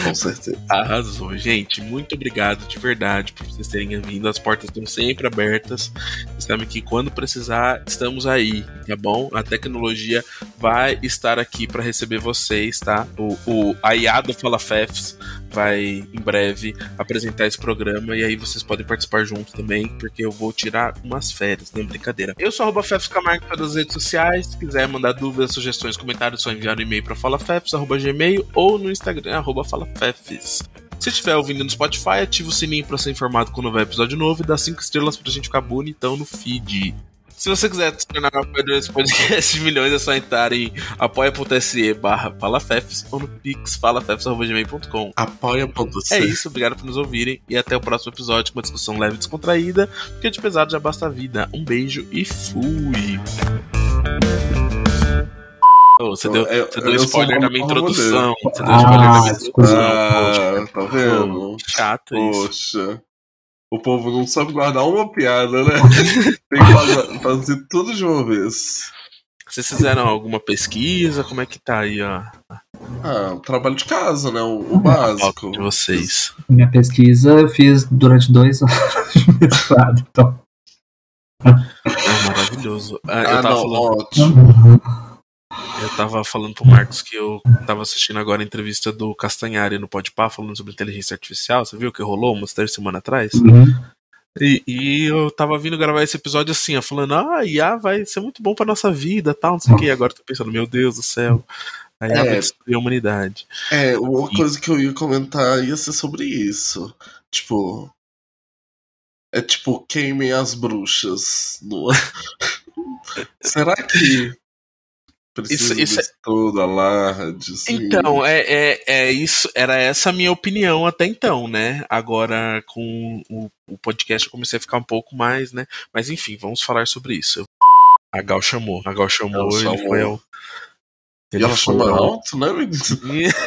C: Com certeza.
A: Arrasou, gente. Muito obrigado de verdade por vocês terem vindo. As portas estão sempre abertas. Vocês sabem que quando precisar, estamos aí, tá bom? A tecnologia vai estar aqui para receber vocês, tá? O, o a IA do Fala Fefs vai em breve apresentar esse programa e aí vocês podem participar junto também, porque eu vou tirar umas férias, não é brincadeira. Eu sou arroba Fefs Camargo em todas as redes sociais. Se quiser mandar dúvidas, sugestões, comentários, só enviar um e-mail para falafefs.gmail ou no Instagram, arroba falafefs. Se estiver ouvindo no Spotify, ativa o sininho para ser informado quando houver episódio novo e dá 5 estrelas pra gente ficar bonitão no feed. Se você quiser se tornar um apoiador desse podcast de milhões, é só entrar em apoia.se barra falafefs ou no pix falafefs.gmail.com.
C: Apoia.se.
A: É isso, obrigado por nos ouvirem e até o próximo episódio com uma discussão leve e descontraída, porque de pesado já basta a vida. Um beijo e fui! Ô, você deu,
C: Eu-
A: você deu spoiler na minha introdução. Você deu
B: Ah,
A: spoiler na minha
B: desculpa.
A: introdução.
C: Ah, tá vendo?
A: Chato isso.
C: Poxa. O povo não sabe guardar uma piada, né? Tem que fazer, fazer tudo de uma vez.
A: Vocês fizeram alguma pesquisa? Como é que tá aí, ó?
C: Ah, trabalho de casa, né? O, o básico.
A: De vocês.
B: Minha pesquisa eu fiz durante dois anos de mestrado, então.
A: É maravilhoso. Ah, eu
C: Ah,
A: tava
C: não,
A: falando.
C: ótimo.
A: Eu tava falando pro Marcos que eu tava assistindo agora a entrevista do Castanhari no Podpah falando sobre inteligência artificial. Você viu que rolou umas três semanas atrás?
B: Uhum.
A: E, e eu tava vindo gravar esse episódio assim, ó, falando, ah, IA vai ser muito bom pra nossa vida tal, não sei o que. E agora eu tô pensando, meu Deus do céu, a IA
C: É.
A: vai destruir a humanidade.
C: É, uma coisa que eu ia comentar ia ser sobre isso. Tipo. É tipo, queimem as bruxas. No... Será que precisa
A: Isso- isso
C: disso tudo, alarde?
A: Então, é, é, é isso, era essa a minha opinião até então, né? Agora, com o, o podcast, eu comecei a ficar um pouco mais, né? Mas enfim, vamos falar sobre isso. A Gal chamou. A Gal chamou,
C: Ela
A: ele
C: chamou.
A: foi ao.
C: E ela chama
A: ao-
C: alto, né, menino?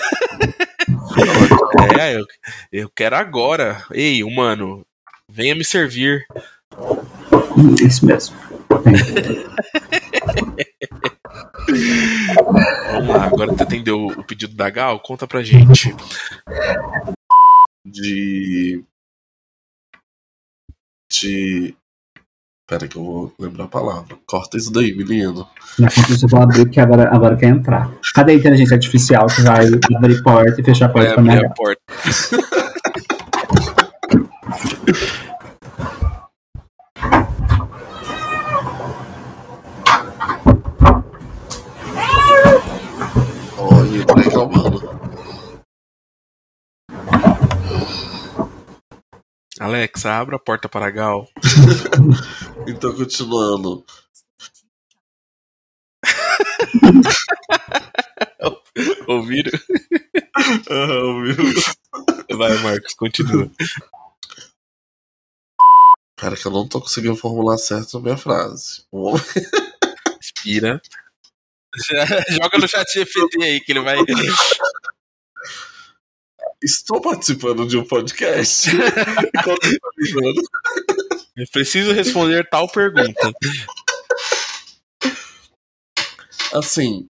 A: É, eu, eu quero agora. Ei, humano, venha me servir.
B: Isso mesmo.
A: Vamos lá, agora tu atendeu o pedido da Gal? Conta pra gente.
C: De. De. Pera que eu vou lembrar a palavra. Corta isso daí, menino.
B: Minha conta você vai abrir porque agora, agora quer entrar. Cadê a inteligência artificial que vai abrir porta e fechar a porta
A: Vai
B: pra minha
A: porta.
C: Reclamando.
A: Alexa, abra a porta para Gal.
C: Então, continuando.
A: Ouviram?
C: Ah, ouviu?
A: Vai, Marcos, continua.
C: Pera que eu não tô conseguindo formular certo a minha frase.
A: Inspira. Joga no chat GPT aí que ele vai.
C: Estou participando de um podcast.
A: Eu preciso responder tal pergunta.
C: assim,